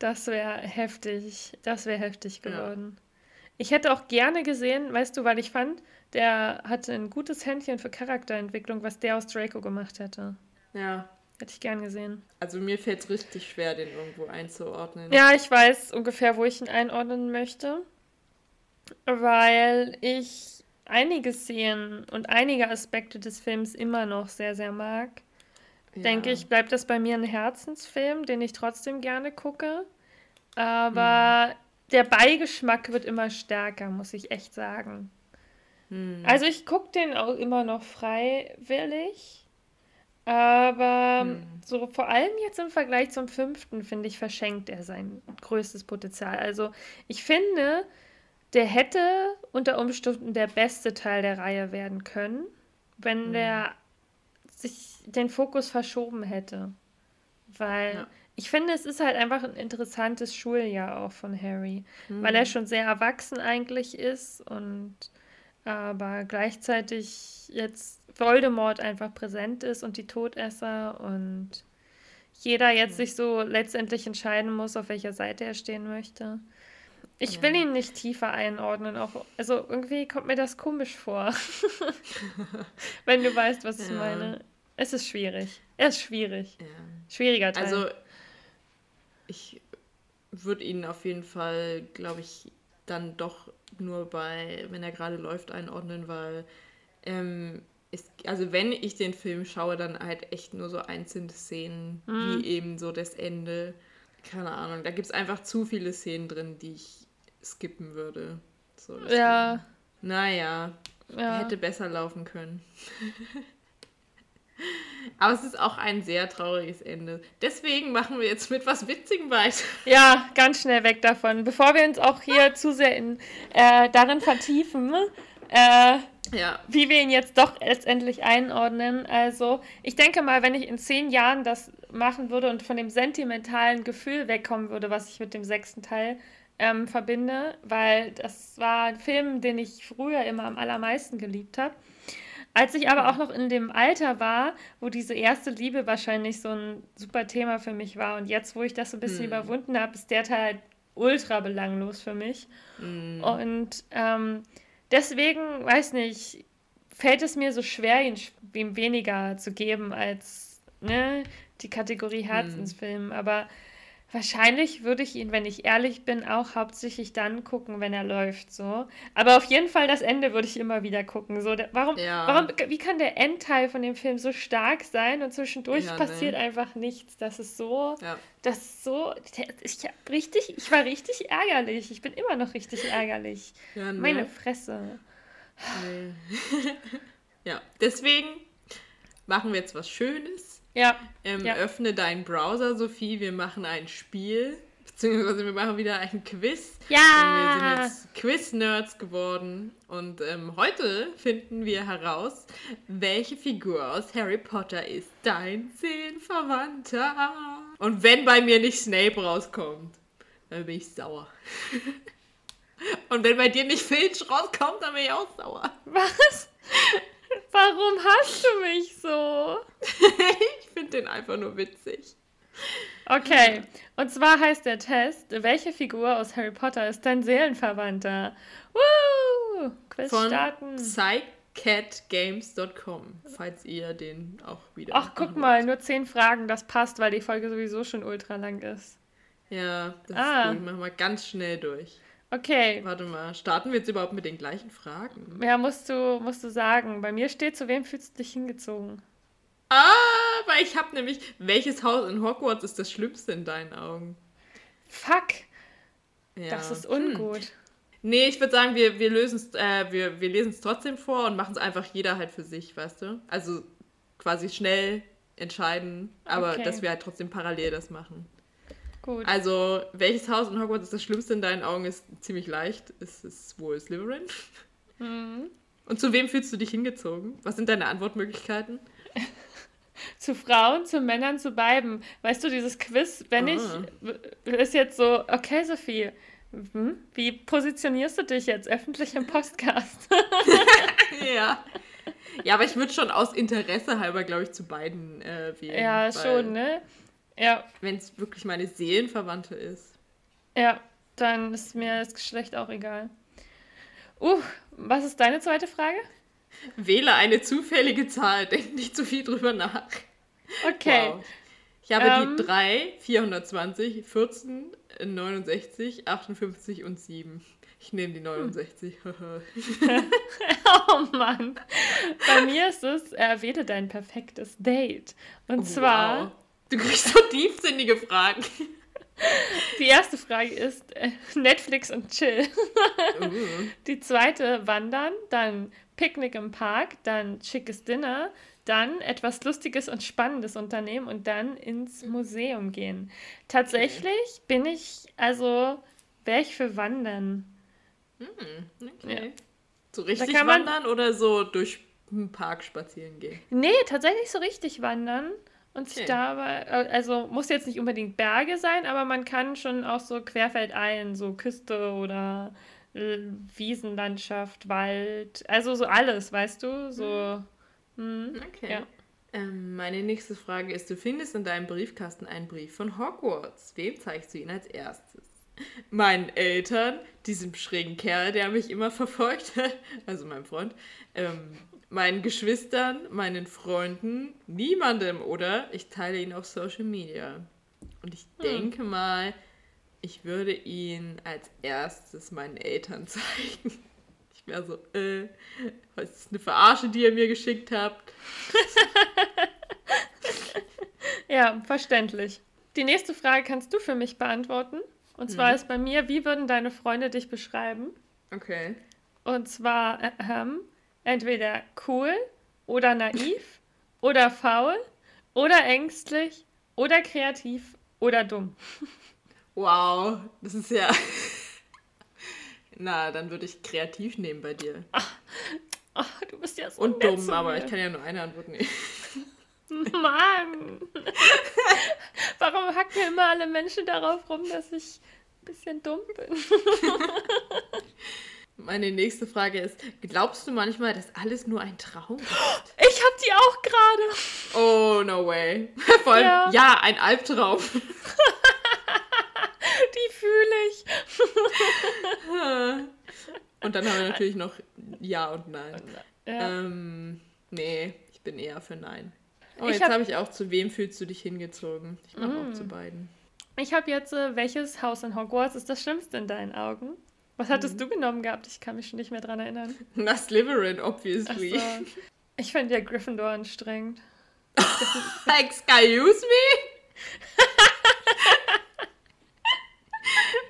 Speaker 2: das wäre heftig. Das wäre heftig geworden. Ja. Ich hätte auch gerne gesehen, weißt du, weil ich fand, der hatte ein gutes Händchen für Charakterentwicklung, was der aus Draco gemacht hätte. Ja. Hätte ich gern gesehen.
Speaker 1: Also mir fällt es richtig schwer, den irgendwo einzuordnen.
Speaker 2: Ja, ich weiß ungefähr, wo ich ihn einordnen möchte. Weil ich einige Szenen und einige Aspekte des Films immer noch sehr, sehr mag. Ja. Denke ich, bleibt das bei mir ein Herzensfilm, den ich trotzdem gerne gucke. Aber hm. Der Beigeschmack wird immer stärker, muss ich echt sagen. Hm. Also ich gucke den auch immer noch freiwillig. Aber hm. so vor allem jetzt im Vergleich zum fünften, finde ich, verschenkt er sein größtes Potenzial. Also ich finde, der hätte unter Umständen der beste Teil der Reihe werden können, wenn hm. der sich den Fokus verschoben hätte. Weil ja. Ich finde, es ist halt einfach ein interessantes Schuljahr auch von Harry, hm. weil er hm. schon sehr erwachsen eigentlich ist und aber gleichzeitig jetzt Voldemort einfach präsent ist und die Todesser und jeder jetzt sich so letztendlich entscheiden muss, auf welcher Seite er stehen möchte. Ich ja. will ihn nicht tiefer einordnen, auch, also irgendwie kommt mir das komisch vor. Wenn du weißt, was ja. ich meine. Es ist schwierig. Er ist schwierig. Ja. Schwieriger Teil. Also,
Speaker 1: ich würde ihn auf jeden Fall, glaube ich, dann doch nur bei, wenn er gerade läuft, einordnen, weil ähm, ist, also wenn ich den Film schaue, dann halt echt nur so einzelne Szenen, mhm. wie eben so das Ende. Keine Ahnung, da gibt es einfach zu viele Szenen drin, die ich skippen würde. So, ja. Naja, ja. hätte besser laufen können. Aber es ist auch ein sehr trauriges Ende. Deswegen machen wir jetzt mit was Witzigem weiter.
Speaker 2: Ja, ganz schnell weg davon. Bevor wir uns auch hier zu sehr in, äh, darin vertiefen, äh, ja. wie wir ihn jetzt doch letztendlich einordnen. Also, ich denke mal, wenn ich in zehn Jahren das machen würde und von dem sentimentalen Gefühl wegkommen würde, was ich mit dem sechsten Teil ähm, verbinde, weil das war ein Film, den ich früher immer am allermeisten geliebt habe. Als ich aber auch noch in dem Alter war, wo diese erste Liebe wahrscheinlich so ein super Thema für mich war und jetzt, wo ich das so ein bisschen hm. überwunden habe, ist der Teil halt ultra belanglos für mich. Hm. Und ähm, deswegen, weiß nicht, fällt es mir so schwer, ihn, ihm weniger zu geben als ne, die Kategorie hm. Herzensfilm. Hm. Aber Wahrscheinlich würde ich ihn, wenn ich ehrlich bin, auch hauptsächlich dann gucken, wenn er läuft, so. Aber auf jeden Fall das Ende würde ich immer wieder gucken. So, warum, ja. warum, wie kann der Endteil von dem Film so stark sein und zwischendurch ja, passiert nee. einfach nichts? Das ist so, ja. das ist so, ich richtig, ich war richtig ärgerlich. Ich bin immer noch richtig ärgerlich. Nee. Meine Fresse.
Speaker 1: Nee. ja, deswegen machen wir jetzt was Schönes
Speaker 2: ja.
Speaker 1: Ähm,
Speaker 2: ja.
Speaker 1: Öffne deinen Browser, Sophie. Wir machen ein Spiel. Beziehungsweise wir machen wieder ein Quiz.
Speaker 2: Ja!
Speaker 1: wir sind jetzt Quiz-Nerds geworden. Und ähm, heute finden wir heraus, welche Figur aus Harry Potter ist dein Seelenverwandter. Und wenn bei mir nicht Snape rauskommt, dann bin ich sauer. Und wenn bei dir nicht Filch rauskommt, dann bin ich auch sauer.
Speaker 2: Was? Warum hast du mich so?
Speaker 1: ich finde den einfach nur witzig.
Speaker 2: Okay, und zwar heißt der Test, welche Figur aus Harry Potter ist dein Seelenverwandter? Woo! Quiz
Speaker 1: Von
Speaker 2: starten.
Speaker 1: psycatgames.com, falls ihr den auch wieder.
Speaker 2: Ach, guck mal, nur zehn Fragen, das passt, weil die Folge sowieso schon ultra lang ist.
Speaker 1: Ja, das ah. ist gut. Machen wir ganz schnell durch.
Speaker 2: Okay.
Speaker 1: Warte mal, starten wir jetzt überhaupt mit den gleichen Fragen?
Speaker 2: Ja, musst du, musst du sagen. Bei mir steht, zu wem fühlst du dich hingezogen?
Speaker 1: Ah, weil ich habe nämlich, welches Haus in Hogwarts ist das Schlimmste in deinen Augen?
Speaker 2: Fuck. Ja. Das ist ungut. Hm.
Speaker 1: Nee, ich würde sagen, wir, wir, äh, wir, wir lesen es trotzdem vor und machen es einfach jeder halt für sich, weißt du? Also quasi schnell entscheiden, aber okay. dass wir halt trotzdem parallel das machen. Gut. Also, welches Haus in Hogwarts ist das Schlimmste in deinen Augen, ist ziemlich leicht. Es ist wohl Slytherin. Mhm. Und zu wem fühlst du dich hingezogen? Was sind deine Antwortmöglichkeiten?
Speaker 2: zu Frauen, zu Männern, zu beiden. Weißt du, dieses Quiz, wenn ah. ich, ist jetzt so, okay, Sophie, hm, wie positionierst du dich jetzt öffentlich im Podcast?
Speaker 1: ja. Ja, aber ich würde schon aus Interesse halber, glaube ich, zu beiden äh, wählen.
Speaker 2: Ja, schon, ne? Ja.
Speaker 1: Wenn es wirklich meine Seelenverwandte ist.
Speaker 2: Ja, dann ist mir das Geschlecht auch egal. Uh, was ist deine zweite Frage?
Speaker 1: Wähle eine zufällige Zahl, denk nicht zu viel drüber nach.
Speaker 2: Okay.
Speaker 1: Wow. Ich habe ähm, die 3, 420, 14, 69, 58 und 7. Ich nehme die 69.
Speaker 2: oh Mann. Bei mir ist es, erwähle dein perfektes Date. Und zwar wow.
Speaker 1: Du kriegst so tiefsinnige Fragen.
Speaker 2: Die erste Frage ist äh, Netflix und Chill. Uh. Die zweite Wandern, dann Picknick im Park, dann schickes Dinner, dann etwas Lustiges und Spannendes unternehmen und dann ins Museum gehen. Tatsächlich okay. bin ich, also wäre ich für Wandern.
Speaker 1: Hm, okay. Ja. So richtig wandern oder so durch den Park spazieren gehen?
Speaker 2: Nee, tatsächlich so richtig wandern und sich okay. dabei, äh, also muss jetzt nicht unbedingt Berge sein, aber man kann schon auch so querfeldein, so Küste oder äh, Wiesenlandschaft, Wald, also so alles, weißt du, so.
Speaker 1: Mh, okay. Ja. Ähm, meine nächste Frage ist, du findest in deinem Briefkasten einen Brief von Hogwarts. Wem zeigst du ihn als erstes? Meinen Eltern, diesem schrägen Kerl, der mich immer verfolgt, also meinem Freund, ähm, meinen Geschwistern, meinen Freunden, niemandem, oder? Ich teile ihn auf Social Media. Und ich hm. denke mal, ich würde ihn als erstes meinen Eltern zeigen. Ich wäre so, äh, was ist eine Verarsche, die ihr mir geschickt habt?
Speaker 2: ja, verständlich. Die nächste Frage kannst du für mich beantworten. Und zwar hm. ist bei mir, wie würden deine Freunde dich beschreiben?
Speaker 1: Okay.
Speaker 2: Und zwar, äh, ähm, entweder cool oder naiv oder faul oder ängstlich oder kreativ oder dumm.
Speaker 1: Wow, das ist ja. Na, dann würde ich kreativ nehmen bei dir.
Speaker 2: Oh, du bist ja so
Speaker 1: Und dumm, aber ich kann ja nur eine Antwort nehmen.
Speaker 2: Mann! Warum hacken immer alle Menschen darauf rum, dass ich ein bisschen dumm bin?
Speaker 1: Meine nächste Frage ist: Glaubst du manchmal, dass alles nur ein Traum ist?
Speaker 2: Ich hab die auch gerade.
Speaker 1: Oh, no way. Vor allem,
Speaker 2: Ja.
Speaker 1: ja, ein Albtraum.
Speaker 2: Die fühle ich.
Speaker 1: Und dann haben wir natürlich noch Ja und Nein.
Speaker 2: Ja.
Speaker 1: Ähm, nee, ich bin eher für Nein. Oh,
Speaker 2: Ich
Speaker 1: jetzt
Speaker 2: hab-
Speaker 1: habe ich auch zu wem fühlst du dich hingezogen? Ich mache
Speaker 2: Mm.
Speaker 1: auch zu beiden.
Speaker 2: Ich habe jetzt, äh, welches Haus in Hogwarts ist das Schlimmste in deinen Augen? Was hattest
Speaker 1: Mhm.
Speaker 2: du genommen gehabt? Ich kann mich schon nicht mehr dran erinnern.
Speaker 1: Na, Slytherin,
Speaker 2: Ach
Speaker 1: obviously.
Speaker 2: so. Ich finde ja Gryffindor anstrengend.
Speaker 1: Excuse me?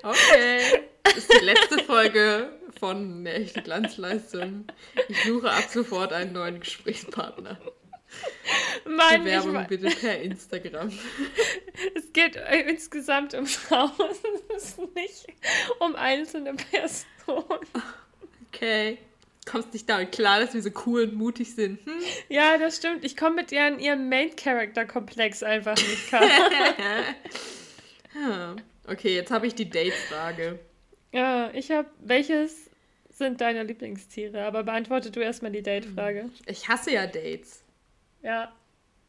Speaker 1: okay. Das ist die letzte Folge von eine echte Glanzleistung. Ich suche ab sofort einen neuen Gesprächspartner.
Speaker 2: Mann, ich,
Speaker 1: Bewerbung
Speaker 2: wa-
Speaker 1: bitte per Instagram.
Speaker 2: es geht äh, insgesamt ums Haus. Es ist nicht um einzelne Personen.
Speaker 1: Okay. Kommst nicht damit klar, dass wir so cool und mutig sind? Hm?
Speaker 2: Ja, das stimmt. Ich komme mit ihren, ihrem Main-Character-Komplex einfach nicht klar.
Speaker 1: Okay, jetzt habe ich die Date-Frage.
Speaker 2: ja, ich habe, welches sind deine Lieblingstiere? Aber beantworte du erstmal die Date-Frage.
Speaker 1: Ich hasse ja Dates.
Speaker 2: Ja.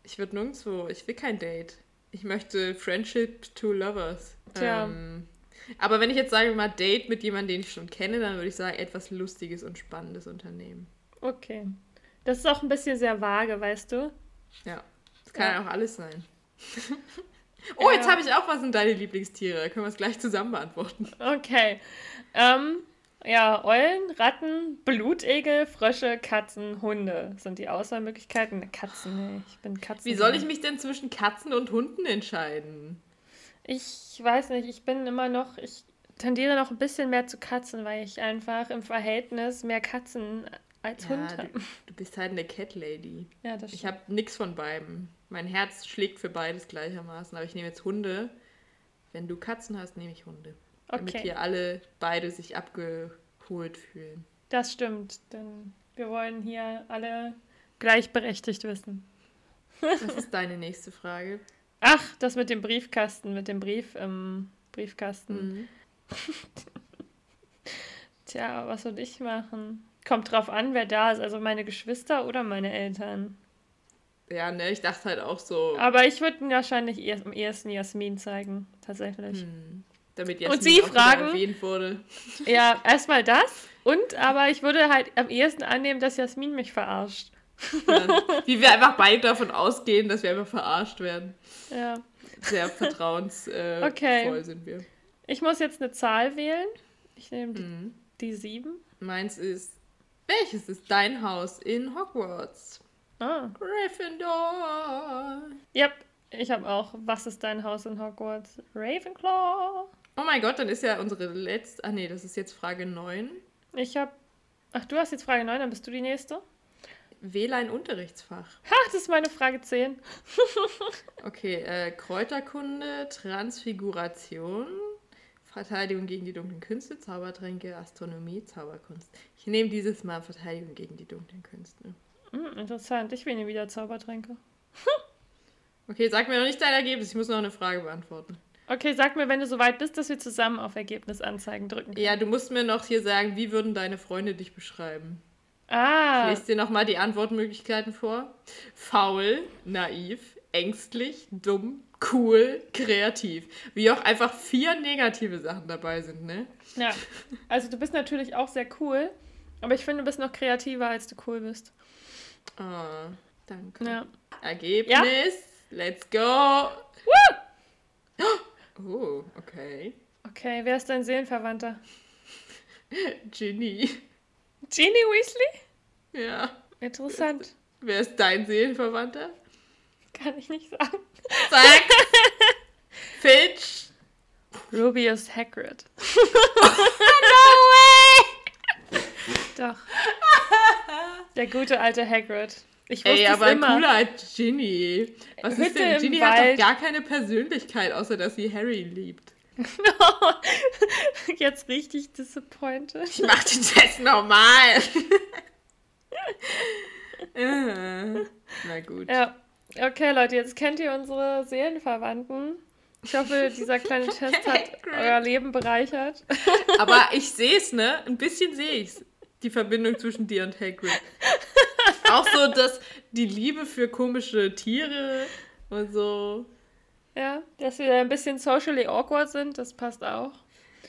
Speaker 1: Ich würde nirgendwo, ich will kein Date. Ich möchte Friendship to Lovers.
Speaker 2: Tja.
Speaker 1: Ähm, aber wenn ich jetzt sage mal Date mit jemandem, den ich schon kenne, dann würde ich sagen, etwas Lustiges und Spannendes unternehmen.
Speaker 2: Okay. Das ist auch ein bisschen sehr vage, weißt du?
Speaker 1: Ja. Das kann ja,
Speaker 2: Ja.
Speaker 1: auch alles sein. oh,
Speaker 2: Ja.
Speaker 1: jetzt habe ich auch was in deine Lieblingstiere. Da können wir es gleich zusammen beantworten.
Speaker 2: Okay. Ähm, ja, Eulen, Ratten, Blutegel, Frösche, Katzen, Hunde sind die Auswahlmöglichkeiten. Katzen, nee, ich bin Katzen.
Speaker 1: Wie soll ich mich denn zwischen Katzen und Hunden entscheiden?
Speaker 2: Ich weiß nicht, ich bin immer noch, ich tendiere noch ein bisschen mehr zu Katzen, weil ich einfach im Verhältnis mehr Katzen als Hund
Speaker 1: Ja,
Speaker 2: habe.
Speaker 1: du, du bist halt eine Cat Lady.
Speaker 2: Ja, das
Speaker 1: Ich
Speaker 2: stimmt.
Speaker 1: habe nichts von beiden. Mein Herz schlägt für beides gleichermaßen. Aber ich nehme jetzt Hunde. Wenn du Katzen hast, nehme ich Hunde. Damit
Speaker 2: Okay,
Speaker 1: hier alle beide sich abgeholt fühlen.
Speaker 2: das stimmt, denn wir wollen hier alle gleichberechtigt wissen.
Speaker 1: Was ist deine nächste Frage?
Speaker 2: Ach, das mit dem Briefkasten, mit dem Brief im Briefkasten.
Speaker 1: Mhm.
Speaker 2: Tja, was soll ich machen? Kommt drauf an, wer da ist. Also meine Geschwister oder meine Eltern.
Speaker 1: Ja, ne, ich dachte halt auch so,
Speaker 2: Aber ich würde wahrscheinlich eher, am ehesten Jasmin zeigen, tatsächlich.
Speaker 1: hm, damit
Speaker 2: Und Sie fragen?
Speaker 1: erwähnt wurde.
Speaker 2: Ja, erstmal das. Und, aber ich würde halt am ehesten annehmen, dass Jasmin mich verarscht.
Speaker 1: Wie wir einfach beide davon ausgehen, dass wir einfach verarscht werden.
Speaker 2: Ja.
Speaker 1: Sehr vertrauensvoll äh,
Speaker 2: Okay.
Speaker 1: sind wir.
Speaker 2: Ich muss jetzt eine Zahl wählen. Ich nehme die,
Speaker 1: Mhm.
Speaker 2: die sieben.
Speaker 1: Meins ist, welches ist dein Haus in Hogwarts?
Speaker 2: Ah.
Speaker 1: Gryffindor.
Speaker 2: Yep, ich habe auch. Was ist dein Haus in Hogwarts? Ravenclaw.
Speaker 1: Oh mein Gott, dann ist ja unsere letzte. Ah nee, das ist jetzt Frage 9.
Speaker 2: Ich habe. Ach, du hast jetzt Frage 9, dann bist du die nächste.
Speaker 1: Wähle ein Unterrichtsfach.
Speaker 2: Ha, das ist meine Frage 10.
Speaker 1: Okay, äh, Kräuterkunde, Transfiguration, Verteidigung gegen die dunklen Künste, Zaubertränke, Astronomie, Zauberkunst. Ich nehme dieses Mal Verteidigung gegen die dunklen Künste.
Speaker 2: Hm, interessant. Ich wähle wieder Zaubertränke.
Speaker 1: Okay, sag mir noch nicht dein Ergebnis, ich muss noch eine Frage beantworten.
Speaker 2: Okay, sag mir, wenn du soweit bist, dass wir zusammen auf Ergebnis anzeigen drücken.
Speaker 1: Ja, du musst mir noch hier sagen, wie würden deine Freunde dich beschreiben? Ich
Speaker 2: Ah,
Speaker 1: lese dir nochmal die Antwortmöglichkeiten vor. Faul, naiv, ängstlich, dumm, cool, kreativ. Wie auch einfach vier negative Sachen dabei sind, ne?
Speaker 2: ja. Also du bist natürlich auch sehr cool, aber ich finde, du bist noch kreativer, als du cool bist.
Speaker 1: Ah, danke.
Speaker 2: Ja.
Speaker 1: Ergebnis, let's go. Oh, okay.
Speaker 2: Okay, wer ist dein Seelenverwandter?
Speaker 1: Ginny.
Speaker 2: Genie Weasley?
Speaker 1: Ja.
Speaker 2: Interessant.
Speaker 1: Wer ist dein Seelenverwandter?
Speaker 2: Kann ich nicht sagen.
Speaker 1: Zack. Fitch.
Speaker 2: Rubius Hagrid. Doch. Der gute alte Hagrid. Ich
Speaker 1: Ey,
Speaker 2: wusste es
Speaker 1: aber
Speaker 2: immer.
Speaker 1: cooler als Ginny. Was ist
Speaker 2: Hütte
Speaker 1: denn?
Speaker 2: im
Speaker 1: Ginny hat
Speaker 2: Wald.
Speaker 1: doch gar keine Persönlichkeit, außer dass sie Harry liebt.
Speaker 2: Jetzt richtig disappointed.
Speaker 1: Ich mach den Test normal. Äh, Na gut.
Speaker 2: Ja. Okay, Leute, jetzt kennt ihr unsere Seelenverwandten. Ich hoffe, dieser kleine Test hat euer Leben bereichert.
Speaker 1: Aber ich sehe es, ne? Ein bisschen sehe ich's. Die Verbindung zwischen dir und Hagrid. Auch so, dass die Liebe für komische Tiere und so.
Speaker 2: Ja, dass wir ein bisschen socially awkward sind, das passt auch.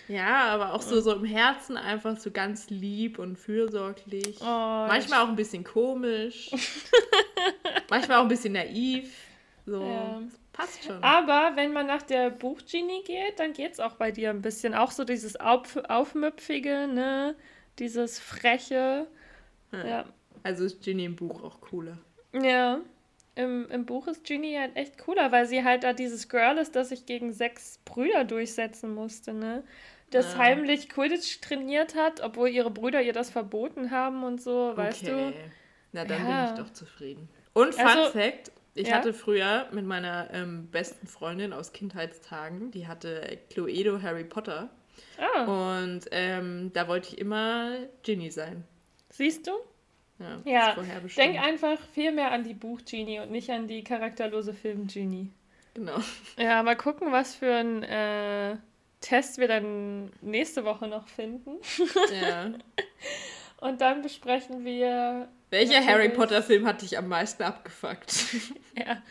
Speaker 1: Ja, aber auch so, so im Herzen einfach so ganz lieb und fürsorglich.
Speaker 2: Oh,
Speaker 1: Manchmal auch ein bisschen komisch. Manchmal auch ein bisschen naiv. So.
Speaker 2: Ja.
Speaker 1: Passt schon.
Speaker 2: Aber wenn man nach der Buchgenie geht, dann geht's auch bei dir ein bisschen. Auch so dieses Auf Aufmüpfige, ne? Dieses Freche. Ja.
Speaker 1: Also ist Ginny im Buch auch cooler.
Speaker 2: Ja. Im, Im Buch ist Ginny halt echt cooler, weil sie halt da dieses Girl ist, das sich gegen sechs Brüder durchsetzen musste, ne? Das
Speaker 1: Ja.
Speaker 2: heimlich Quidditch trainiert hat, obwohl ihre Brüder ihr das verboten haben und so, weißt du?
Speaker 1: Na, dann
Speaker 2: Ja.
Speaker 1: bin ich doch zufrieden. Und Fun
Speaker 2: Also-
Speaker 1: Fact, ich
Speaker 2: Ja?
Speaker 1: hatte früher mit meiner ähm, besten Freundin aus Kindheitstagen, die hatte Cluedo Harry Potter.
Speaker 2: Ah,
Speaker 1: Und ähm, da wollte ich immer Ginny sein.
Speaker 2: siehst du?
Speaker 1: Ja,
Speaker 2: Ja. Denk einfach viel mehr an die Buch-Genie und nicht an die charakterlose Film-Genie.
Speaker 1: Genau.
Speaker 2: Ja, mal gucken, was für ein äh, Test wir dann nächste Woche noch finden.
Speaker 1: Ja.
Speaker 2: Und dann besprechen wir,
Speaker 1: Welcher. Harry Potter Film hat dich am meisten abgefuckt?
Speaker 2: ja,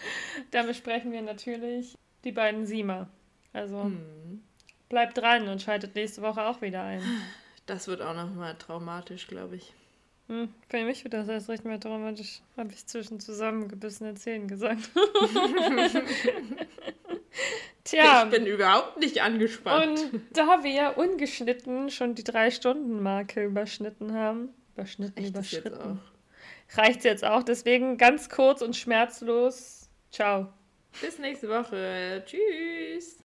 Speaker 2: dann besprechen wir natürlich die beiden Siemer. Also
Speaker 1: Hm.
Speaker 2: bleibt dran und schaltet nächste Woche auch wieder ein.
Speaker 1: Das wird auch nochmal traumatisch, glaube ich.
Speaker 2: Hm, für mich wird das erst recht mehr dramatisch, habe ich zwischen zusammengebissenen Zähnen gesagt. Tja,
Speaker 1: Ich bin überhaupt nicht angespannt.
Speaker 2: und da wir ja ungeschnitten schon die Drei-Stunden-Marke überschnitten haben, überschnitten,
Speaker 1: Echt
Speaker 2: überschritten, reicht jetzt auch. Deswegen ganz kurz und schmerzlos. Ciao.
Speaker 1: Bis nächste Woche. Tschüss.